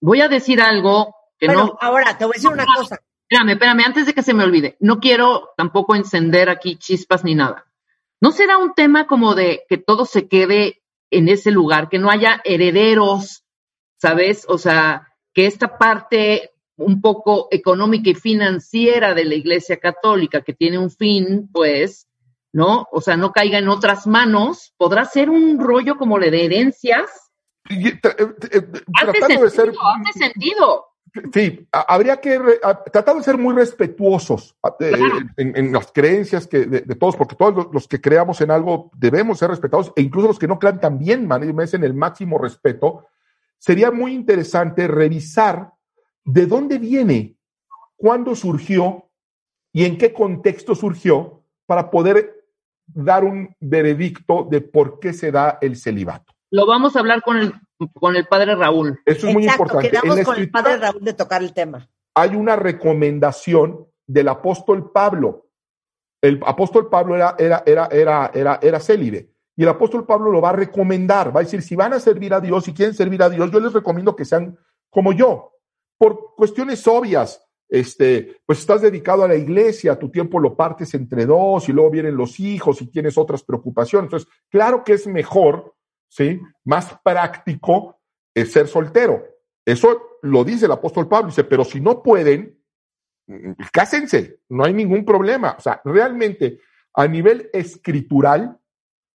voy a decir algo que no. Ahora, te voy a decir una cosa. Espérame, espérame, antes de que se me olvide. No quiero tampoco encender aquí chispas ni nada. ¿No será un tema como de que todo se quede en ese lugar, que no haya herederos, ¿sabes? O sea, que esta parte un poco económica y financiera de la Iglesia Católica, que tiene un fin, pues, ¿no? O sea, no caiga en otras manos, podrá ser un rollo como de herencias. Eh, eh, tratando de ser. Hace sentido. Sí, habría que tratar de ser muy respetuosos en, las creencias que, de, todos, porque todos los, que creamos en algo debemos ser respetados, e incluso los que no crean también merecen el máximo respeto. Sería muy interesante revisar de dónde viene, cuándo surgió y en qué contexto surgió para poder dar un veredicto de por qué se da el celibato. Lo vamos a hablar con el con el padre Raúl. Eso es muy importante. Quedamos con el padre Raúl de tocar el tema. Hay una recomendación del apóstol Pablo. El apóstol Pablo era, era, era, era, era, era célibe. Y el apóstol Pablo lo va a recomendar. Va a decir, si van a servir a Dios, si quieren servir a Dios, yo les recomiendo que sean como yo. Por cuestiones obvias. Este, pues estás dedicado a la iglesia, tu tiempo lo partes entre dos y luego vienen los hijos y tienes otras preocupaciones. Entonces, claro que es mejor ¿sí? Más práctico es ser soltero. Eso lo dice el apóstol Pablo. Dice, pero si no pueden, mm, cásense, no hay ningún problema. O sea, realmente a nivel escritural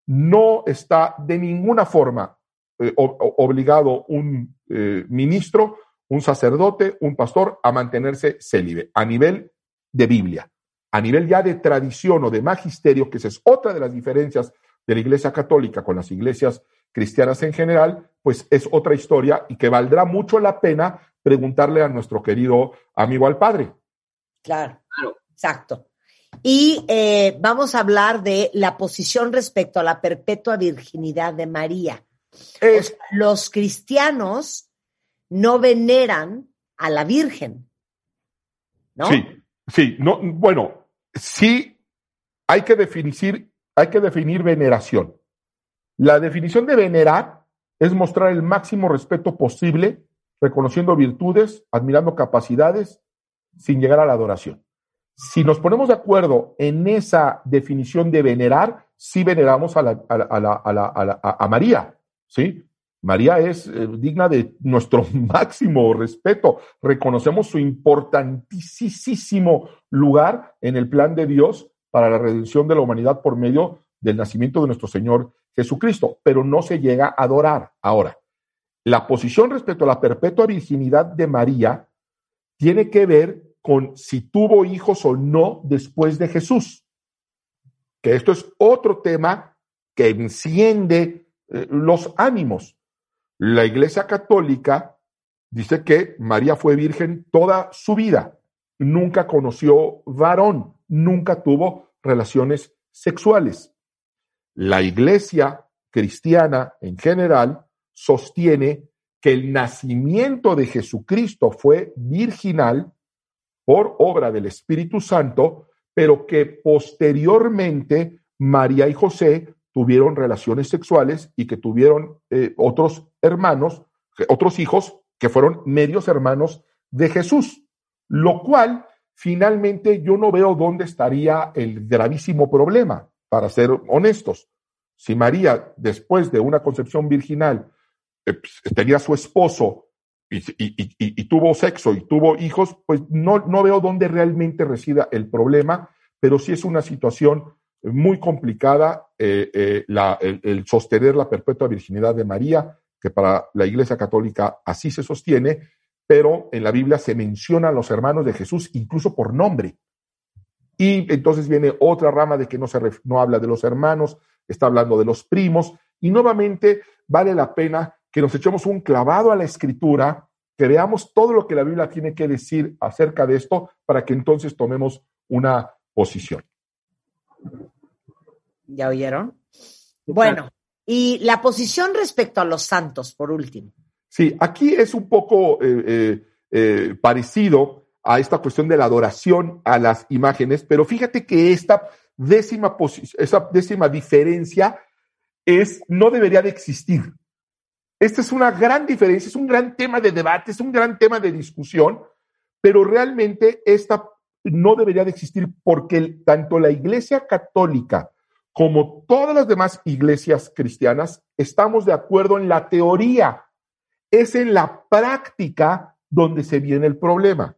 no está de ninguna forma eh, obligado un eh, ministro, un sacerdote, un pastor a mantenerse célibe a nivel de Biblia. A nivel ya de tradición o de magisterio, que esa es otra de las diferencias de la Iglesia Católica con las iglesias cristianas en general, pues es otra historia y que valdrá mucho la pena preguntarle a nuestro querido amigo al Padre. Claro, exacto. Y eh, vamos a hablar de la posición respecto a la perpetua virginidad de María. los cristianos no veneran a la Virgen, ¿no? Sí, sí, no, bueno, sí hay que definir, hay que definir veneración. La definición de venerar es mostrar el máximo respeto posible, reconociendo virtudes, admirando capacidades, sin llegar a la adoración. Si nos ponemos de acuerdo en esa definición de venerar, sí veneramos a, la, a, María, ¿sí? María es eh, digna de nuestro máximo respeto. Reconocemos su importantísimo lugar en el plan de Dios para la redención de la humanidad por medio del nacimiento de nuestro Señor Jesucristo, pero no se llega a adorar. Ahora, la posición respecto a la perpetua virginidad de María tiene que ver con si tuvo hijos o no después de Jesús. Que esto es otro tema que enciende eh, los ánimos. La Iglesia Católica dice que María fue virgen toda su vida, nunca conoció varón, nunca tuvo relaciones sexuales. La iglesia cristiana en general sostiene que el nacimiento de Jesucristo fue virginal por obra del Espíritu Santo, pero que posteriormente María y José tuvieron relaciones sexuales y que tuvieron eh, otros hermanos, otros hijos que fueron medios hermanos de Jesús, lo cual finalmente yo no veo dónde estaría el gravísimo problema para ser honestos. Si María, después de una concepción virginal, eh, pues, tenía su esposo y, tuvo sexo y tuvo hijos, pues no, no veo dónde realmente resida el problema, pero sí es una situación muy complicada eh, eh, el, el, sostener la perpetua virginidad de María, que para la Iglesia Católica así se sostiene, pero en la Biblia se mencionan los hermanos de Jesús incluso por nombre. Y entonces viene otra rama de que no, se no habla de los hermanos, está hablando de los primos. Y nuevamente vale la pena que nos echemos un clavado a la escritura, que veamos todo lo que la Biblia tiene que decir acerca de esto para que entonces tomemos una posición. ¿Ya oyeron? Bueno, y la posición respecto a los santos, por último. Sí, aquí es un poco eh, eh, eh, parecido a esta cuestión de la adoración a las imágenes, pero fíjate que esta décima, esa décima diferencia es, no debería de existir. Esta es una gran diferencia, es un gran tema de debate, es un gran tema de discusión, pero realmente esta no debería de existir porque tanto la Iglesia Católica como todas las demás iglesias cristianas estamos de acuerdo en la teoría. Es en la práctica donde se viene el problema.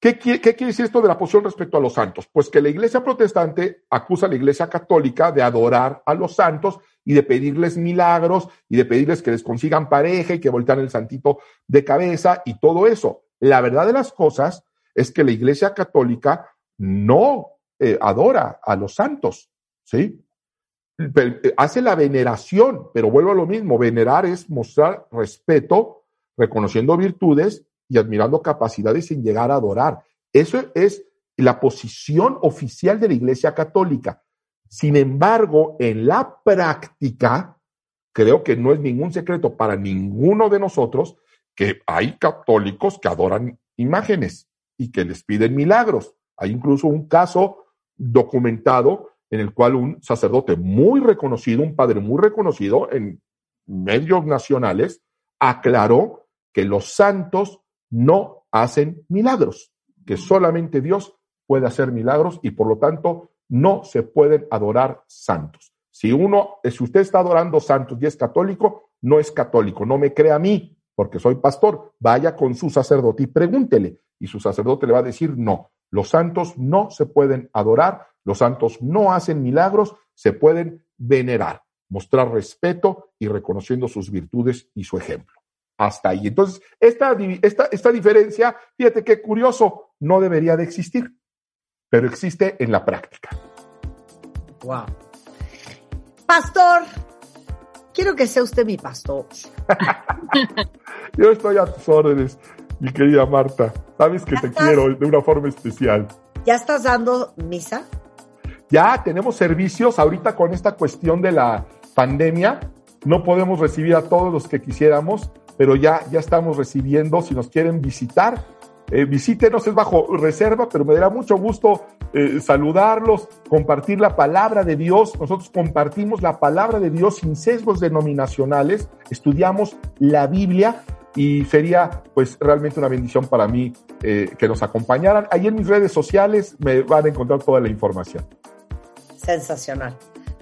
¿Qué quiere, decir esto de la posición respecto a los santos? Pues que la iglesia protestante acusa a la iglesia católica de adorar a los santos y de pedirles milagros y de pedirles que les consigan pareja y que voltean el santito de cabeza y todo eso. La verdad de las cosas es que la iglesia católica no eh, adora a los santos, ¿sí? Eh, hace la veneración, pero vuelvo a lo mismo, venerar es mostrar respeto, reconociendo virtudes y admirando capacidades sin llegar a adorar. Eso es la posición oficial de la Iglesia Católica. Sin embargo, en la práctica, creo que no es ningún secreto para ninguno de nosotros que hay católicos que adoran imágenes y que les piden milagros. Hay incluso un caso documentado en el cual un sacerdote muy reconocido, un padre muy reconocido en medios nacionales, aclaró que los santos no hacen milagros, que solamente Dios puede hacer milagros y por lo tanto no se pueden adorar santos. Si uno, si usted está adorando santos y es católico, no es católico, no me crea a mí, porque soy pastor, vaya con su sacerdote y pregúntele, y su sacerdote le va a decir no, los santos no se pueden adorar, los santos no hacen milagros, se pueden venerar, mostrar respeto y reconociendo sus virtudes y su ejemplo hasta ahí. Entonces, esta, esta, esta diferencia, fíjate qué curioso, no debería de existir, pero existe en la práctica. Wow. Pastor, quiero que sea usted mi pastor. Yo estoy a tus órdenes, mi querida Marta. Sabes que te quiero de una forma especial. ¿Ya estás dando misa? Ya tenemos servicios ahorita con esta cuestión de la pandemia. No podemos recibir a todos los que quisiéramos, pero ya, ya estamos recibiendo, si nos quieren visitar, eh, visítenos, es bajo reserva, pero me dará mucho gusto eh, saludarlos, compartir la palabra de Dios. Nosotros compartimos la palabra de Dios sin sesgos denominacionales, estudiamos la Biblia y sería pues realmente una bendición para mí eh, que nos acompañaran. Ahí en mis redes sociales me van a encontrar toda la información. Sensacional.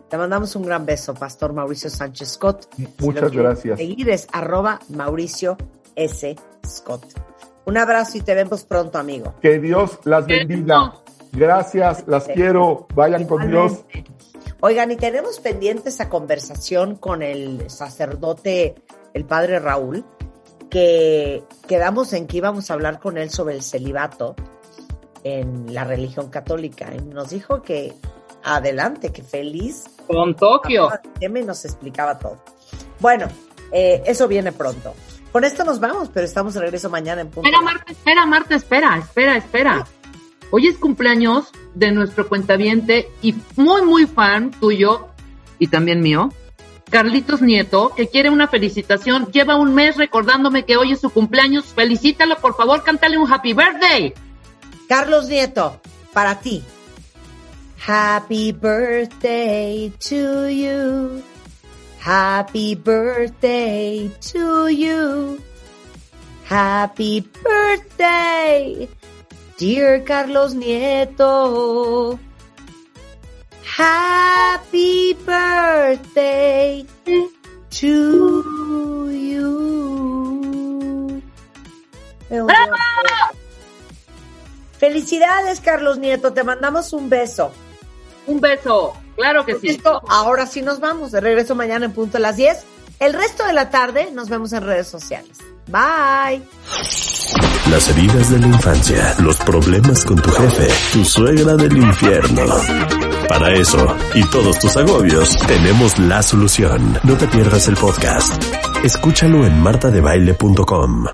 Te mandamos un gran beso, Pastor Mauricio Sánchez Scott. Muchas gracias. Seguir es arroba Mauricio S. Scott. Un abrazo y te vemos pronto, amigo. Que Dios las bendiga. Gracias, las quiero. Vayan con Dios. Oigan, y tenemos pendiente esa conversación con el sacerdote, el padre Raúl, que quedamos en que íbamos a hablar con él sobre el celibato en la religión católica. Y nos dijo que adelante, que feliz. Con Tokio. Me nos explicaba todo. Bueno, eh, eso viene pronto. Con esto nos vamos, pero estamos de regreso mañana en punto. Espera, Marta, espera, Marta, espera, espera, espera. Hoy es cumpleaños de nuestro cuentaviente y muy, muy fan tuyo y también mío, Carlitos Nieto, que quiere una felicitación. Lleva un mes recordándome que hoy es su cumpleaños. Felicítalo, por favor, cántale un happy birthday. Carlos Nieto, para ti, Happy birthday to you. Happy birthday to you. Happy birthday, dear Carlos Nieto. Happy birthday to you. Felicidades, Carlos Nieto. Te mandamos un beso. Un beso, claro que sí. ahora sí nos vamos. De regreso mañana en punto a las 10. El resto de la tarde nos vemos en redes sociales. Bye. Las heridas de la infancia, los problemas con tu jefe, tu suegra del infierno. Para eso y todos tus agobios, tenemos la solución. No te pierdas el podcast. Escúchalo en martadebaile.com.